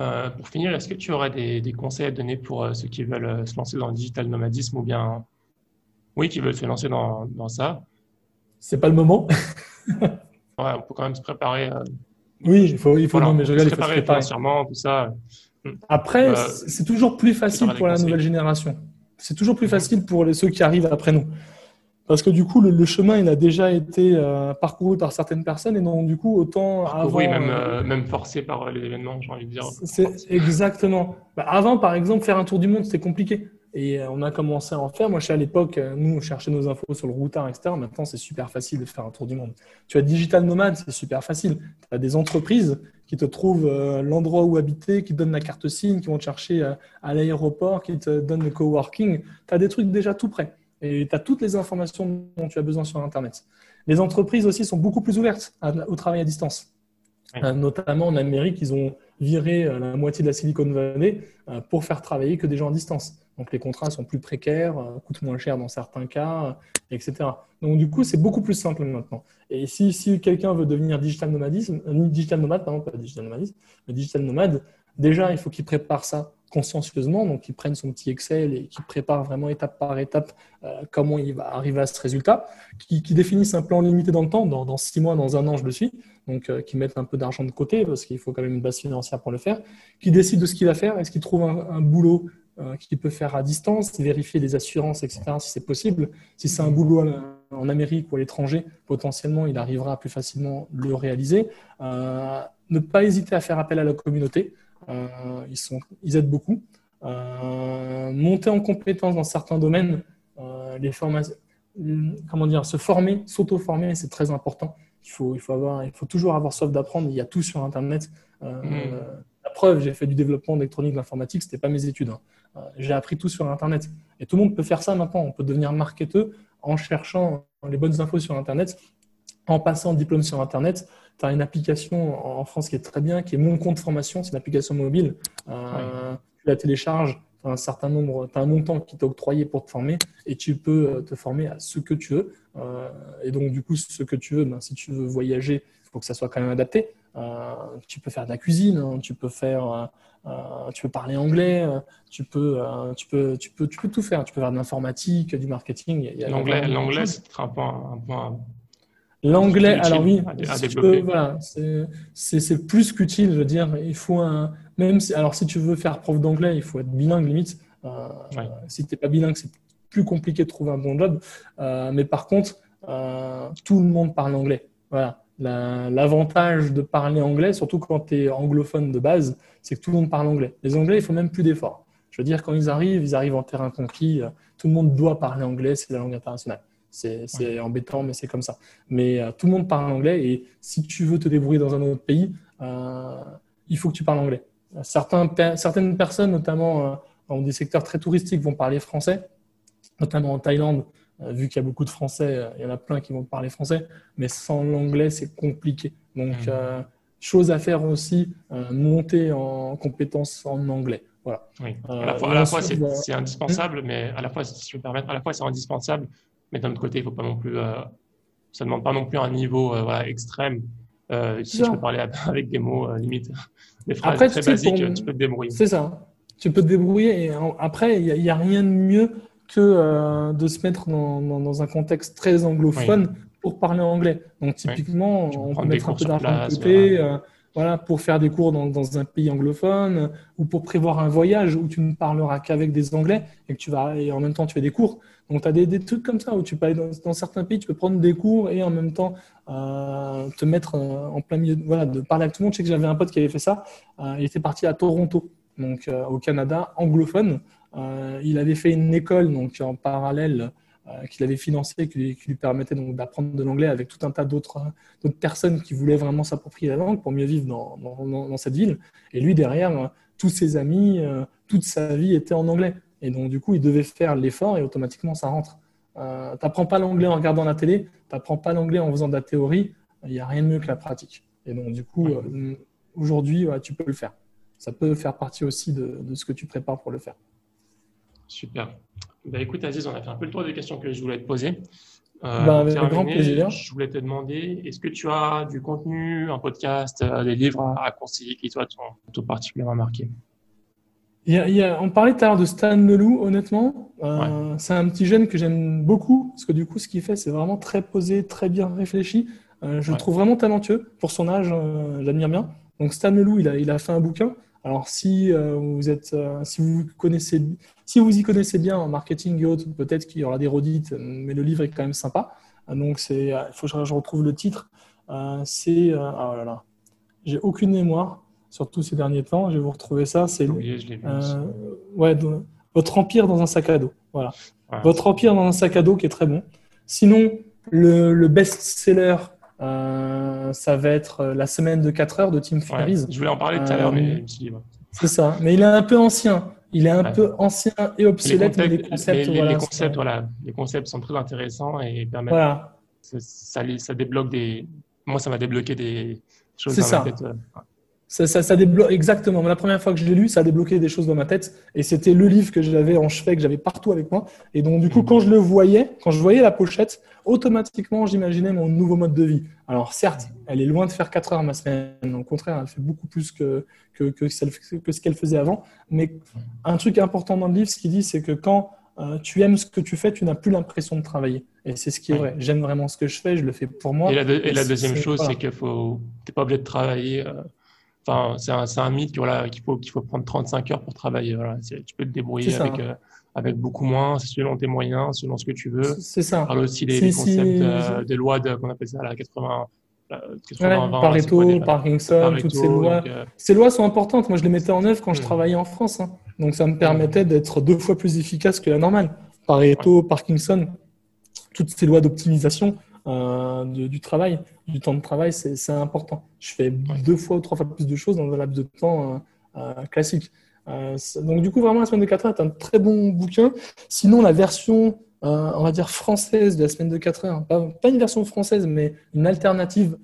Euh, pour finir, est-ce que tu aurais des, des, conseils à donner pour euh, ceux qui veulent se lancer dans le digital nomadisme ou bien, oui, qui veulent se lancer dans, dans ça? C'est pas le moment. ouais, on peut quand même se préparer. oui, il faut, il faut, non, mais je regarde, il faut se préparer. tout ça. Après, c'est toujours plus facile pour la nouvelle génération. C'est toujours plus facile pour les, ceux qui arrivent après nous. Parce que du coup, le, chemin, il a déjà été euh, parcouru par certaines personnes et donc du coup, autant avant... Oui, même, euh, même forcé par l'événement, j'ai envie de dire. C'est exactement. Bah, avant, par exemple, faire un tour du monde, c'était compliqué. Et euh, on a commencé à en faire. Moi, je à l'époque, nous, on cherchait nos infos sur le routard, etc. Maintenant, c'est super facile de faire un tour du monde. Tu as Digital Nomade, c'est super facile. Tu as des entreprises qui te trouvent euh, l'endroit où habiter, qui te donnent la carte SIM, qui vont te chercher euh, à l'aéroport, qui te donnent le coworking. Tu as des trucs déjà tout prêts. Et tu as toutes les informations dont tu as besoin sur Internet. Les entreprises aussi sont beaucoup plus ouvertes au travail à distance. Euh, notamment en Amérique, ils ont viré la moitié de la Silicon Valley pour faire travailler que des gens à distance. Donc les contrats sont plus précaires, coûtent moins cher dans certains cas, etc. Donc du coup, c'est beaucoup plus simple maintenant. Et si, si quelqu'un veut devenir digital nomadisme, euh, digital nomade, pardon, pas digital nomadisme, mais digital nomade, déjà, il faut qu'il prépare ça consciencieusement, donc qu'il prenne son petit Excel et qu'il prépare vraiment étape par étape euh, comment il va arriver à ce résultat, qui, définisse un plan limité dans le temps, dans, six mois, dans un an, je le suis, donc euh, qui mette un peu d'argent de côté parce qu'il faut quand même une base financière pour le faire, qui décide de ce qu'il va faire, est-ce qu'il trouve un, boulot euh, qu'il peut faire à distance, vérifier les assurances, etc., si c'est possible. Si c'est un boulot en Amérique ou à l'étranger, potentiellement, il arrivera plus facilement le réaliser. Euh, ne pas hésiter à faire appel à la communauté. Euh, ils, sont, ils aident beaucoup. monter en compétence dans certains domaines, les formations, comment dire, se former, s'auto-former, c'est très important. Il faut, il, faut avoir, il faut toujours avoir soif d'apprendre. Il y a tout sur Internet. Mmh. La preuve, j'ai fait du développement d'électronique, de l'informatique, ce n'était pas mes études. Hein. Euh, j'ai appris tout sur Internet. Et tout le monde peut faire ça maintenant. On peut devenir marketeur en cherchant les bonnes infos sur Internet, en passant diplôme sur Internet. Tu as une application en France qui est très bien, qui est Mon compte formation. C'est une application mobile. Euh, tu la télécharges, tu as un certain nombre, tu as un montant qui t'est octroyé pour te former et tu peux euh, te former à ce que tu veux. et donc, du coup, ce que tu veux, ben, si tu veux voyager, il faut que ça soit quand même adapté. tu peux faire de la cuisine, hein. tu peux faire euh, tu peux parler anglais, euh, tu peux, euh, tu peux, tu peux, tu peux tout faire. Tu peux faire de l'informatique, du marketing. L'anglais, l'anglais, c'est un point. Un L'anglais, alors oui, voilà, c'est plus qu'utile, je veux dire. Il faut un, même si, alors si tu veux faire prof d'anglais, il faut être bilingue limite. Si tu n'es pas bilingue, c'est plus compliqué de trouver un bon job. mais par contre, tout le monde parle anglais. Voilà. L'avantage de parler anglais, surtout quand tu es anglophone de base, c'est que tout le monde parle anglais. Les anglais, il faut même plus d'efforts. Je veux dire, quand ils arrivent, ils arrivent en terrain conquis. Euh, tout le monde doit parler anglais, c'est la langue internationale. C'est embêtant, mais c'est comme ça. Mais euh, tout le monde parle anglais et si tu veux te débrouiller dans un autre pays, euh, il faut que tu parles anglais. Certains, certaines personnes, notamment dans des secteurs très touristiques, vont parler français, notamment en Thaïlande vu qu'il y a beaucoup de Français, il y en a plein qui vont parler français, mais sans l'anglais, c'est compliqué. Donc, mmh. chose à faire aussi, monter en compétences en anglais. Voilà. Oui. À la fois, fois c'est indispensable, mais à la fois, si je peux me permettre, à la fois, c'est indispensable, mais d'un autre côté, il faut pas non plus, ça ne demande pas non plus un niveau voilà, extrême. si tu peux parler avec des mots limites, des phrases très basiques, tu peux te débrouiller. C'est ça tu peux te débrouiller. Et après, il n'y a, rien de mieux que euh, de se mettre dans, dans, un contexte très anglophone pour parler anglais. Donc, typiquement, on peut mettre un peu d'argent de côté. Euh, voilà, pour faire des cours dans, dans, un pays anglophone ou pour prévoir un voyage où tu ne parleras qu'avec des Anglais et que tu vas et en même temps tu fais des cours. Donc tu as des, des, trucs comme ça où tu peux aller dans, certains pays, tu peux prendre des cours et en même temps euh, te mettre en plein milieu, voilà, de parler avec tout le monde. Je sais que j'avais un pote qui avait fait ça. il était parti à Toronto donc euh, au Canada, anglophone. Euh, il avait fait une école donc en parallèle euh, qu'il avait financée, qui, lui permettait donc d'apprendre de l'anglais avec tout un tas d'autres personnes qui voulaient vraiment s'approprier la langue pour mieux vivre dans, dans, cette ville. Et lui, derrière, tous ses amis, toute sa vie était en anglais. Et donc, du coup, il devait faire l'effort et automatiquement, ça rentre. Euh, tu n'apprends pas l'anglais en regardant la télé, tu n'apprends pas l'anglais en faisant de la théorie, il n'y a rien de mieux que la pratique. Et donc, du coup, aujourd'hui, tu peux le faire ça peut faire partie aussi de, ce que tu prépares pour le faire. Super. Bah, écoute, Aziz, on a fait un peu le tour des questions que je voulais te poser. Euh, bah, avec grand plaisir. Je voulais te demander, est-ce que tu as du contenu, un podcast, euh, des livres à, conseiller qui toi t'ont particulièrement marqué? Il y a, on parlait tout à l'heure de Stan Leloup, honnêtement. Euh, c'est un petit jeune que j'aime beaucoup, parce que du coup, ce qu'il fait, c'est vraiment très posé, très bien réfléchi. je le trouve vraiment talentueux. Pour son âge, j'admire bien. Donc Stan Leloup, il a, il a fait un bouquin alors si euh, vous êtes, euh, si vous connaissez, si vous y connaissez bien en marketing et autres, peut-être qu'il y aura des redites, mais le livre est quand même sympa. Donc c'est, il faut que je retrouve le titre. Euh, c'est, ah oh là là, j'ai aucune mémoire, surtout ces derniers temps. Je vais vous retrouver ça. C'est, ouais, votre empire dans un sac à dos. Voilà, votre empire dans un sac à dos qui est très bon. Sinon, le, le best-seller euh, ça va être euh, la semaine de 4 heures de Tim Ferriss. je voulais en parler tout à l'heure, mais euh, C'est ça. Mais il est un peu ancien. Il est un peu ancien et obsolète, les concepts, les, concepts, voilà, les concepts sont très intéressants et permettent. Ça, ça, débloque des. Moi, ça m'a débloqué des choses dans ça. ma tête. Ça, ça, débloque exactement. La première fois que je l'ai lu, ça a débloqué des choses dans ma tête. Et c'était le livre que j'avais en chevet, que j'avais partout avec moi. Et donc, du coup, mmh. quand je le voyais, quand je voyais la pochette, automatiquement, j'imaginais mon nouveau mode de vie. Alors, certes, elle est loin de faire 4 heures ma semaine. Au contraire, elle fait beaucoup plus que, que, que, ce qu'elle faisait avant. Mais un truc important dans le livre, ce qu'il dit, c'est que quand euh, tu aimes ce que tu fais, tu n'as plus l'impression de travailler. Et c'est ce qui est vrai. J'aime vraiment ce que je fais, je le fais pour moi. Et la, deuxième chose, c'est que tu n'es pas obligé de travailler. Euh, Enfin, c'est un, un, mythe voilà, qu'il faut, qu'il faut prendre 35 heures pour travailler. Voilà. Tu peux te débrouiller avec, euh, avec beaucoup moins, selon tes moyens, selon ce que tu veux. C'est ça. On parle aussi des, concepts euh, des lois de, qu'on appelle ça, la 80. 80 ouais, Pareto, Parkinson, toutes ces lois. Euh, ces lois sont importantes. Moi, je les mettais en œuvre quand je hmm. travaillais en France. Hein. Donc, ça me permettait d'être deux fois plus efficace que la normale. Pareto, Parkinson, toutes ces lois d'optimisation euh, du travail, du temps de travail, c'est important. Je fais deux fois ou trois fois plus de choses dans un laps de temps euh, euh, classique. donc du coup, vraiment, la semaine de 4 heures est un très bon bouquin. Sinon, la version, on va dire, française de la semaine de 4 heures, pas, pas une version française, mais une alternative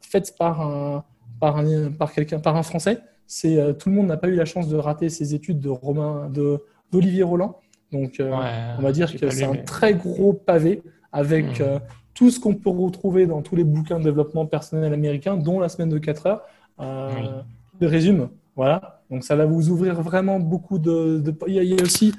faite par un, par un, par quelqu'un, par un Français. C'est tout le monde n'a pas eu la chance de rater ses études de Romain, de d'Olivier Roland. Donc, on va dire que c'est un très gros pavé avec mmh tout ce qu'on peut retrouver dans tous les bouquins de développement personnel américains, dont la semaine de 4 heures, euh, résume. Voilà. Donc ça va vous ouvrir vraiment beaucoup de. Il, y a, aussi,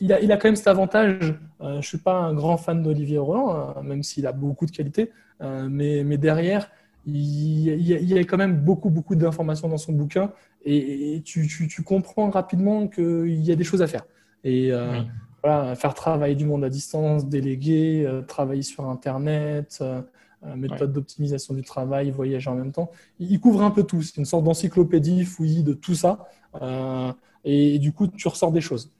il a, il a, quand même cet avantage. Euh, je suis pas un grand fan d'Olivier Roland, hein, même s'il a beaucoup de qualités, euh, mais, mais, derrière, il, il, y a, quand même beaucoup beaucoup d'informations dans son bouquin et, tu, tu, tu, comprends rapidement qu'il y a des choses à faire. Et faire travailler du monde à distance, déléguer, euh, travailler sur Internet, euh, euh, méthode d'optimisation du travail, voyager en même temps. Il, couvre un peu tout. C'est une sorte d'encyclopédie fouillie de tout ça. Et, du coup, tu ressors des choses.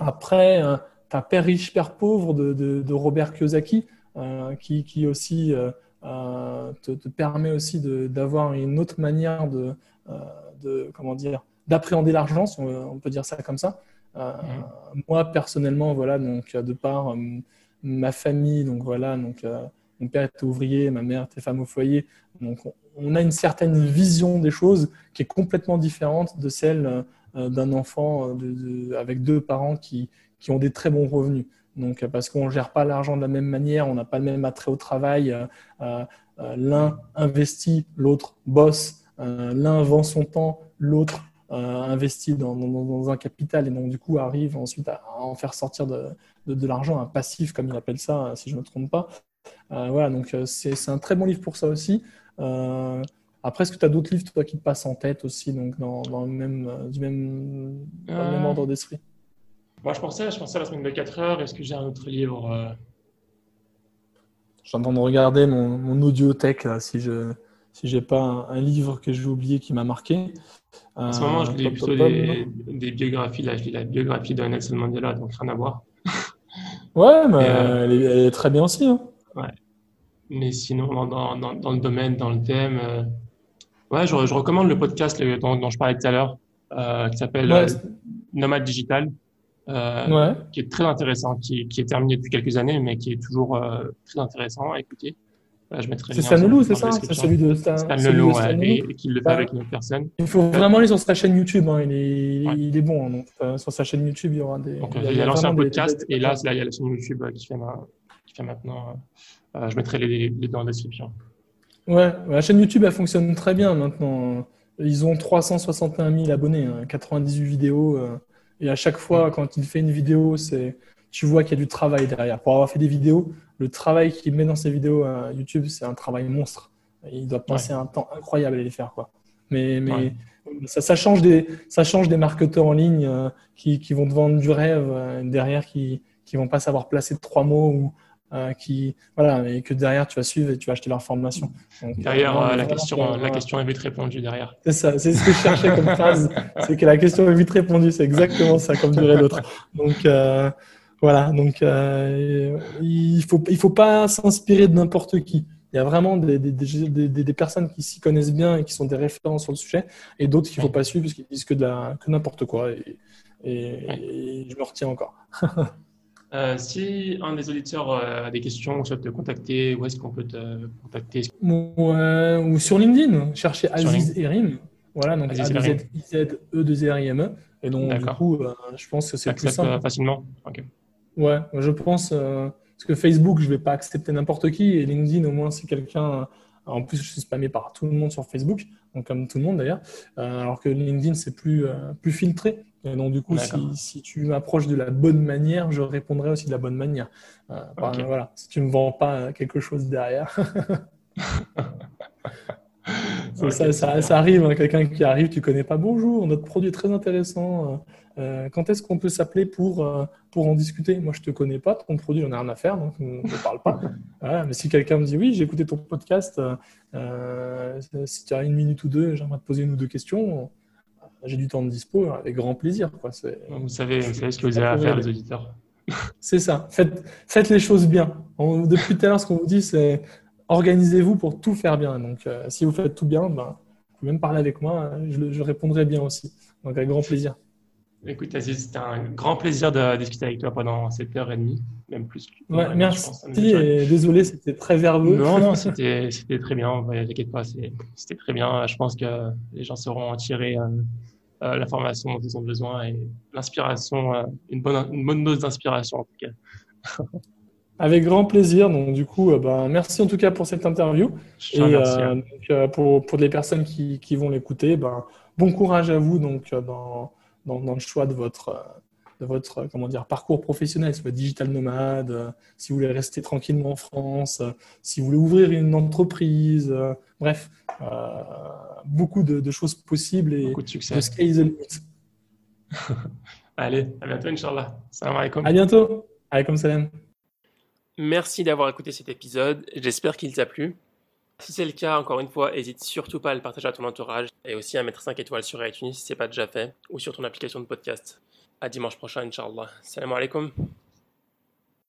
Après, tu as Père riche, Père pauvre de, Robert Kiyosaki, qui, qui, aussi te, permet aussi d'avoir une autre manière de, de comment dire, d'appréhender l'argent, on peut dire ça comme ça. Euh, moi, personnellement, voilà, donc de par euh, ma famille, donc voilà, donc mon père était ouvrier, ma mère était femme au foyer, donc on a une certaine vision des choses qui est complètement différente de celle d'un enfant avec deux parents qui, qui ont des très bons revenus. Donc, parce qu'on ne gère pas l'argent de la même manière, on n'a pas le même attrait au travail. Euh, euh, l'un investit, l'autre bosse. Euh, l'un vend son temps, l'autre investit dans, un capital et donc du coup arrive ensuite à, en faire sortir de, de, l'argent, un passif comme il appelle ça, si je ne me trompe pas. voilà, donc c'est un très bon livre pour ça aussi. après, est-ce que tu as d'autres livres toi, qui te passent en tête aussi, donc dans, le même, du même, dans le même ordre d'esprit? Moi, je pensais, je pensais à la semaine de 4 heures. Est-ce que j'ai un autre livre euh? Je suis en train de regarder mon, mon audiothèque là, si je si j'ai pas un, livre que j'ai oublié qui m'a marqué. En ce moment, je lis euh, plutôt des, des, biographies. Là, je lis la biographie de Nelson Mandela, donc rien à voir. ouais, mais euh, elle, est, très bien aussi. Hein. Ouais. Mais sinon, dans, dans, dans, le domaine, dans le thème, ouais, je, je, recommande le podcast dont, je parlais tout à l'heure, qui s'appelle Nomade Digital euh, qui est très intéressant, qui, qui, est terminé depuis quelques années, mais qui est toujours euh, très intéressant à écouter. Euh, c'est Stan c'est ça C'est celui de Stan, Stan Leloup, ouais, et, qui le fait bah, avec une autre personne. Il faut vraiment aller sur sa chaîne YouTube, hein, il, est, ouais. il est bon. Hein, donc, euh, sur sa chaîne YouTube, il y aura des. Donc, il y a, il a l'ancien podcast, des, et là, là, il y a la chaîne YouTube qui fait, ma, qui fait maintenant. je mettrai les, les dans la description. Ouais, la chaîne YouTube, elle fonctionne très bien maintenant. Ils ont 361 000 abonnés, hein, 98 vidéos. Et à chaque fois, quand il fait une vidéo, c'est tu vois qu'il y a du travail derrière. Pour avoir fait des vidéos, le travail qu'il met dans ses vidéos à YouTube, c'est un travail monstre. Il doit passer un temps incroyable à les faire. Quoi. Mais, mais ça, ça, change des, ça change des marketeurs en ligne euh, qui, qui, vont te vendre du rêve euh, derrière, qui ne vont pas savoir placer trois mots ou, euh, qui voilà et que derrière tu vas suivre et tu vas acheter leur formation. derrière la question la question est vite répondue derrière. C'est ça, c'est ce que je cherchais comme phrase, c'est que la question est vite répondue, c'est exactement ça comme dirait l'autre. Donc voilà, donc il faut il faut pas s'inspirer de n'importe qui. Il y a vraiment des, des, des, des personnes qui s'y connaissent bien et qui sont des références sur le sujet, et d'autres qu'il ne faut pas suivre parce qu'ils disent que, de la, que n'importe quoi. Et, et, je me retiens encore. Euh, si un des auditeurs euh, a des questions, souhaite te contacter, où est-ce qu'on peut te contacter? Ou sur LinkedIn, chercher Aziz Erim. Voilà, donc Aziz e 2 r i m e Et donc, du coup, euh, je pense que c'est plus simple. facilement? Ouais, je pense. parce que Facebook, je ne vais pas accepter n'importe qui. Et LinkedIn, au moins, c'est quelqu'un. En plus, je suis spammé par tout le monde sur Facebook, donc comme tout le monde d'ailleurs. alors que LinkedIn, c'est plus, plus filtré. Et donc, du coup, si, tu m'approches de la bonne manière, je répondrai aussi de la bonne manière. Euh, voilà, si tu ne me vends pas quelque chose derrière. ça, ça, arrive, hein, quelqu'un qui arrive, tu connais pas. Bonjour, notre produit est très intéressant. Euh, quand est-ce qu'on peut s'appeler pour, euh, pour en discuter? Moi, je te connais pas, ton produit, on a rien à faire, donc on ne parle pas. mais si quelqu'un me dit oui, j'ai écouté ton podcast, si tu as une minute ou deux, j'aimerais te poser une ou deux questions j'ai du temps de dispo avec grand plaisir. Quoi. Vous, savez, vous savez ce que vous avez à faire, les auditeurs. C'est ça. Faites, faites les choses bien. depuis tout à l'heure, ce qu'on vous dit, c'est organisez-vous pour tout faire bien. Donc, euh, si vous faites tout bien, ben, vous pouvez même parler avec moi. Je, je, répondrai bien aussi. Donc, avec grand plaisir. Écoute, Aziz, c'était un grand plaisir de discuter avec toi pendant cette heure et demie, même plus. Ouais, merci. et désolé, c'était très verbeux. Non, non, c'était très bien. T'inquiète pas, c'était très bien. Je pense que les gens sauront en tirer. Euh, euh, la formation dont ils ont besoin et l'inspiration, euh, une, bonne, une bonne dose d'inspiration en tout cas. Avec grand plaisir. Donc, du coup, euh, ben, merci en tout cas pour cette interview. et hein. pour, pour les personnes qui, qui vont l'écouter, ben, bon courage à vous donc, dans, dans, dans, le choix de votre, de votre comment dire, parcours professionnel, soit digital nomade, si vous voulez rester tranquillement en France, si vous voulez ouvrir une entreprise, bref, beaucoup de, choses possibles et beaucoup de succès. sky is the limit. Allez, à bientôt, Inch'Allah. Salam alaikum. À bientôt. Alaikum salam. Merci d'avoir écouté cet épisode. J'espère qu'il t'a plu. Si c'est le cas, encore une fois, n'hésite surtout pas à le partager à ton entourage et aussi à mettre 5 étoiles sur iTunes si ce n'est pas déjà fait ou sur ton application de podcast. À dimanche prochain, Inch'Allah. Salam alaikum.